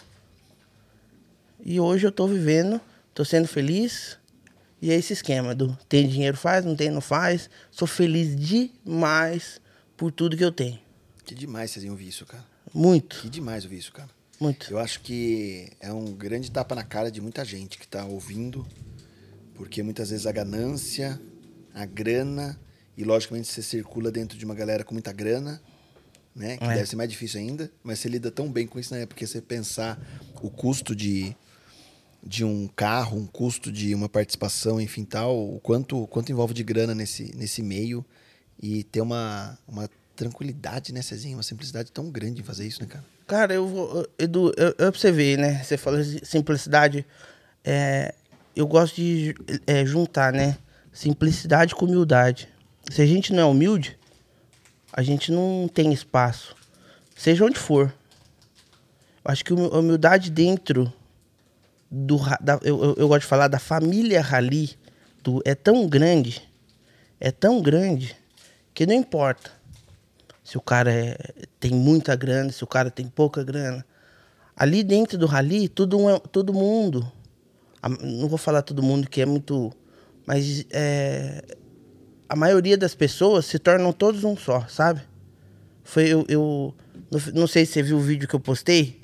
E hoje eu tô vivendo, tô sendo feliz. E é esse esquema do tem dinheiro faz, não tem não faz. Sou feliz demais por tudo que eu tenho. Que demais, Cezinho, ouvir isso, cara. Muito, Que demais ouvir isso, cara. muito. Eu acho que é um grande tapa na cara de muita gente que tá ouvindo, porque muitas vezes a ganância, a grana, e logicamente você circula dentro de uma galera com muita grana, né? Que É. deve ser mais difícil ainda, mas você lida tão bem com isso, né? Porque você pensar o custo de, de um carro, um custo de uma participação, enfim, tal, o quanto, quanto envolve de grana nesse, nesse meio e ter uma, uma tranquilidade, né, Cezinho? Uma simplicidade tão grande em fazer isso, né, cara? Cara, eu vou. Edu, eu, eu pra você ver, né? Você falou de simplicidade. É, eu gosto de é, juntar, né? Simplicidade com humildade. Se a gente não é humilde, a gente não tem espaço. Seja onde for. Eu acho que a humildade dentro do. Da, eu, eu, gosto de falar da família Rally do, é tão grande. É tão grande que não importa se o cara é- tem muita grana, se o cara tem pouca grana. Ali dentro do rally, todo, um é- todo mundo, não vou falar todo mundo que é muito, mas é, a maioria das pessoas se tornam todos um só, sabe? Foi eu, eu não sei se você viu o vídeo que eu postei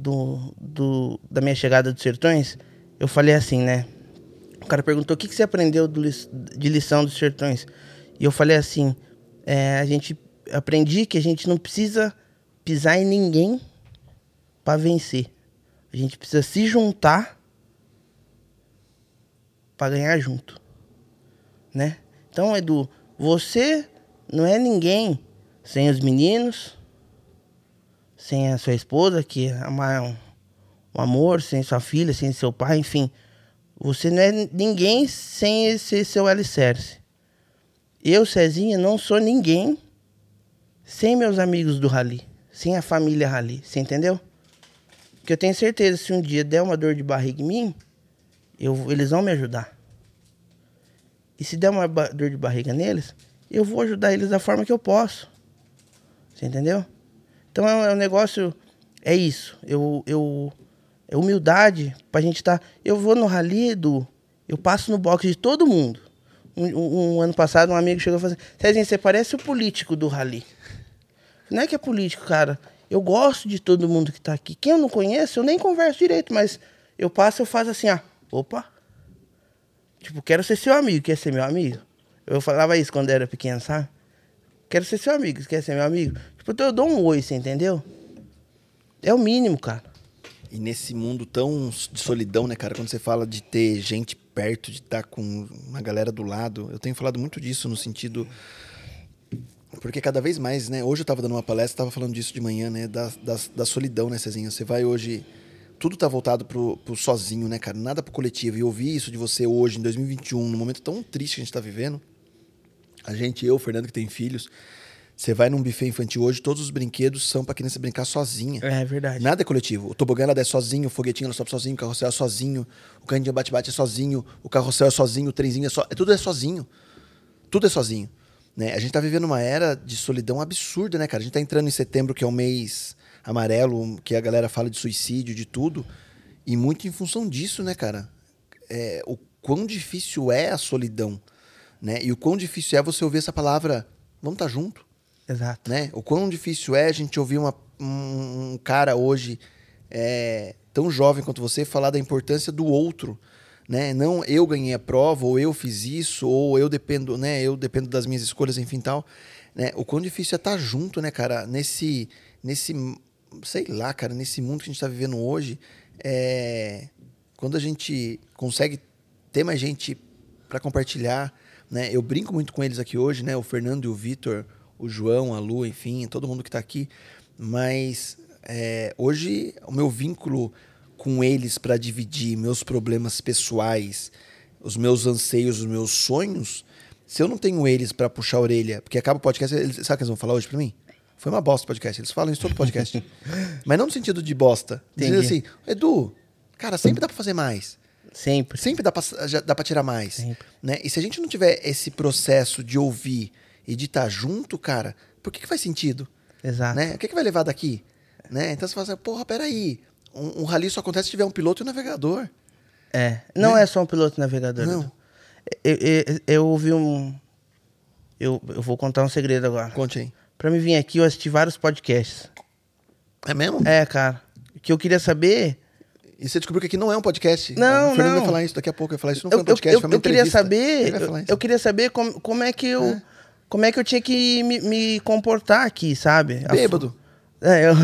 do, do, da minha chegada dos sertões. Eu falei assim, né? O cara perguntou o que, que você aprendeu do de lição dos sertões. E eu falei assim: é, a gente aprendi que a gente não precisa pisar em ninguém para vencer. A gente precisa se juntar para ganhar junto, né? Então, Edu, você não é ninguém sem os meninos, sem a sua esposa que é uma- um, um amor, sem sua filha, sem seu pai, enfim. Você não é ninguém sem esse seu alicerce. Eu, Cezinha, não sou ninguém sem meus amigos do rally. sem a família rally, você entendeu? Porque eu tenho certeza, se um dia der uma dor de barriga em mim, eu, eles vão me ajudar. E se der uma dor de barriga neles, eu vou ajudar eles da forma que eu posso. Você entendeu? Então é um, é um negócio. É isso. Eu, eu, é humildade pra gente estar. Eu vou no rally, Edu, eu passo no box de todo mundo. Um, um- um ano passado, um amigo chegou e falou assim: Cezinha, você parece o político do rally. Não é que é político, cara. Eu gosto de todo mundo que tá aqui. Quem eu não conheço, eu nem converso direito, mas eu passo, eu faço assim, ó. Opa. Tipo, quero ser seu amigo, quer ser meu amigo? Eu falava isso quando era pequeno, sabe? Quero ser seu amigo, quer ser meu amigo? Tipo, então eu dou um oi, você entendeu? É o mínimo, cara. E nesse mundo tão de solidão, né, cara? Quando você fala de ter gente perto, de estar com uma galera do lado, eu tenho falado muito disso no sentido. Porque cada vez mais, né? Hoje eu tava dando uma palestra, tava falando disso de manhã, né? Da, da, da solidão, né, Cezinha? Você vai hoje. Tudo tá voltado pro, pro sozinho, né, cara? Nada pro coletivo. E ouvir isso de você hoje, em 2021, num momento tão triste que a gente tá vivendo. A gente, eu, o Fernando, que tem filhos. Você vai num buffet infantil hoje, todos os brinquedos são pra criança brincar sozinha. É verdade. Nada é coletivo. O tobogã ela desce sozinho, o foguetinho ela sobe sozinho, o carrossel é sozinho, o de bate-bate é sozinho, o carrossel é sozinho, o trenzinho é só. Tudo é sozinho. Tudo é sozinho. Né? A gente tá vivendo uma era de solidão absurda, né, cara? A gente tá entrando em setembro, que é o mês amarelo, que a galera fala de suicídio, de tudo. E muito em função disso, né, cara? É, o quão difícil é a solidão. Né? E o quão difícil é você ouvir essa palavra, vamos estar tá junto Exato. né? O quão difícil é a gente ouvir uma- um, cara hoje é, tão jovem quanto você falar da importância do outro, né? Não eu ganhei a prova, ou eu fiz isso, ou eu dependo, né? Eu dependo das minhas escolhas, enfim, tal. Né? O quão difícil é estar junto, né, cara? Nesse, nesse, sei lá, cara, nesse mundo que a gente está vivendo hoje, é, quando a gente consegue ter mais gente para compartilhar, né? Eu brinco muito com eles aqui hoje, né? O Fernando e o Vitor, o João, a Lu, enfim, todo mundo que está aqui. Mas é, hoje o meu vínculo com eles para dividir meus problemas pessoais, os meus anseios, os meus sonhos, se eu não tenho eles para puxar a orelha, porque acaba o podcast, eles, sabe o que eles vão falar hoje para mim? Foi uma bosta o podcast. Eles falam isso todo podcast. Mas não no sentido de bosta. Entendi. assim, Edu, cara, sempre dá para fazer mais. Sempre. Sempre dá pra tirar mais. Sempre. Né? E se a gente não tiver esse processo de ouvir e de estar junto, cara, por que, que faz sentido? Exato. Né? O que, que vai levar daqui? Né? Então você fala assim, porra, peraí. Um, um rally só acontece se tiver um piloto e um navegador. É. Não é só um piloto navegador. Não. Eu, eu, eu ouvi um. Eu, eu vou contar um segredo agora. Conte aí. Pra me vir aqui, eu assisti vários podcasts. É mesmo? É, cara. O que eu queria saber. E você descobriu que aqui não é um podcast. Não, o Fernando não. vai falar isso daqui a pouco. Vai falar isso não Eu, foi um eu, podcast, eu, foi uma eu queria saber. Eu, eu queria saber como, como é que eu. Como é que eu tinha que me, me comportar aqui, sabe? A Bêbado. É, eu...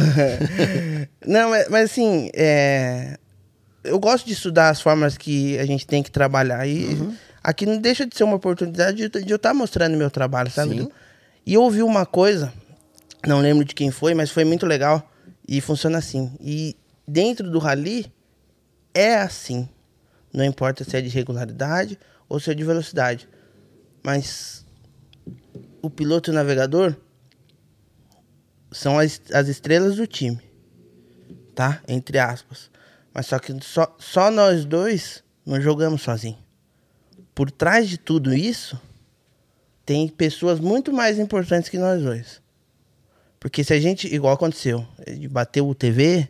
não, mas, mas assim, é... eu gosto de estudar as formas que a gente tem que trabalhar. E Uhum. aqui não deixa de ser uma oportunidade de, de eu estar mostrando meu trabalho, sabe? Sim. E eu ouvi uma coisa, não lembro de quem foi, mas foi muito legal. E funciona assim. E dentro do rally, é assim. Não importa se é de regularidade ou se é de velocidade. Mas o piloto e o navegador são as, as estrelas do time. Tá? Entre aspas. Mas só que só, só nós dois não jogamos sozinhos. Por trás de tudo isso, tem pessoas muito mais importantes que nós dois. Porque se a gente, igual aconteceu, de bater o TV,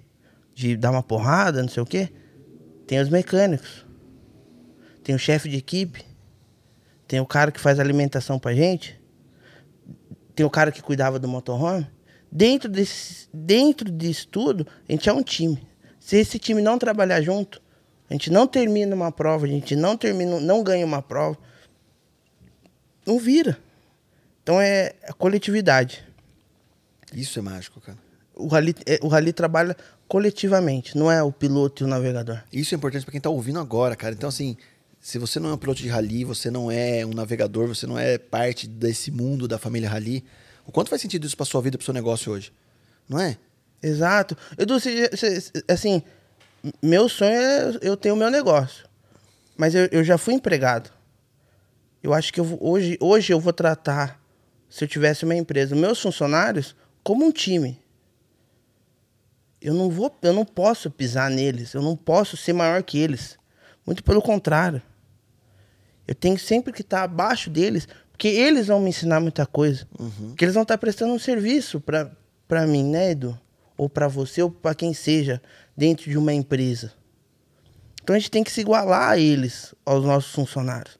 de dar uma porrada, não sei o quê, tem os mecânicos. Tem o chefe de equipe. Tem o cara que faz alimentação pra gente. Tem o cara que cuidava do motorhome. Dentro, desse, dentro disso tudo, a gente é um time. Se esse time não trabalhar junto, a gente não termina uma prova, a gente não termina, não ganha uma prova, não vira. Então é a coletividade. Isso é mágico, cara. O rally, é- o rally trabalha coletivamente, não é o piloto e o navegador. Isso é importante para quem tá ouvindo agora, cara. Então, assim, se você não é um piloto de rally, você não é um navegador, você não é parte desse mundo da família rally, o quanto faz sentido isso pra sua vida, pro seu negócio hoje? Não é? Exato. Edu, você- você- assim, meu sonho é eu ter o meu negócio. Mas eu, eu já fui empregado. Eu acho que eu hoje, hoje eu vou tratar, se eu tivesse uma empresa, meus funcionários como um time. eu não vou, eu não posso pisar neles, eu não posso ser maior que eles. Muito pelo contrário. Eu tenho sempre que estar abaixo deles, porque eles vão me ensinar muita coisa. Porque eles vão estar prestando um serviço pra, pra mim, né, Edu? Ou pra você, ou pra quem seja, dentro de uma empresa. Então a gente tem que se igualar a eles, aos nossos funcionários.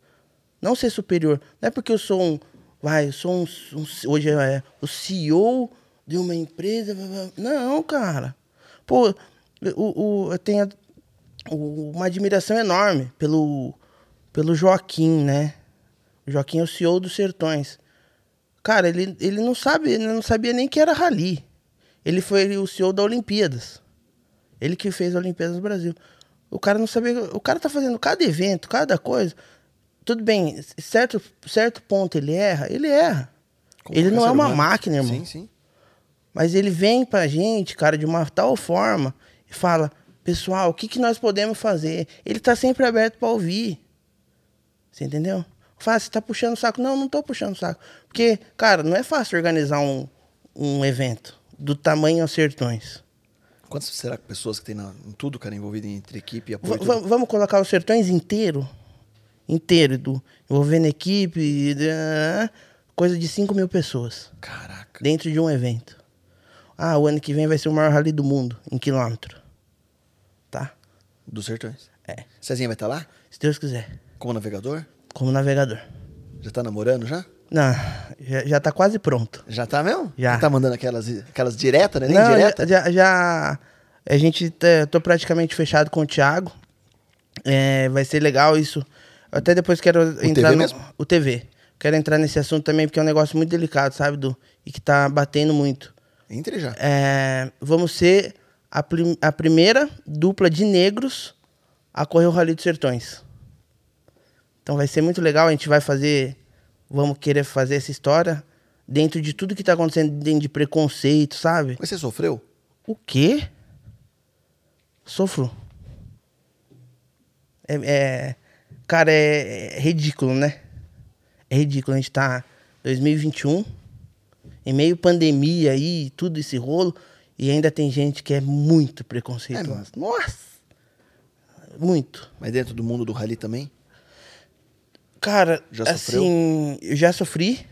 Não ser superior. Não é porque eu sou um. Vai, eu sou um. um- hoje é o CEO de uma empresa. Não, cara. Pô, o, o, eu tenho uma admiração enorme pelo, pelo Joaquim, né? O Joaquim é o CEO dos Sertões. Cara, ele, ele não sabe, ele não sabia nem que era rally. Ele foi o CEO da Olimpíadas. Ele que fez a Olimpíadas do Brasil. O cara não sabia. O cara tá fazendo cada evento, cada coisa. Tudo bem, certo, certo ponto ele erra, ele erra. Como ele não é uma humano. máquina, irmão. Sim, sim. Mas ele vem pra gente, cara, de uma tal forma e fala: pessoal, o que, que nós podemos fazer? Ele tá sempre aberto pra ouvir. Você entendeu? Fala, você tá puxando o saco? Não, não tô puxando o saco. Porque, cara, não é fácil organizar um, um evento do tamanho aos sertões. Quantas será que pessoas que tem na, em tudo, cara, envolvido entre equipe e apoio? tudo? vamos colocar os sertões inteiro? Inteiro, Edu. Envolvendo equipe, coisa de 5 mil pessoas. Caraca. dentro de um evento. Ah, o ano que vem vai ser o maior rally do mundo, em quilômetro. Tá? Dos sertões. É. Cezinha vai estar lá? Se Deus quiser. Como navegador? Como navegador. Já tá namorando já? Não, já, já tá quase pronto. Já tá mesmo? Já. tá mandando aquelas, aquelas diretas, né? Nem Não, direta? já, já, já- A gente tá, tô praticamente fechado com o Thiago. É, vai ser legal isso. Eu até depois quero entrar TV no. mesmo? O TV. Quero entrar nesse assunto também, porque é um negócio muito delicado, sabe, Du? E que tá batendo muito. Entre já. É, vamos ser a, prim- a primeira dupla de negros a correr o Rally dos Sertões. Então vai ser muito legal, a gente vai fazer, vamos querer fazer essa história dentro de tudo que tá acontecendo dentro de preconceito, sabe? Mas você sofreu? O quê? Sofro. É, é- cara, é, é ridículo, né? É ridículo. A gente tá em 2021, em meio pandemia aí, tudo esse rolo, e ainda tem gente que é muito preconceituosa. Nossa! Muito. Mas dentro do mundo do rally também? Cara, Já sofreu? assim, eu já sofri.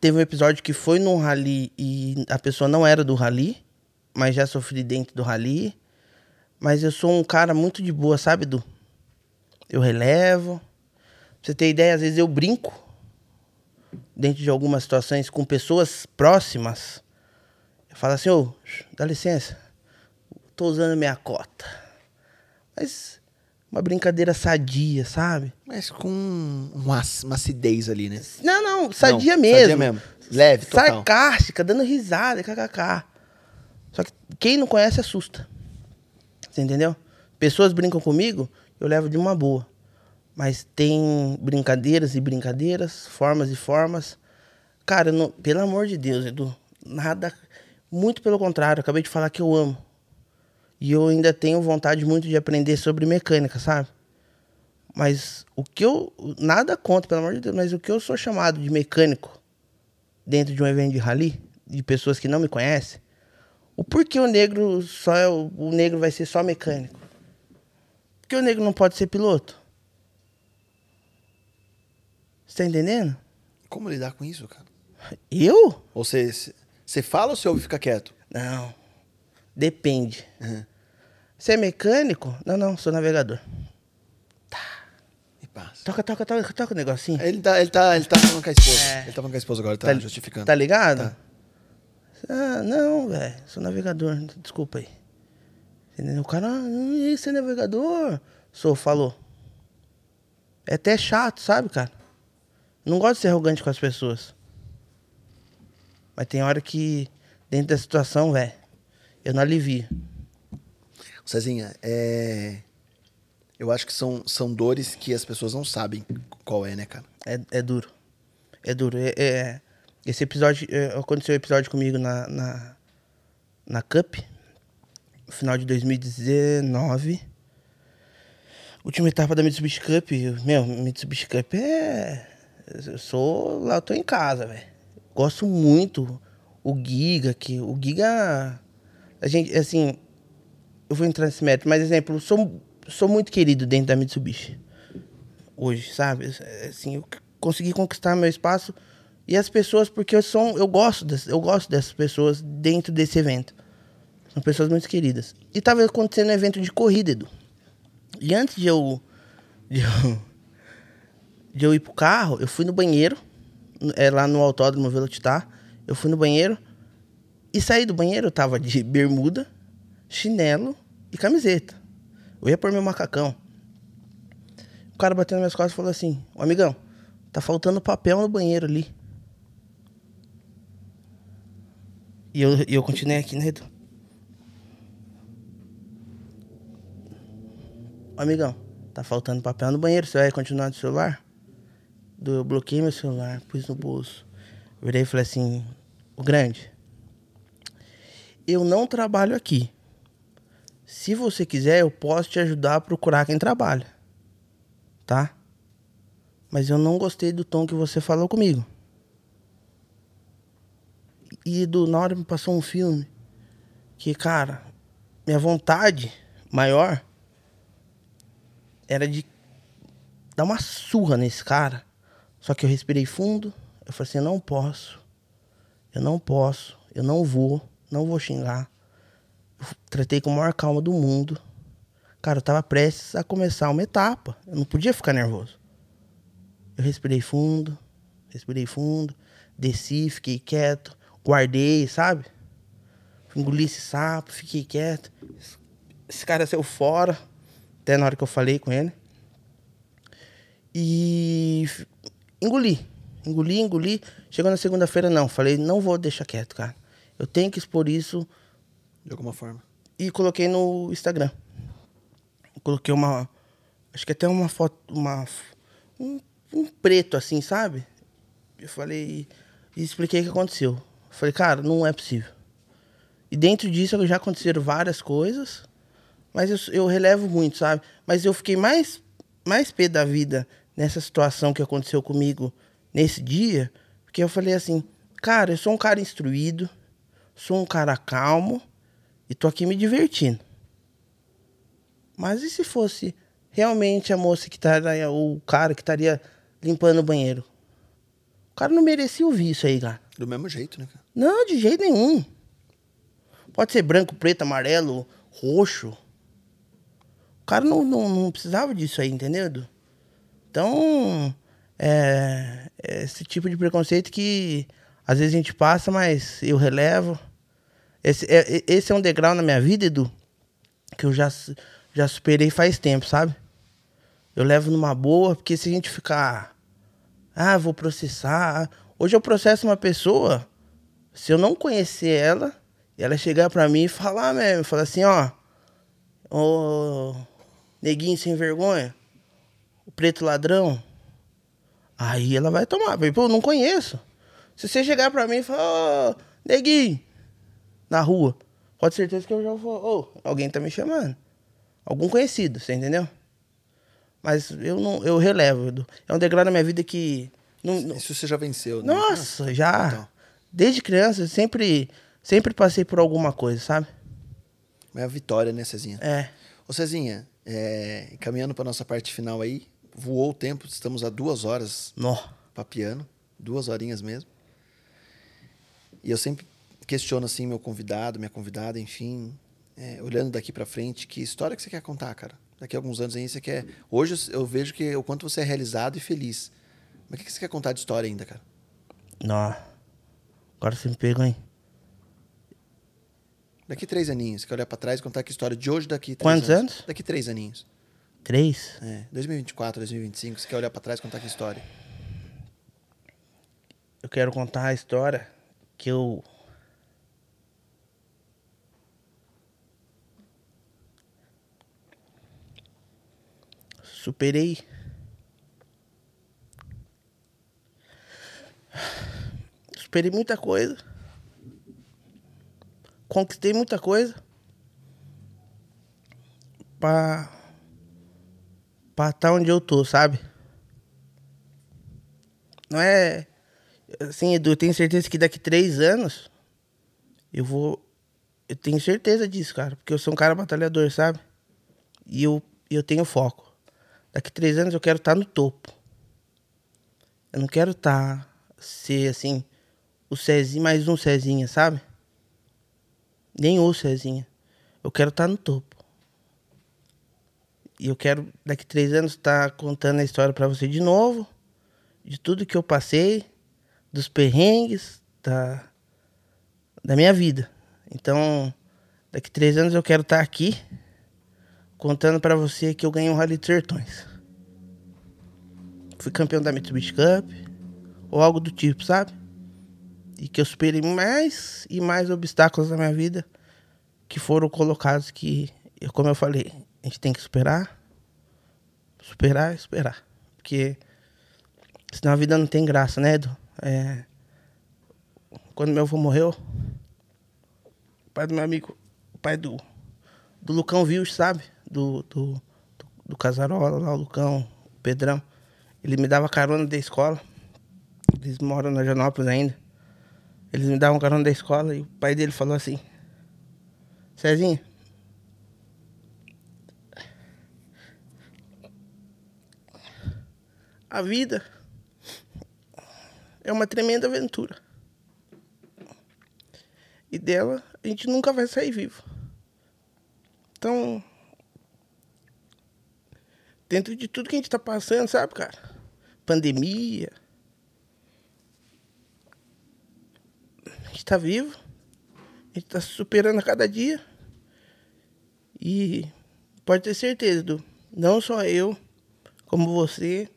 Teve um episódio que foi num rally e a pessoa não era do rally, mas já sofri dentro do rally. Mas eu sou um cara muito de boa, sabe, Du? Eu relevo. Pra você ter ideia, às vezes eu brinco dentro de algumas situações com pessoas próximas. Eu falo assim, ô, dá licença, tô usando minha cota. Mas uma brincadeira sadia, sabe? Mas com uma, uma acidez ali, né? Não, não, sadia Não, mesmo. sadia mesmo. Leve, total. Sarcástica, dando risada, kkk. Só que quem não conhece assusta. Você entendeu? Pessoas brincam comigo, eu levo de uma boa. Mas tem brincadeiras e brincadeiras, formas e formas. Cara, não- pelo amor de Deus, Edu, nada. Muito pelo contrário, acabei de falar que eu amo. E eu ainda tenho vontade muito de aprender sobre mecânica, sabe? Mas o que eu. Nada contra, pelo amor de Deus, mas o que eu sou chamado de mecânico dentro de um evento de rally, de pessoas que não me conhecem, o porquê o negro só é. O, o negro vai ser só mecânico? Por que o negro não pode ser piloto? Você tá entendendo? Como lidar com isso, cara? Eu? Ou você, você fala ou você ouve e fica quieto? Não. Depende. Uhum. Você é mecânico? Não, não, sou navegador. E passa. Toca, toca, toca, toca o negocinho. Ele tá, ele tá, ele tá falando com a esposa. É. Ele tá falando com a esposa agora, tá, justificando. Tá ligado? Tá. Ah, não, velho. Sou navegador. Desculpa aí. O cara, ah, "Ih, você é navegador? Sou, falou. É até chato, sabe, cara? Não gosto de ser arrogante com as pessoas. Mas tem hora que, dentro da situação, velho, eu não alivio. Cezinha, é... Eu acho que são, são dores que as pessoas não sabem qual é, né, cara? É, é duro. É duro. É, é- esse episódio. é, aconteceu um episódio comigo na, na, na Cup. Final de 2019. Última etapa da Mitsubishi Cup. Meu, Mitsubishi Cup é. Eu sou. Lá eu tô em casa, velho. Gosto muito. O Giga, que. O Giga A gente, assim, eu vou entrar nesse mérito, mas exemplo, sou, sou muito querido dentro da Mitsubishi. Hoje, sabe? Assim, eu consegui conquistar meu espaço e as pessoas, porque eu sou, eu gosto, das, eu gosto dessas pessoas dentro desse evento. São pessoas muito queridas. E tava acontecendo um evento de corrida, Edu. E antes de eu, de eu, de eu ir pro carro, eu fui no banheiro, é, lá no autódromo Velocitar. Eu fui no banheiro e saí do banheiro, eu tava de bermuda, chinelo e camiseta. Eu ia pôr meu macacão. O cara bateu nas minhas costas e falou assim: Ô amigão, tá faltando papel no banheiro ali. E eu, eu continuei aqui, né, Edu? Amigão, tá faltando papel no banheiro, você vai continuar no celular? Eu bloqueei meu celular, pus no bolso. Virei e falei assim, o grande, eu não trabalho aqui. Se você quiser, eu posso te ajudar a procurar quem trabalha. Tá? Mas eu não gostei do tom que você falou comigo. E do na hora me passou um filme que, cara, minha vontade maior era de dar uma surra nesse cara. Só que eu respirei fundo. Eu falei assim: eu não posso. Eu não posso. Eu não vou. Não vou xingar. Tratei com a maior calma do mundo. Cara, eu tava prestes a começar uma etapa. Eu não podia ficar nervoso. Eu respirei fundo. Respirei fundo. Desci, fiquei quieto. Guardei, sabe? Engoli esse sapo, fiquei quieto. Esse cara saiu fora. Até na hora que eu falei com ele. E engoli. Engoli, engoli. Chegou na segunda-feira, não. Falei, não vou deixar quieto, cara. Eu tenho que expor isso. De alguma forma. E coloquei no Instagram. Coloquei uma. Acho que até uma foto. Uma, um, um preto assim, sabe? Eu falei. E expliquei o que aconteceu. Falei, cara, não é possível. E dentro disso já aconteceram várias coisas. Mas eu, eu relevo muito, sabe? Mas eu fiquei mais, mais pé da vida nessa situação que aconteceu comigo nesse dia. Porque eu falei assim, cara, eu sou um cara instruído, sou um cara calmo e tô aqui me divertindo. Mas e se fosse realmente a moça que estaria, ou o cara que estaria limpando o banheiro? O cara não merecia ouvir isso aí, cara. Do mesmo jeito, né, cara? Não, de jeito nenhum. Pode ser branco, preto, amarelo, roxo. O cara não, não, não precisava disso aí, entendeu? Então, é, é esse tipo de preconceito que às vezes a gente passa, mas eu relevo. Esse é, esse é um degrau na minha vida, Edu, que eu já, já superei faz tempo, sabe? Eu levo numa boa, porque se a gente ficar. Ah, vou processar. Hoje eu processo uma pessoa, se eu não conhecer ela, ela chegar pra mim e falar mesmo, falar assim, ó. Ô. Neguinho sem vergonha. O preto ladrão. Aí ela vai tomar. Pô, eu não conheço. Se você chegar pra mim e falar, ô, neguinho, na rua, pode ter certeza que eu já vou. Ô, alguém tá me chamando. Algum conhecido, você entendeu? Mas eu não, eu relevo. É um degrau na minha vida que. Não, não- Isso você já venceu, né? nossa, já. Então. Desde criança, eu sempre, sempre passei por alguma coisa, sabe? É a vitória, né, Cezinha? É. Ô, Cezinha, é, caminhando pra nossa parte final aí, voou o tempo, estamos a duas horas Nó. papiando, duas horinhas mesmo. E eu sempre questiono, assim, meu convidado, minha convidada, enfim, é, olhando daqui pra frente, que história que você quer contar, cara? Daqui a alguns anos aí você quer... Hoje eu vejo que o quanto você é realizado e feliz. Mas o que que você quer contar de história ainda, cara? Nó. Agora você me pegou, hein? Daqui três aninhos, você quer olhar pra trás e contar que história de hoje daqui três Quantos anos? Daqui três aninhos. Três? É, 2024, 2025, você quer olhar pra trás e contar que história? Eu quero contar a história que eu. Superei. Superei muita coisa. Conquistei muita coisa. Pra. Pra estar onde eu tô, sabe? Não é. Assim, Edu, eu tenho certeza que daqui três anos eu vou Eu tenho certeza disso, cara. Porque eu sou um cara batalhador, sabe? E eu, eu tenho foco. Daqui três anos eu quero estar no topo. Eu não quero estar, ser assim, o Cezinha, mais um Cezinha, sabe? Nem o Cezinha. Eu quero estar no topo. E eu quero, daqui três anos, estar contando a história pra você de novo. De tudo que eu passei, dos perrengues, da, da minha vida. Então, daqui três anos eu quero estar aqui contando pra você que eu ganhei um Rally de Sertões. Fui campeão da Mitsubishi Cup, ou algo do tipo, sabe? E que eu superei mais e mais obstáculos na minha vida que foram colocados que, como eu falei, a gente tem que superar, superar, esperar. Porque senão a vida não tem graça, né, Edu? É, quando meu avô morreu, o pai do meu amigo, o pai do, do Lucão Vils, sabe? Do, do, do, do Casarola lá, o Lucão, o Pedrão. Ele me dava carona da escola. Eles moram na Janópolis ainda. Eles me davam carona da escola e o pai dele falou assim: Cezinha, a vida é uma tremenda aventura. E dela a gente nunca vai sair vivo. Então, dentro de tudo que a gente tá passando, sabe, cara? Pandemia. A gente tá vivo. A gente tá se superando a cada dia. E pode ter certeza, Edu, não só eu, como você,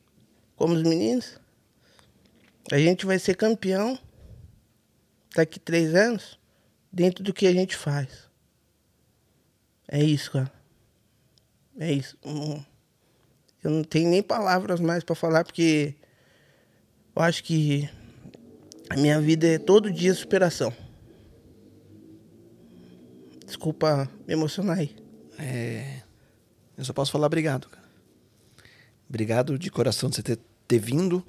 como os meninos, a gente vai ser campeão daqui três anos dentro do que a gente faz. É isso, cara. É isso. Eu não tenho nem palavras mais pra falar, porque eu acho que a minha vida é todo dia superação. Desculpa me emocionar aí. É, eu só posso falar obrigado, cara. Obrigado de coração de você ter, ter vindo.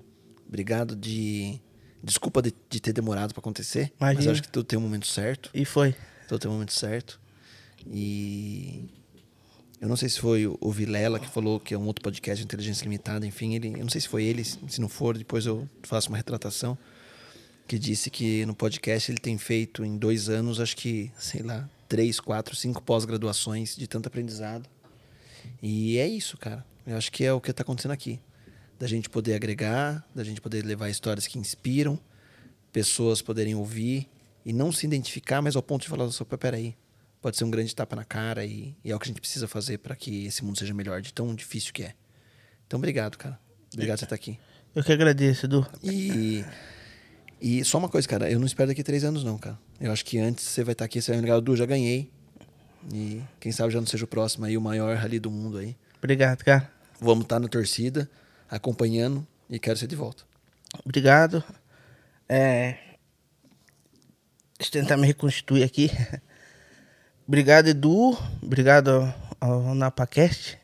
Obrigado de. Desculpa de, de ter demorado pra acontecer. Mas Imagina. eu acho que tudo tem um momento certo. E foi. Tudo tem um momento certo. E. Eu não sei se foi o Vilela que falou que é um outro podcast de inteligência limitada, enfim, ele, eu não sei se foi ele, se não for, depois eu faço uma retratação, que disse que no podcast ele tem feito em dois anos, acho que, sei lá, três, quatro, cinco pós-graduações de tanto aprendizado. E é isso, cara. Eu acho que é o que está acontecendo aqui. Da gente poder agregar, da gente poder levar histórias que inspiram, pessoas poderem ouvir e não se identificar, mas ao ponto de falar, peraí, pode ser um grande tapa na cara e, e é o que a gente precisa fazer para que esse mundo seja melhor, de tão difícil que é. Então, obrigado, cara. Obrigado por você estar aqui. Eu que agradeço, Edu. E, e só uma coisa, cara, eu não espero daqui três anos, não, cara. Eu acho que antes você vai estar aqui, você vai me ligar, Du, já ganhei. E quem sabe já não seja o próximo aí, o maior rally do mundo aí. Obrigado, cara. Vamos estar na torcida, acompanhando e quero ser de volta. Obrigado. É... Deixa eu tentar me reconstituir aqui. Obrigado, Edu. Obrigado ao, ao NapaCast.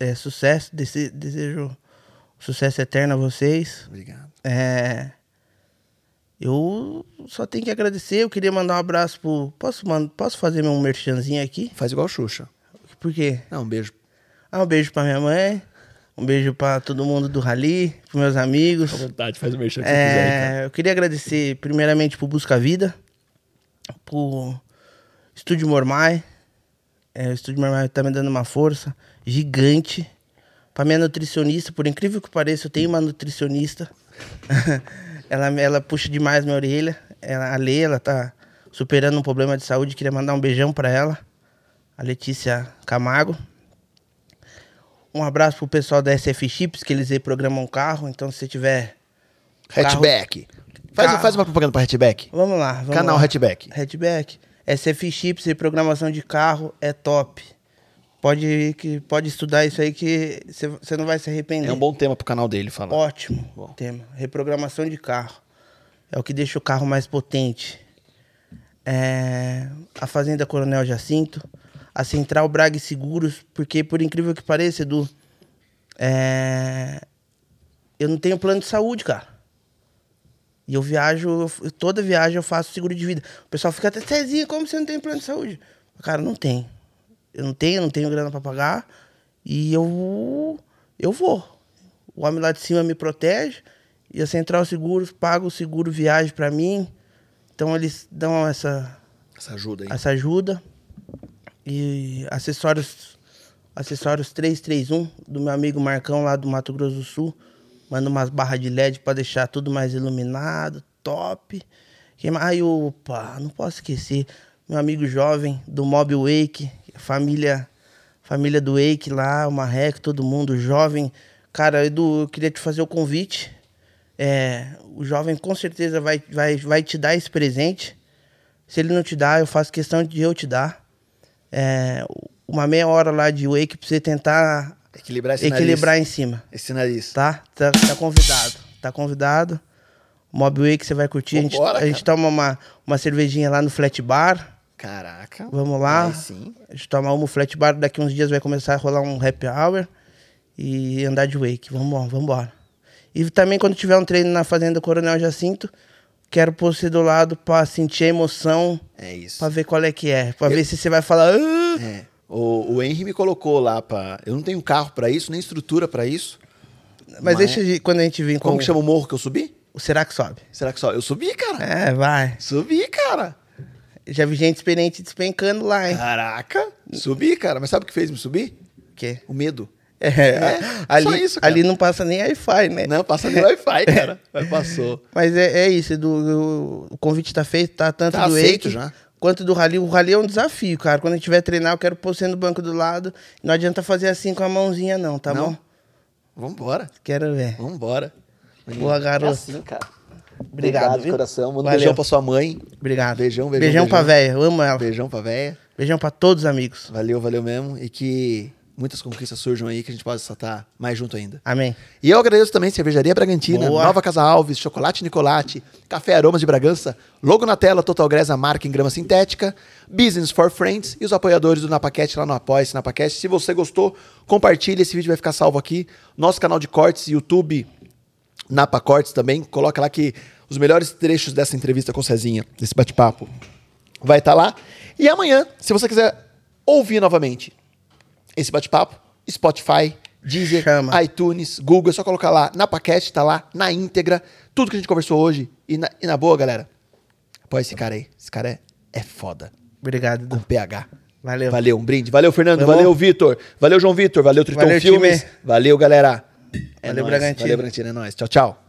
É, sucesso. Dese- desejo sucesso eterno a vocês. Obrigado. É, eu só tenho que agradecer. Eu queria mandar um abraço pro. Posso, man- Posso fazer meu merchanzinho aqui? Faz igual o Xuxa. Por quê? Não, um beijo. Ah, um beijo pra minha mãe. Um beijo pra todo mundo do Rally, pros meus amigos. vontade, faz o merchan que É, eu queria agradecer primeiramente pro Busca Vida, pro Estúdio Mormai. É, o Estúdio Mormai tá me dando uma força gigante. Pra minha nutricionista, por incrível que pareça, eu tenho uma nutricionista. ela, ela puxa demais minha orelha. Ela, a Lê, ela tá superando um problema de saúde. Queria mandar um beijão pra ela. A Letícia Camargo. Um abraço pro pessoal da SF Chips, que eles reprogramam o carro. Então, se você tiver Hatchback. Faz, Carro. faz uma propaganda pra Hatchback. Vamos lá. Vamos Canal lá. Hatchback. Hatchback. SF Chips e programação de carro é top. Pode, que, pode estudar isso aí que você não vai se arrepender. É um bom tema pro canal dele falar. Ótimo Bom. tema. Reprogramação de carro. É o que deixa o carro mais potente. É, a Fazenda Coronel Jacinto. A Central Braga Seguros. Porque, por incrível que pareça, Edu, é, eu não tenho plano de saúde, cara. E eu viajo, eu toda viagem eu faço seguro de vida. O pessoal fica até, Cezinha, como você não tem plano de saúde? Cara, não tem. Eu não tenho, não tenho grana pra pagar. E eu, eu vou. O homem lá de cima me protege. E a Central Seguros paga o seguro viagem pra mim. Então eles dão essa, Essa ajuda aí. essa ajuda. E acessórios acessórios 331 do meu amigo Marcão lá do Mato Grosso do Sul. Manda umas barras de LED para deixar tudo mais iluminado, top. Ai, opa, não posso esquecer. Meu amigo jovem do Mob Wake, família família do Wake lá, o Marreco, todo mundo jovem. Cara, Edu, eu queria te fazer o convite. É, o jovem com certeza vai, vai, vai te dar esse presente. Se ele não te dá, eu faço questão de eu te dar. É, uma meia hora lá de wake pra você tentar Equilibrar esse equilibrar nariz. em cima, Esse nariz. tá? tá? Tá convidado. Tá convidado. Mob Wake você vai curtir. a gente, Vambora, a gente toma uma, uma cervejinha lá no Flat Bar. Caraca. Vamos lá. Sim. A gente toma uma Flat Bar. Daqui uns dias vai começar a rolar um happy hour. E andar de wake. Vamos vamos embora. E também quando tiver um treino na Fazenda Coronel Jacinto, quero pôr você do lado pra sentir a emoção. É isso. Pra ver qual é que é. Pra ver se você vai falar. "Ah!" É. O, o Henry me colocou lá pra. Eu não tenho carro pra isso, nem estrutura pra isso. Mas, Mas- deixa de, quando a gente vir com. Como que chama o morro que eu subi? O Será que sobe? Será que só? Eu subi, cara. É, vai. Subi, cara. Já vi gente experiente despencando lá, hein? Caraca. Subi, cara. Mas sabe o que fez me subir? O quê? O medo. É, É, ali, só isso, cara. ali não passa nem Wi-Fi, né? Não, passa nem Wi-Fi, cara. Mas passou. Mas é, é isso, Edu, o, o convite tá feito, tá tanto Tá do aceito Wake já. Quanto do Rally. O Rally é um desafio, cara. Quando a gente tiver treinar, eu quero pôr você no banco do lado. Não adianta fazer assim com a mãozinha, não, tá Não? bom? Vambora. Quero ver. Vambora. Boa, garoto. É assim, cara. Obrigado, de viu? coração. Manda um beijão pra sua mãe. Obrigado. Beijão, beijão, Beijão pra beijão. véia, eu amo ela. Beijão pra véia. Beijão pra todos os amigos. Valeu, valeu mesmo. E que muitas conquistas surjam aí, que a gente possa estar mais junto ainda. Amém. E eu agradeço também Cervejaria Bragantina, Boa. Nova Casa Alves, Chocolate Nicolate, Café Aromas de Bragança, logo na tela, Total Grass, a marca em grama sintética, Business for Friends e os apoiadores do Napaquete lá no Apoia-se Napaquete. Se você gostou, compartilhe, esse vídeo vai ficar salvo aqui. Nosso canal de cortes, YouTube, Napa Cortes também, coloca lá que os melhores trechos dessa entrevista com o Cezinha, desse bate-papo, vai estar lá. E amanhã, se você quiser ouvir novamente esse bate-papo, Spotify, Deezer, Chama. iTunes, Google, é só colocar lá na paquete, tá lá, na íntegra, tudo que a gente conversou hoje. E na, e na boa, galera, apoia esse cara aí. Esse cara é, é foda. Obrigado, Com Edu. PH. Valeu. Valeu, um brinde. Valeu, Fernando. Vamos. Valeu, Vitor. Valeu, João Vitor. Valeu, Tritão Valeu, Filmes. time. Valeu, galera. É Valeu, nóis. Bragantino. Valeu, Bragantino. É nóis. Tchau, tchau.